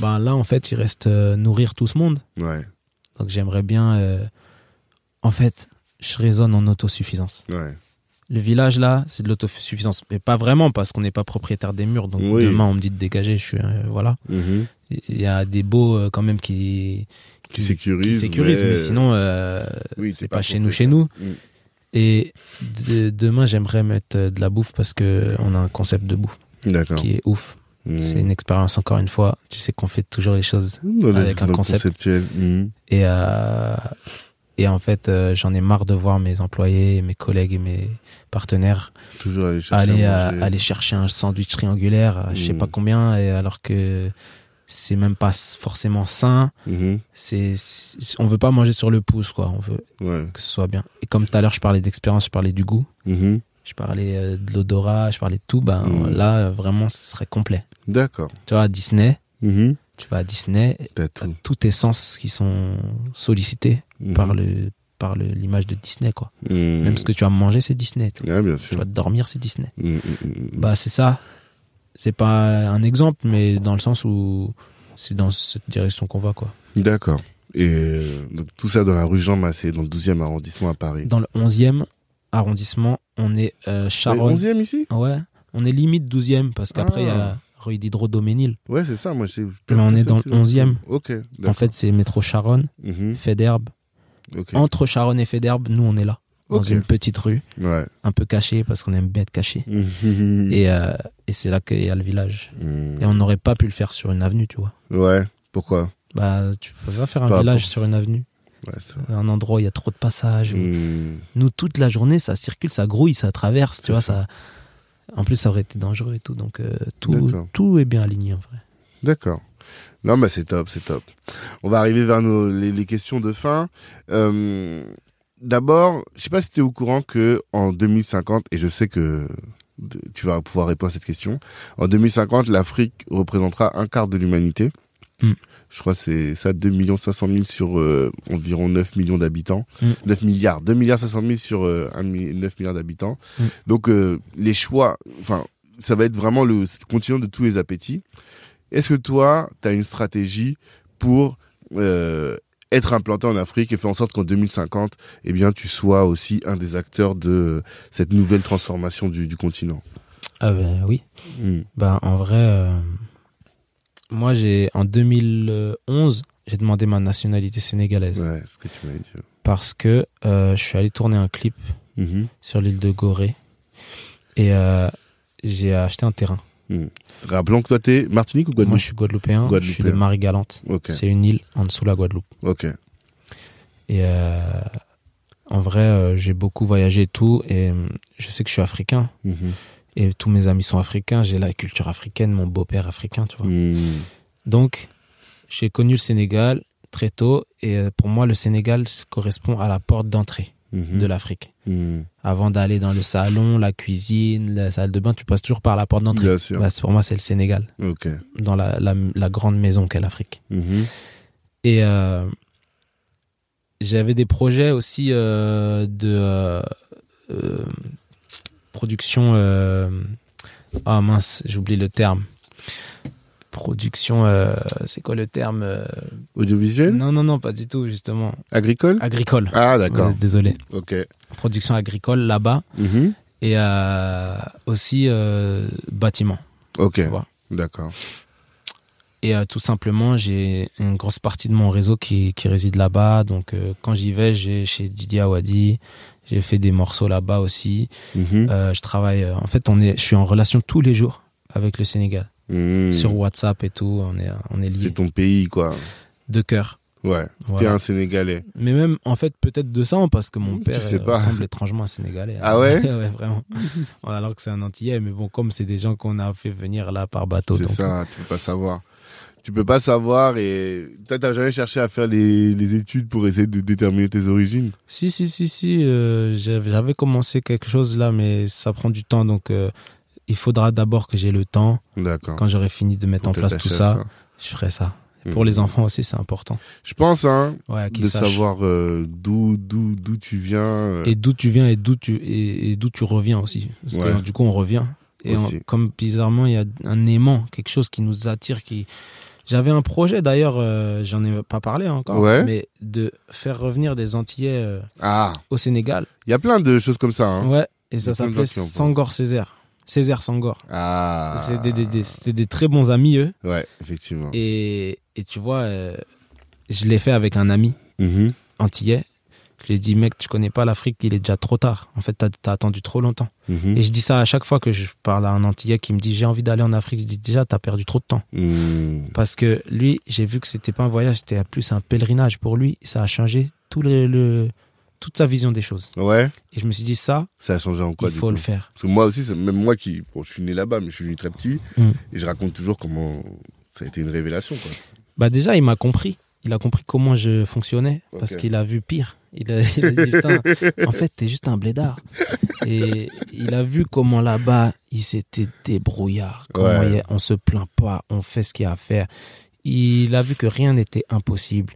Speaker 1: Ben là, en fait, il reste euh, nourrir tout ce monde.
Speaker 2: Ouais,
Speaker 1: Donc j'aimerais bien. euh, En fait, je raisonne en autosuffisance.
Speaker 2: ouais.
Speaker 1: Le village là, c'est de l'autosuffisance, mais pas vraiment parce qu'on n'est pas propriétaire des murs. Donc
Speaker 2: Oui.
Speaker 1: demain, on me dit de dégager. Je suis euh, voilà.
Speaker 2: Mhm.
Speaker 1: Il y a des beaux euh, quand même qui
Speaker 2: Qui sécurise.
Speaker 1: qui sécurisent, mais, sinon euh,
Speaker 2: oui,
Speaker 1: c'est pas chez nous, chez nous.
Speaker 2: Mm.
Speaker 1: Et de- demain, j'aimerais mettre euh, de la bouffe parce que on a un concept de bouffe qui est ouf.
Speaker 2: Mm.
Speaker 1: C'est une expérience encore une fois. Tu sais qu'on fait toujours les choses
Speaker 2: Dans le-
Speaker 1: avec un concept.
Speaker 2: conceptuel. Mhm.
Speaker 1: et et en fait, euh, j'en ai marre de voir mes employés, mes collègues et mes partenaires
Speaker 2: Toujours aller chercher.
Speaker 1: aller
Speaker 2: à
Speaker 1: chercher un sandwich triangulaire, à je sais
Speaker 2: Mm.
Speaker 1: pas combien, et alors que c'est même pas forcément sain.
Speaker 2: Mhm.
Speaker 1: C'est, on veut pas manger sur le pouce, quoi. On veut
Speaker 2: Ouais.
Speaker 1: que ce soit bien. Et comme tout à l'heure, je parlais d'expérience, je parlais du goût,
Speaker 2: Mhm.
Speaker 1: je parlais euh, de l'odorat, je parlais de tout. Ben
Speaker 2: Mm.
Speaker 1: là, euh, vraiment, ce serait complet.
Speaker 2: D'accord.
Speaker 1: Tu vois, Disney,
Speaker 2: Mhm.
Speaker 1: Tu vas à Disney,
Speaker 2: T'as
Speaker 1: t'as
Speaker 2: tout.
Speaker 1: tous tes sens qui sont sollicités
Speaker 2: Mhm.
Speaker 1: par le par le- l'image de Disney, quoi.
Speaker 2: Mhm.
Speaker 1: Même ce que tu vas manger, c'est Disney. Tu,
Speaker 2: Ah, bien
Speaker 1: tu
Speaker 2: sûr.
Speaker 1: vas dormir, c'est Disney.
Speaker 2: Mhm.
Speaker 1: Bah, c'est ça. C'est pas un exemple, mais dans le sens où c'est dans cette direction qu'on va, quoi.
Speaker 2: D'accord. Et euh, donc, tout ça dans la rue Jean Massé, dans le 12e arrondissement à Paris.
Speaker 1: Dans le 11e arrondissement, on est euh, Charonne.
Speaker 2: 11e ici?
Speaker 1: Ouais, on est limite 12e parce qu'après il y
Speaker 2: Ah.
Speaker 1: a rue d'Hydro-Doménil.
Speaker 2: Ouais, c'est ça. Moi, j'ai.
Speaker 1: Mais on est dans le 11e.
Speaker 2: Ok.
Speaker 1: En fait, c'est métro Charonne. Fédherbe.
Speaker 2: Ok.
Speaker 1: Entre Charonne et Fédherbe, nous on est là. Dans une petite rue,
Speaker 2: Ouais.
Speaker 1: un peu cachée parce qu'on aime bien être caché.
Speaker 2: Mhm.
Speaker 1: Et, euh, et c'est là qu'il y a le village.
Speaker 2: Mhm.
Speaker 1: Et on n'aurait pas pu le faire sur une avenue, tu vois.
Speaker 2: Ouais. Pourquoi?
Speaker 1: Bah, tu peux pas faire un
Speaker 2: pas
Speaker 1: village
Speaker 2: pour-
Speaker 1: sur une avenue.
Speaker 2: Ouais.
Speaker 1: Un endroit où il y a trop de passages.
Speaker 2: Mhm.
Speaker 1: Nous, toute la journée, ça circule, ça grouille, ça traverse, tu vois.
Speaker 2: ça.
Speaker 1: Ça... En plus, ça aurait été dangereux et tout. Donc, euh, tout, est bien aligné en vrai.
Speaker 2: D'accord. Non, bah c'est top, c'est top. On va arriver vers nos, les, les questions de fin. Euh, D'abord, je sais pas si tu es au courant que en 2050, et je sais que tu vas pouvoir répondre à cette question, en 2050, l'Afrique représentera un quart de l'humanité.
Speaker 1: Mm.
Speaker 2: Je crois que c'est ça, 2 500 000 sur euh, environ 9 millions d'habitants.
Speaker 1: Mm.
Speaker 2: 9 milliards, 2 milliards 500 000 sur euh, 1 mi- 9 milliards d'habitants.
Speaker 1: Mm.
Speaker 2: Donc euh, les choix, enfin, ça va être vraiment le, continent de tous les appétits. Est-ce que toi, tu as une stratégie pour euh, être implanté en Afrique et faire en sorte qu'en 2050, eh bien, tu sois aussi un des acteurs de cette nouvelle transformation du, du continent?
Speaker 1: Ah ben oui. Ben en vrai, euh, moi j'ai en 2011 j'ai demandé ma nationalité sénégalaise
Speaker 2: Ouais, ce que tu dit.
Speaker 1: parce que euh, je suis allé tourner un clip
Speaker 2: Mhm.
Speaker 1: sur l'île de Gorée et euh, j'ai acheté un terrain.
Speaker 2: Hmm. Rappelons que toi, t'es Martinique ou
Speaker 1: Moi
Speaker 2: Guadeloupe
Speaker 1: je suis guadeloupéen, je suis de. Marie-Galante. C'est une île en dessous de la Guadeloupe.
Speaker 2: ok.
Speaker 1: Et euh, en vrai, j'ai beaucoup voyagé et tout et je sais que je suis africain
Speaker 2: Mhm.
Speaker 1: Et tous mes amis sont africains, j'ai la culture africaine, mon beau-père africain, tu vois.
Speaker 2: Hmm.
Speaker 1: Donc, j'ai connu le Sénégal très tôt et euh, pour moi, le Sénégal correspond à la porte d'entrée
Speaker 2: Mhm.
Speaker 1: de l'Afrique.
Speaker 2: Hmm.
Speaker 1: Avant d'aller dans le salon, la cuisine, la salle de bain, tu passes toujours par la porte d'entrée.
Speaker 2: Bien sûr.
Speaker 1: Bah, pour moi, c'est le Sénégal, dans la, la, la grande maison qu'est l'Afrique.
Speaker 2: Mhm.
Speaker 1: Et euh, j'avais des projets aussi euh, de euh, production. euh, Ah mince, j'oublie le terme. Production, euh, c'est quoi le terme euh,
Speaker 2: Audiovisuel?
Speaker 1: Non, non, non, pas du tout, justement.
Speaker 2: Agricole?
Speaker 1: Agricole.
Speaker 2: Ah, d'accord.
Speaker 1: Désolé.
Speaker 2: Ok.
Speaker 1: Production agricole là-bas
Speaker 2: Mhm.
Speaker 1: et euh, aussi bâtiment.
Speaker 2: Ok. D'accord.
Speaker 1: Et tout simplement, j'ai une grosse partie de mon réseau qui, qui réside là-bas. Donc, quand j'y vais, j'ai chez Didier Awadi. J'ai fait des morceaux là-bas aussi.
Speaker 2: Mhm.
Speaker 1: Euh, je travaille. euh, en fait, on est, je suis en relation tous les jours avec le Sénégal.
Speaker 2: Hmm.
Speaker 1: Sur WhatsApp et tout. On est, on est liés
Speaker 2: C'est ton pays, quoi.
Speaker 1: de cœur.
Speaker 2: Ouais. T'es
Speaker 1: Voilà.
Speaker 2: un Sénégalais.
Speaker 1: Mais même, en fait, peut-être de sang, parce que mon
Speaker 2: Tu
Speaker 1: père
Speaker 2: sais
Speaker 1: euh, ressemble étrangement à Sénégalais.
Speaker 2: Ah ouais
Speaker 1: Ouais, vraiment. Alors que c'est un Antillais. Mais bon, comme c'est des gens qu'on a fait venir là par bateau.
Speaker 2: C'est ça, tu peux pas savoir. Tu peux pas savoir et toi t'as jamais cherché à faire les, les études pour essayer de déterminer tes origines?
Speaker 1: Si, si, si, si. euh, j'avais commencé quelque chose là, mais ça prend du temps. Donc, euh, il faudra d'abord que j'ai le temps.
Speaker 2: D'accord.
Speaker 1: Quand j'aurai fini de mettre
Speaker 2: Pour
Speaker 1: en place tout ça, je ferai ça. Et
Speaker 2: Mhm.
Speaker 1: Pour les enfants aussi, c'est important.
Speaker 2: Je pense hein,
Speaker 1: Ouais,
Speaker 2: de
Speaker 1: sachent.
Speaker 2: savoir euh, d'où d'où d'où tu viens. euh,
Speaker 1: Et d'où tu viens et d'où tu, et, et d'où tu reviens aussi. Parce
Speaker 2: Ouais.
Speaker 1: que du coup, on revient. Et on- comme bizarrement, il y a un aimant, quelque chose qui nous attire, qui. J'avais un projet d'ailleurs, euh, j'en ai pas parlé encore,
Speaker 2: Ouais.
Speaker 1: mais de faire revenir des Antillais euh,
Speaker 2: Ah,
Speaker 1: au Sénégal.
Speaker 2: il y a plein de choses comme ça. Hein.
Speaker 1: Ouais, et ça s'appelait. Sangor Césaire. Césaire Sangor.
Speaker 2: Ah.
Speaker 1: C'est des, des- des- C'était des très bons amis, eux.
Speaker 2: Ouais, effectivement.
Speaker 1: Et, et tu vois, euh, je l'ai fait avec un ami
Speaker 2: Mhm.
Speaker 1: antillais. Je lui ai dit, mec, tu connais pas l'Afrique, il est déjà trop tard. En fait, t'as as attendu trop longtemps.
Speaker 2: Mhm.
Speaker 1: Et je dis ça à chaque fois que je parle à un antillais qui me dit, j'ai envie d'aller en Afrique. Je dis, déjà, t'as perdu trop de temps.
Speaker 2: Mhm.
Speaker 1: Parce que lui, j'ai vu que c'était pas un voyage, c'était plus un pèlerinage pour lui. Ça a changé tout le, le- toute sa vision des choses.
Speaker 2: Ouais,
Speaker 1: Et je me suis dit, ça,
Speaker 2: ça a changé en quoi
Speaker 1: il faut le faire.
Speaker 2: Parce que moi aussi, c'est- même moi qui, bon, je suis né là-bas, mais je suis venu très petit,
Speaker 1: Mm.
Speaker 2: et je raconte toujours comment ça a été une révélation, quoi.
Speaker 1: Bah déjà, il m'a compris. Il a compris comment je fonctionnais parce qu'il a vu pire. Il a, il a dit, putain, en fait, t'es juste un blédard. Et il a vu comment là-bas, il s'était débrouillard. Comment
Speaker 2: Ouais.
Speaker 1: on se plaint pas, on fait ce qu'il y a à faire. Il a vu que rien n'était impossible.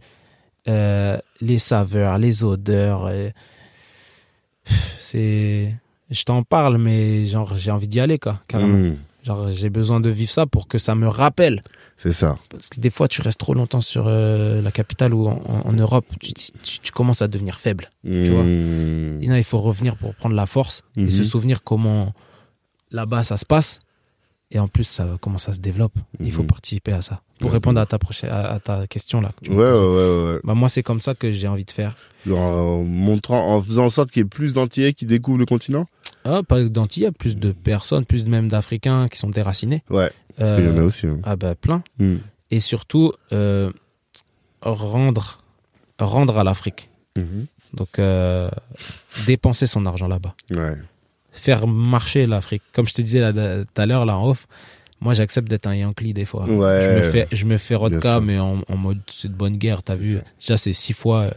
Speaker 1: Euh, les saveurs, les odeurs, euh, c'est... Je t'en parle, mais genre, j'ai envie d'y aller, quoi, carrément.
Speaker 2: Mm.
Speaker 1: Genre, j'ai besoin de vivre ça pour que ça me rappelle
Speaker 2: C'est ça.
Speaker 1: parce que des fois, tu restes trop longtemps sur euh, la capitale ou en, Europe, tu, tu- tu commences à devenir faible. vois.
Speaker 2: Mm.
Speaker 1: Et là, il faut revenir pour prendre la force
Speaker 2: Mhm.
Speaker 1: et se souvenir comment là-bas ça se passe. Et en plus, ça, comment ça se développe. Il faut
Speaker 2: Mhm.
Speaker 1: participer à ça. Pour
Speaker 2: Ouais,
Speaker 1: répondre à ta, prochaine, à, à ta question là. que tu
Speaker 2: Ouais, ouais,
Speaker 1: posais.
Speaker 2: ouais, ouais.
Speaker 1: Bah, moi, c'est comme ça que j'ai envie de faire.
Speaker 2: En montrant, en faisant en sorte qu'il y ait plus d'Antillais qui découvrent le continent?
Speaker 1: Ah, pas d'Antillais, plus de personnes, plus même d'Africains qui sont déracinés.
Speaker 2: Ouais, parce qu'il y en a
Speaker 1: Euh,
Speaker 2: aussi. hein.
Speaker 1: Ah, bah, plein.
Speaker 2: Mm.
Speaker 1: Et surtout, euh, rendre, rendre à l'Afrique.
Speaker 2: Mhm.
Speaker 1: Donc, euh, dépenser son argent là-bas.
Speaker 2: Ouais.
Speaker 1: Faire marcher l'Afrique. Comme je te disais tout à l'heure, là, en off, moi, j'accepte d'être un Yankee des fois.
Speaker 2: Ouais.
Speaker 1: Je me fais, je me fais rodka, mais en, en mode c'est de bonne guerre, t'as vu. Déjà, c'est six fois,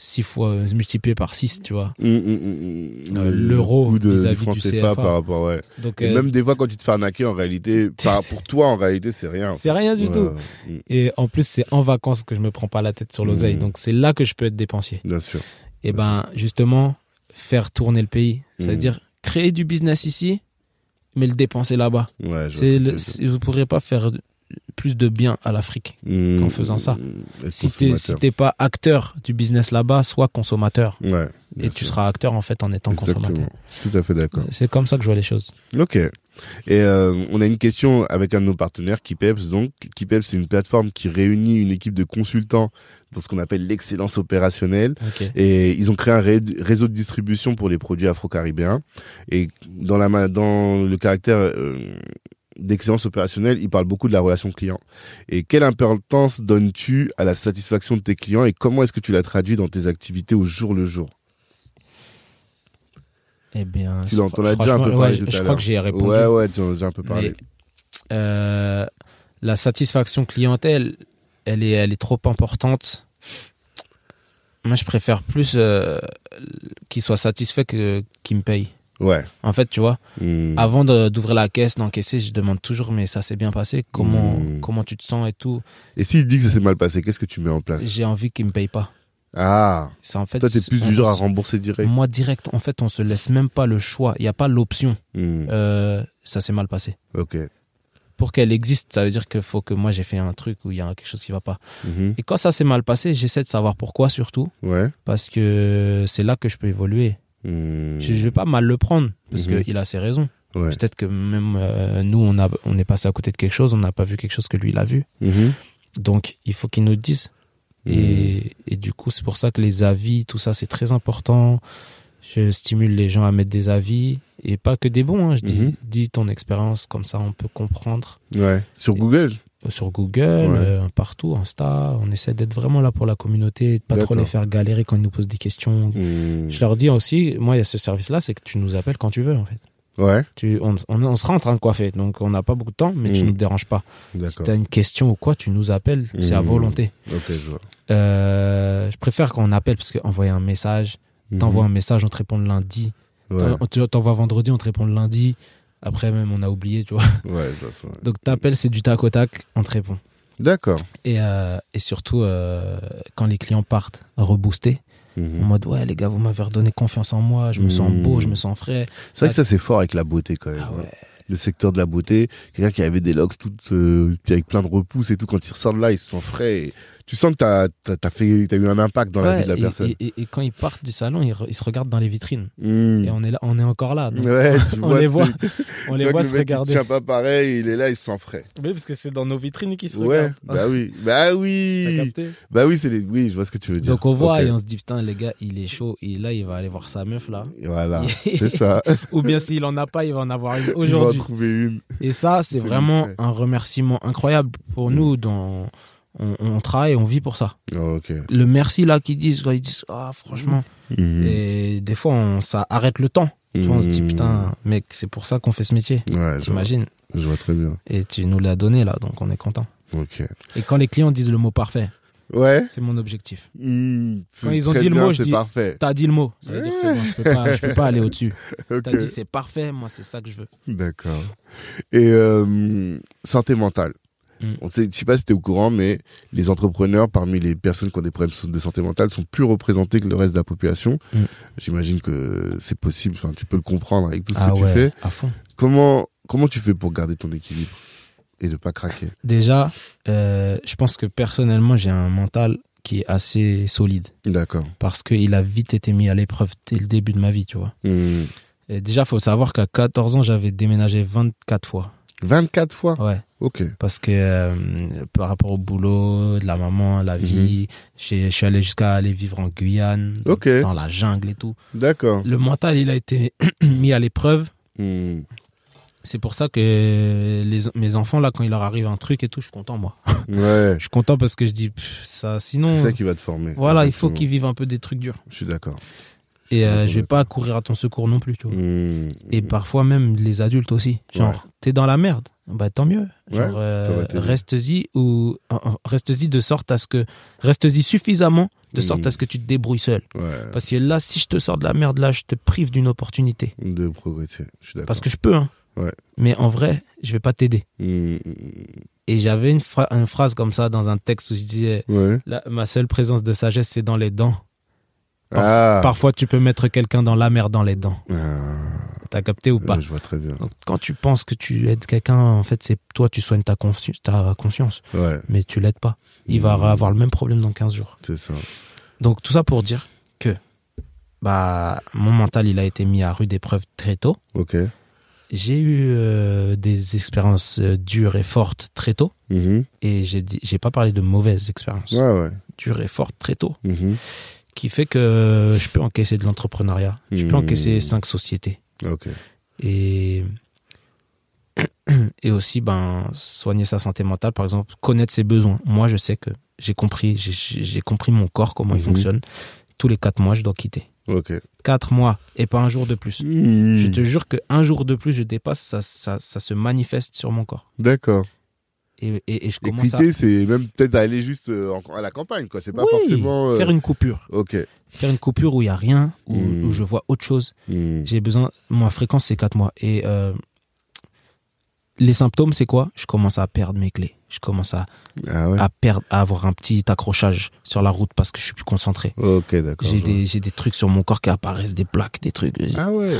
Speaker 1: euh, six fois euh, multiplié par 6, tu vois.
Speaker 2: Mm, mm, mm, mm.
Speaker 1: Euh,
Speaker 2: Le-
Speaker 1: l'euro
Speaker 2: le de,
Speaker 1: vis-à-vis
Speaker 2: du CFA
Speaker 1: CFA.
Speaker 2: par rapport, ouais.
Speaker 1: Donc,
Speaker 2: Et
Speaker 1: euh,
Speaker 2: même des fois, quand tu te fais arnaquer, en réalité, par, pour toi, en réalité, c'est rien.
Speaker 1: c'est rien du
Speaker 2: Ouais,
Speaker 1: tout.
Speaker 2: Mm,
Speaker 1: Et en plus, c'est en vacances que je me prends pas la tête sur l'oseille.
Speaker 2: Mhm.
Speaker 1: Donc, c'est là que je peux être dépensier.
Speaker 2: Bien sûr.
Speaker 1: Et ben, justement, faire tourner le pays.
Speaker 2: Mhm.
Speaker 1: C'est-à-dire créer du business ici mais le dépenser là-bas.
Speaker 2: Ouais,
Speaker 1: C'est vous pourrez pas faire plus de bien à l'Afrique.
Speaker 2: dire.
Speaker 1: en faisant ça.
Speaker 2: mm, être
Speaker 1: Si t'es si t'es pas acteur du business là-bas, sois consommateur.
Speaker 2: Ouais.
Speaker 1: Et tu seras acteur en fait en étant
Speaker 2: Exactement.
Speaker 1: consommateur.
Speaker 2: Je suis tout à fait d'accord.
Speaker 1: C'est comme ça que je vois les choses.
Speaker 2: Ok. Et euh, on a une question avec un de nos partenaires, Kipeps. Donc, Kipeps, c'est une plateforme qui réunit une équipe de consultants dans ce qu'on appelle l'excellence opérationnelle. Et ils ont créé un ré- réseau de distribution pour les produits afro-caribéens. Et dans, la, dans le caractère euh, d'excellence opérationnelle, ils parlent beaucoup de la relation client. Et quelle importance donnes-tu à la satisfaction de tes clients et comment est-ce que tu la traduis dans tes activités au jour le jour?
Speaker 1: Eh bien,
Speaker 2: Tu en t'en as déjà un peu parlé
Speaker 1: ouais, je crois que j'ai répondu.
Speaker 2: Ouais, ouais, tu en as déjà un peu parlé.
Speaker 1: Mais, euh, la satisfaction clientèle, elle est, elle est trop importante. Moi, je préfère plus euh, qu'il soit satisfait que qu'il me paye.
Speaker 2: Ouais.
Speaker 1: En fait, tu vois,
Speaker 2: Hmm.
Speaker 1: avant de- d'ouvrir la caisse, d'encaisser, je demande toujours, mais ça s'est bien passé Comment,
Speaker 2: Mm.
Speaker 1: comment tu te sens et tout
Speaker 2: Et s'il dit que ça s'est mal passé, qu'est-ce que tu mets en place?
Speaker 1: J'ai envie qu'il me paye pas.
Speaker 2: Ah,
Speaker 1: C'est en fait.
Speaker 2: toi, t'es plus du genre à rembourser direct.
Speaker 1: Moi, direct, en fait, on se laisse même pas le choix. Il n'y a pas l'option.
Speaker 2: Hmm.
Speaker 1: Euh, ça s'est mal passé.
Speaker 2: Ok.
Speaker 1: Pour qu'elle existe, ça veut dire qu'il faut que moi j'ai fait un truc où il y a quelque chose qui va pas.
Speaker 2: Mhm.
Speaker 1: Et quand ça s'est mal passé, j'essaie de savoir pourquoi surtout,
Speaker 2: Ouais.
Speaker 1: parce que c'est là que je peux évoluer.
Speaker 2: Hmm.
Speaker 1: Je, je vais pas mal le prendre, parce
Speaker 2: Mhm.
Speaker 1: qu'il a ses raisons.
Speaker 2: Ouais.
Speaker 1: Peut-être que même euh, nous, on, a, on est passé à côté de quelque chose, on n'a pas vu quelque chose que lui, il a vu.
Speaker 2: Mhm.
Speaker 1: Donc, il faut qu'il nous dise. Et, et du coup, c'est pour ça que les avis, tout ça, c'est très important. Je stimule les gens à mettre des avis, et pas que des bons. hein. Je dis,
Speaker 2: Mhm.
Speaker 1: dis ton expérience, comme ça, on peut comprendre.
Speaker 2: Ouais. Sur Google
Speaker 1: sur Google,
Speaker 2: Ouais.
Speaker 1: euh, partout, Insta. On essaie d'être vraiment là pour la communauté, de pas trop les faire galérer quand ils nous posent des questions.
Speaker 2: Hmm.
Speaker 1: Je leur dis aussi, moi, il y a ce service-là, c'est que tu nous appelles quand tu veux, en fait.
Speaker 2: Ouais.
Speaker 1: Tu, on, on, on sera en train de coiffer, donc on n'a pas beaucoup de temps, mais tu ne nous déranges pas. Si tu as une question ou quoi, tu nous appelles, c'est à
Speaker 2: Mm.
Speaker 1: volonté.
Speaker 2: Je vois.
Speaker 1: Euh, je préfère qu'on appelle parce qu'envoyer un message, t'envoies un message, on te répond le lundi.
Speaker 2: Ouais.
Speaker 1: T'envoies vendredi, on te répond le lundi. Après, même, on a oublié, tu vois.
Speaker 2: Ouais, ça, ça.
Speaker 1: Donc, t'appelles, c'est du tac au tac, on te répond.
Speaker 2: D'accord.
Speaker 1: Et, euh, et surtout, euh, quand les clients partent reboostés, en
Speaker 2: Mhm.
Speaker 1: mode ouais, les gars, vous m'avez redonné confiance en moi, je me sens beau, je me sens frais.
Speaker 2: C'est vrai que ça, c'est fort avec la beauté quand même.
Speaker 1: Ah
Speaker 2: hein.
Speaker 1: ouais.
Speaker 2: Le secteur de la beauté, quelqu'un qui avait des locks toutes, euh, avec plein de repousses et tout, quand il ressort de là, il se sent frais. et tu sens que fait, t'as eu un impact dans la vie de la
Speaker 1: et,
Speaker 2: personne.
Speaker 1: et- et- et quand ils partent du salon, ils, re- ils se regardent dans les vitrines.
Speaker 2: Hmm.
Speaker 1: Et on est là, on est encore là. donc
Speaker 2: Ouais, tu
Speaker 1: on
Speaker 2: vois,
Speaker 1: les
Speaker 2: tu-
Speaker 1: voit,
Speaker 2: tu
Speaker 1: on les
Speaker 2: vois
Speaker 1: voit
Speaker 2: que
Speaker 1: se
Speaker 2: le mec, il
Speaker 1: regarder.
Speaker 2: tient pas pareil, il est là, il se sent frais.
Speaker 1: Oui, parce que c'est dans nos vitrines qu'ils se
Speaker 2: Ouais,
Speaker 1: regardent.
Speaker 2: bah oui, bah oui,
Speaker 1: capté
Speaker 2: bah oui, c'est les, oui, je vois ce que tu veux dire.
Speaker 1: Donc on voit et on se dit putain les gars il est chaud et là il va aller voir sa meuf là
Speaker 2: Voilà, c'est ça.
Speaker 1: ou bien s'il en a pas il va en avoir une
Speaker 2: Il va en
Speaker 1: aujourd'hui
Speaker 2: trouver une.
Speaker 1: et ça c'est vraiment un remerciement incroyable pour
Speaker 2: Mm.
Speaker 1: nous dans on, on travaille on vit pour ça
Speaker 2: Oh,
Speaker 1: le merci là qu'ils disent ils disent ah franchement
Speaker 2: Mhm.
Speaker 1: et des fois on, ça arrête le temps tu vois, on se dit
Speaker 2: Mhm.
Speaker 1: putain mec c'est pour ça qu'on fait ce métier
Speaker 2: Ouais,
Speaker 1: t'imagines
Speaker 2: je vois très bien.
Speaker 1: et tu nous l'as donné là donc on est content et quand les clients disent le mot parfait
Speaker 2: Ouais.
Speaker 1: c'est mon objectif
Speaker 2: Hmm,
Speaker 1: Quand ils ont dit le
Speaker 2: bien,
Speaker 1: mot, je
Speaker 2: c'est
Speaker 1: dis-
Speaker 2: parfait.
Speaker 1: t'as dit le mot ça veut dire c'est bon je peux pas je peux pas aller au-dessus
Speaker 2: Ok.
Speaker 1: t'as dit c'est parfait moi c'est ça que je veux
Speaker 2: D'accord. Et euh, santé mentale.
Speaker 1: Mm.
Speaker 2: On sait, je sais pas si tu es au courant, mais les entrepreneurs, parmi les personnes qui ont des problèmes de santé mentale, sont plus représentés que le reste de la population.
Speaker 1: Mm.
Speaker 2: J'imagine que c'est possible. Enfin, tu peux le comprendre avec tout ce
Speaker 1: ah
Speaker 2: que
Speaker 1: ouais
Speaker 2: tu fais.
Speaker 1: à fond
Speaker 2: Comment comment tu fais pour garder ton équilibre et de pas craquer?
Speaker 1: Déjà, euh, je pense que personnellement, j'ai un mental qui est assez solide
Speaker 2: D'accord.
Speaker 1: parce qu'il a vite été mis à l'épreuve dès le début de ma vie, tu vois.
Speaker 2: Mm.
Speaker 1: Et déjà, faut savoir qu'à 14 ans, j'avais déménagé 24 fois.
Speaker 2: 24 fois?
Speaker 1: Ouais.
Speaker 2: Ok.
Speaker 1: Parce que euh, par rapport au boulot, de la maman, la vie, j'ai- je suis allé jusqu'à aller vivre en Guyane,
Speaker 2: Ok.
Speaker 1: dans la jungle et tout.
Speaker 2: D'accord.
Speaker 1: Le mental, il a été mis à l'épreuve.
Speaker 2: Mm.
Speaker 1: C'est pour ça que les, mes enfants, là, quand il leur arrive un truc et tout, je suis content, moi.
Speaker 2: Ouais.
Speaker 1: Je suis content parce que je dis, pff, ça, sinon,
Speaker 2: C'est ça qui va te former.
Speaker 1: voilà, il faut
Speaker 2: Effectivement.
Speaker 1: qu'ils vivent un peu des trucs durs.
Speaker 2: Je suis d'accord.
Speaker 1: Et euh, je vais pas courir à ton secours non plus, tu vois.
Speaker 2: Mm.
Speaker 1: Et parfois même les adultes aussi. Genre, t'es dans la merde, bah tant mieux. Genre,
Speaker 2: Ouais,
Speaker 1: euh, reste-y ou reste-y de sorte à ce que reste-y suffisamment de sorte à ce que tu te débrouilles seul.
Speaker 2: Ouais.
Speaker 1: Parce que là, si je te sors de la merde, là, je te prive d'une opportunité.
Speaker 2: De progresser. Je suis d'accord.
Speaker 1: Parce que je peux, hein.
Speaker 2: Ouais.
Speaker 1: Mais en vrai, je vais pas t'aider. Et j'avais une, phra- une phrase comme ça dans un texte où je disais
Speaker 2: Ouais.
Speaker 1: La- ma seule présence de sagesse, c'est dans les dents.
Speaker 2: Ah.
Speaker 1: Parfois, tu peux mettre quelqu'un dans la mer dans les dents.
Speaker 2: Ah.
Speaker 1: T'as capté ou pas
Speaker 2: je vois très bien.
Speaker 1: Donc, quand tu penses que tu aides quelqu'un, en fait, c'est toi, tu soignes ta, consci- ta conscience,
Speaker 2: Ouais,
Speaker 1: mais tu l'aides pas. Il va
Speaker 2: Mmh.
Speaker 1: avoir le même problème dans 15 jours.
Speaker 2: c'est ça.
Speaker 1: Donc, tout ça pour dire que bah, mon mental, il a été mis à rude épreuve très tôt.
Speaker 2: Ok.
Speaker 1: J'ai eu euh, des expériences euh, dures et fortes très tôt.
Speaker 2: Mhm.
Speaker 1: Et j'ai pas parlé de mauvaises expériences.
Speaker 2: Ouais, ouais.
Speaker 1: Dures et fortes très tôt.
Speaker 2: Mhm.
Speaker 1: Qui fait que je peux encaisser de l'entrepreneuriat. Je peux
Speaker 2: Mmh.
Speaker 1: encaisser cinq sociétés. Et et aussi ben soigner sa santé mentale par exemple connaître ses besoins moi je sais que j'ai compris j'ai- compris mon corps comment il
Speaker 2: Mhm.
Speaker 1: fonctionne tous les quatre mois je dois quitter quatre mois et pas un jour de plus
Speaker 2: Mhm.
Speaker 1: je te jure que un jour de plus je dépasse ça ça, ça se manifeste sur mon corps
Speaker 2: D'accord.
Speaker 1: Et, et, et je commence à
Speaker 2: quitter, c'est même peut-être aller juste euh, en- à la campagne, quoi. C'est pas
Speaker 1: Oui,
Speaker 2: forcément. euh,
Speaker 1: faire une coupure
Speaker 2: Ok.
Speaker 1: faire une coupure où il y a rien où,
Speaker 2: Mhm.
Speaker 1: où je vois autre chose
Speaker 2: Mhm.
Speaker 1: j'ai besoin ma fréquence c'est 4 mois et euh, les symptômes c'est quoi? Je commence à perdre mes clés je commence à,
Speaker 2: Ah ouais.
Speaker 1: à perdre à avoir un petit accrochage sur la route parce que je suis plus concentré
Speaker 2: Ok, d'accord.
Speaker 1: j'ai des j'ai des trucs sur mon corps qui apparaissent des plaques des trucs
Speaker 2: Ah ouais.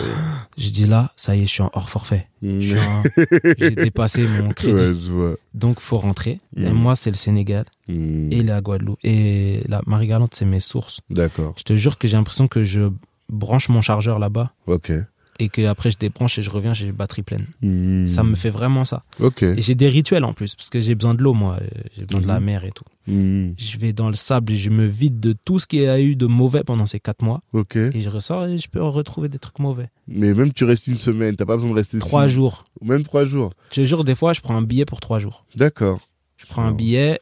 Speaker 1: je dis là ça y est je suis en hors forfait en- j'ai dépassé mon crédit
Speaker 2: Ouais, je vois.
Speaker 1: donc faut rentrer et
Speaker 2: Mhm.
Speaker 1: moi c'est le Sénégal
Speaker 2: Mhm.
Speaker 1: et la Guadeloupe et la Marie-Galante c'est mes sources
Speaker 2: D'accord.
Speaker 1: je te jure que j'ai l'impression que je branche mon chargeur là-bas
Speaker 2: Ok.
Speaker 1: Et que après je débranche et je reviens j'ai batterie pleine
Speaker 2: Mhm.
Speaker 1: ça me fait vraiment ça
Speaker 2: Ok.
Speaker 1: Et j'ai des rituels en plus, parce que j'ai besoin de l'eau, moi. J'ai besoin de la
Speaker 2: Mhm.
Speaker 1: mer et tout.
Speaker 2: Mhm.
Speaker 1: Je vais dans le sable et je me vide de tout ce qu'il y a eu de mauvais pendant ces quatre mois.
Speaker 2: Ok.
Speaker 1: Et je ressors et je peux retrouver des trucs mauvais.
Speaker 2: Mais même tu restes une semaine, t'as pas besoin de rester
Speaker 1: Trois
Speaker 2: six-
Speaker 1: jours.
Speaker 2: Ou même trois jours.
Speaker 1: Je jure, des fois, je prends un billet pour trois jours.
Speaker 2: D'accord.
Speaker 1: Je prends un billet,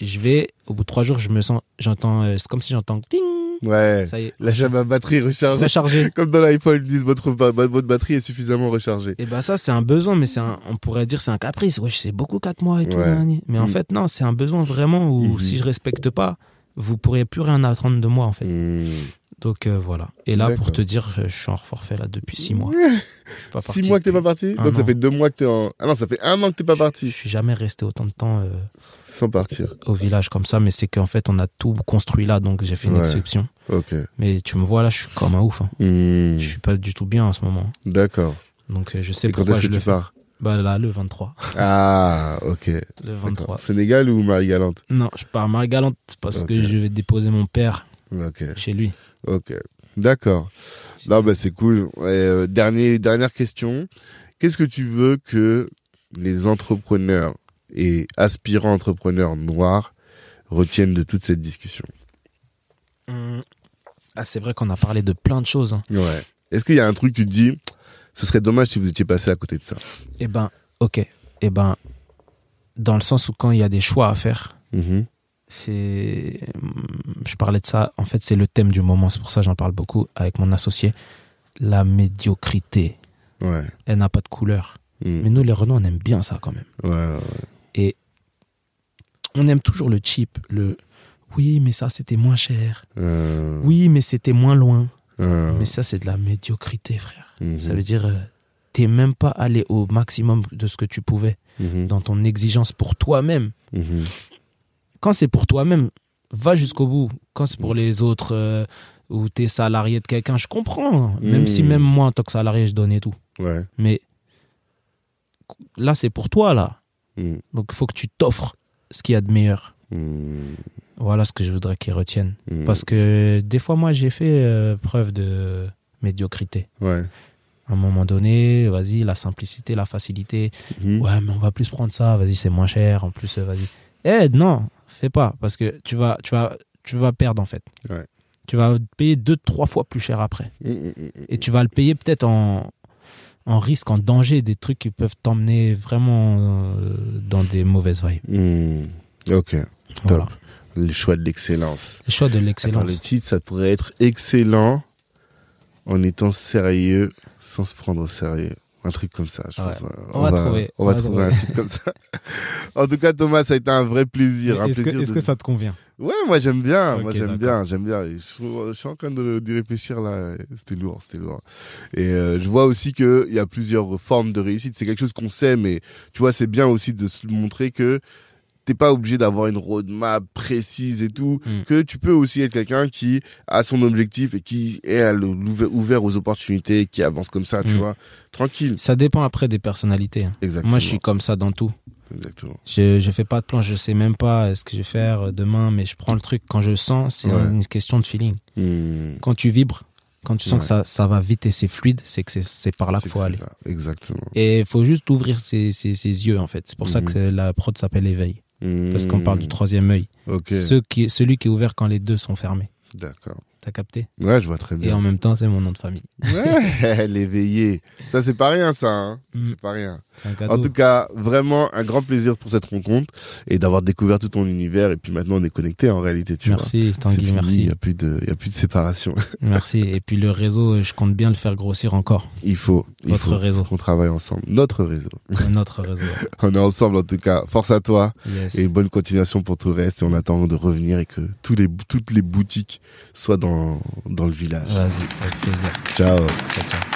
Speaker 1: je vais, au bout de trois jours, je me sens, j'entends, euh, c'est comme si j'entends,
Speaker 2: Ouais.
Speaker 1: ça y est,
Speaker 2: Lâchez ma batterie rechargée.
Speaker 1: rechargé.
Speaker 2: Comme dans l'iPhone, ils disent votre, votre batterie est suffisamment rechargée.
Speaker 1: Et bah ça, c'est un besoin, mais c'est un, on pourrait dire c'est un caprice. Ouais, c'est beaucoup quatre mois et tout.
Speaker 2: Ouais.
Speaker 1: Mais en
Speaker 2: Mhm.
Speaker 1: fait, non, c'est un besoin vraiment où
Speaker 2: Mhm.
Speaker 1: si je respecte pas, vous pourrez plus rien attendre de moi en fait.
Speaker 2: Mhm.
Speaker 1: Donc euh, voilà. Et là, pour te dire, je suis en forfait là depuis six mois. Je suis pas parti
Speaker 2: Six mois que t'es pas parti Donc ça fait deux mois que t'es en. Ah non, ça fait un an que t'es pas
Speaker 1: Je
Speaker 2: parti.
Speaker 1: suis jamais resté autant de temps euh,
Speaker 2: Sans partir.
Speaker 1: au village comme ça, mais c'est qu'en fait, on a tout construit là, donc j'ai fait une
Speaker 2: Ouais.
Speaker 1: exception.
Speaker 2: Ok.
Speaker 1: Mais tu me vois là, je suis comme un ouf. hein.
Speaker 2: Mhm.
Speaker 1: Je suis pas du tout bien en ce moment.
Speaker 2: D'accord.
Speaker 1: Donc euh, je sais
Speaker 2: Et quand
Speaker 1: pourquoi
Speaker 2: est-ce
Speaker 1: je
Speaker 2: que
Speaker 1: le
Speaker 2: tu
Speaker 1: fais.
Speaker 2: pars?
Speaker 1: Bah là, le 23.
Speaker 2: Ah, ok.
Speaker 1: Le
Speaker 2: D'accord.
Speaker 1: 23.
Speaker 2: Sénégal ou Marie-Galante
Speaker 1: Non, je pars Marie-Galante parce que je vais déposer mon père chez lui.
Speaker 2: Ok. D'accord. Non, bah c'est cool. Et, euh, dernier, dernière question. Qu'est-ce que tu veux que les entrepreneurs et aspirants entrepreneurs noirs retiennent de toute cette discussion
Speaker 1: Hum. Ah, c'est vrai qu'on a parlé de plein de choses. hein.
Speaker 2: Ouais. Est-ce qu'il y a un truc que tu te dis, ce serait dommage si vous étiez passé à côté de ça?
Speaker 1: Eh ben, ok. Eh ben, dans le sens où quand il y a des choix à faire,
Speaker 2: Mhm.
Speaker 1: Et, hum, je parlais de ça, en fait, c'est le thème du moment, c'est pour ça que j'en parle beaucoup avec mon associé. La médiocrité,
Speaker 2: Ouais.
Speaker 1: elle n'a pas de couleur.
Speaker 2: Mhm.
Speaker 1: Mais nous, les Renault, on aime bien ça quand même.
Speaker 2: Ouais, ouais, ouais.
Speaker 1: On aime toujours le cheap, le oui, mais ça, c'était moins cher.
Speaker 2: Euh,
Speaker 1: Oui, mais c'était moins loin.
Speaker 2: euh,
Speaker 1: Mais ça, c'est de la médiocrité, frère.
Speaker 2: mhm.
Speaker 1: Ça veut dire, euh, t'es même pas allé au maximum de ce que tu pouvais dans ton exigence pour toi-même. Quand c'est pour toi-même, va jusqu'au bout. Quand c'est pour les autres euh, ou t'es salarié de quelqu'un, je comprends. Même
Speaker 2: Mm.
Speaker 1: si même moi, en tant que salarié, je donnais tout.
Speaker 2: Ouais.
Speaker 1: Mais là, c'est pour toi, là.
Speaker 2: Mhm.
Speaker 1: Donc, il faut que tu t'offres ce qu'il y a de meilleur.
Speaker 2: Mhm.
Speaker 1: Voilà ce que je voudrais qu'ils retiennent.
Speaker 2: Mhm.
Speaker 1: Parce que des fois, moi, j'ai fait euh, preuve de médiocrité.
Speaker 2: Ouais.
Speaker 1: À un moment donné, vas-y, la simplicité, la facilité.
Speaker 2: Mhm.
Speaker 1: Ouais, mais on va plus prendre ça. Vas-y, c'est moins cher. En plus, euh, vas-y. Eh, non, fais pas. Parce que tu vas, tu vas, tu vas perdre, en fait.
Speaker 2: Ouais.
Speaker 1: Tu vas payer deux, trois fois plus cher après. Et tu vas le payer peut-être en, en risque, en danger, des trucs qui peuvent t'emmener vraiment euh, dans des mauvaises vibes.
Speaker 2: Mhm. Ok.
Speaker 1: Voilà.
Speaker 2: Le choix de l'excellence.
Speaker 1: Le choix de l'excellence.
Speaker 2: le titre, ça pourrait être excellent en étant sérieux sans se prendre au sérieux. Un truc comme ça, je
Speaker 1: Ouais.
Speaker 2: pense.
Speaker 1: On va trouver.
Speaker 2: On va
Speaker 1: On va
Speaker 2: trouver un titre comme ça. en tout cas, Thomas, ça a été un vrai plaisir.
Speaker 1: Est-ce que, est-ce
Speaker 2: de-
Speaker 1: que ça te convient?
Speaker 2: Ouais, moi j'aime bien. Moi j'aime bien, j'aime bien. Je, je suis en train d'y réfléchir là. C'était lourd, c'était lourd. Et euh, je vois aussi que il y a plusieurs formes de réussite. C'est quelque chose qu'on sait, mais tu vois, c'est bien aussi de se montrer que t'es pas obligé d'avoir une roadmap précise et tout,
Speaker 1: Mm.
Speaker 2: que tu peux aussi être quelqu'un qui a son objectif et qui est ouvert aux opportunités, qui avance comme ça, tu
Speaker 1: Mm.
Speaker 2: vois, tranquille.
Speaker 1: Ça dépend après des personnalités. hein.
Speaker 2: Exactement.
Speaker 1: Moi, je suis comme ça dans tout.
Speaker 2: Exactement.
Speaker 1: Je, je fais pas de plan, je sais même pas ce que je vais faire euh, demain, mais je prends le truc quand je sens, c'est
Speaker 2: Ouais.
Speaker 1: une question de feeling.
Speaker 2: Mm.
Speaker 1: Quand tu vibres, quand tu sens
Speaker 2: Ouais.
Speaker 1: que ça, ça va vite et c'est fluide, c'est que c'est- par là qu'il faut aller.
Speaker 2: Exactement.
Speaker 1: Et il faut juste ouvrir ses, ses, ses yeux, en fait. C'est pour ça
Speaker 2: Mhm.
Speaker 1: que la prod s'appelle éveil. Parce qu'on parle du troisième œil.
Speaker 2: Ok.
Speaker 1: Ceux qui, celui qui est ouvert quand les deux sont fermés.
Speaker 2: D'accord.
Speaker 1: T'as capté
Speaker 2: Ouais, je vois très
Speaker 1: Et
Speaker 2: bien.
Speaker 1: en même temps, c'est mon nom de famille.
Speaker 2: Ouais, l'éveillé. Ça, c'est pas rien, ça. Hein.
Speaker 1: Mm.
Speaker 2: C'est pas rien.
Speaker 1: Un.
Speaker 2: En tout cas, vraiment un grand plaisir pour cette rencontre et d'avoir découvert tout ton univers. Et puis maintenant, on est connecté en réalité, tu vois.
Speaker 1: merci,
Speaker 2: C'est
Speaker 1: Tanguy,
Speaker 2: Il
Speaker 1: merci.
Speaker 2: y a plus de, il y a plus de séparation.
Speaker 1: Merci. Et puis le réseau, je compte bien le faire grossir encore.
Speaker 2: Il faut. il
Speaker 1: Votre
Speaker 2: faut
Speaker 1: réseau.
Speaker 2: qu'on travaille ensemble. Notre réseau.
Speaker 1: Notre réseau.
Speaker 2: On est ensemble en tout cas. Force à toi
Speaker 1: Yes.
Speaker 2: et bonne continuation pour tout le reste. Et on attend de revenir et que tous les, toutes les boutiques soient dans, dans le village.
Speaker 1: Vas-y, avec plaisir.
Speaker 2: Ciao.
Speaker 1: Ciao, ciao.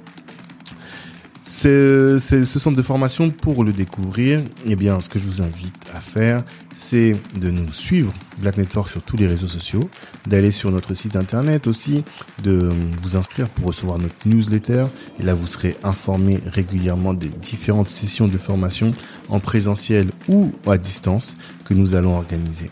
Speaker 2: Ce centre de formation pour le découvrir. Eh bien, ce que je vous invite à faire, c'est de nous suivre Black Network sur tous les réseaux sociaux, d'aller sur notre site internet aussi, de vous inscrire pour recevoir notre newsletter. Et là, vous serez informé régulièrement des différentes sessions de formation en présentiel ou à distance que nous allons organiser.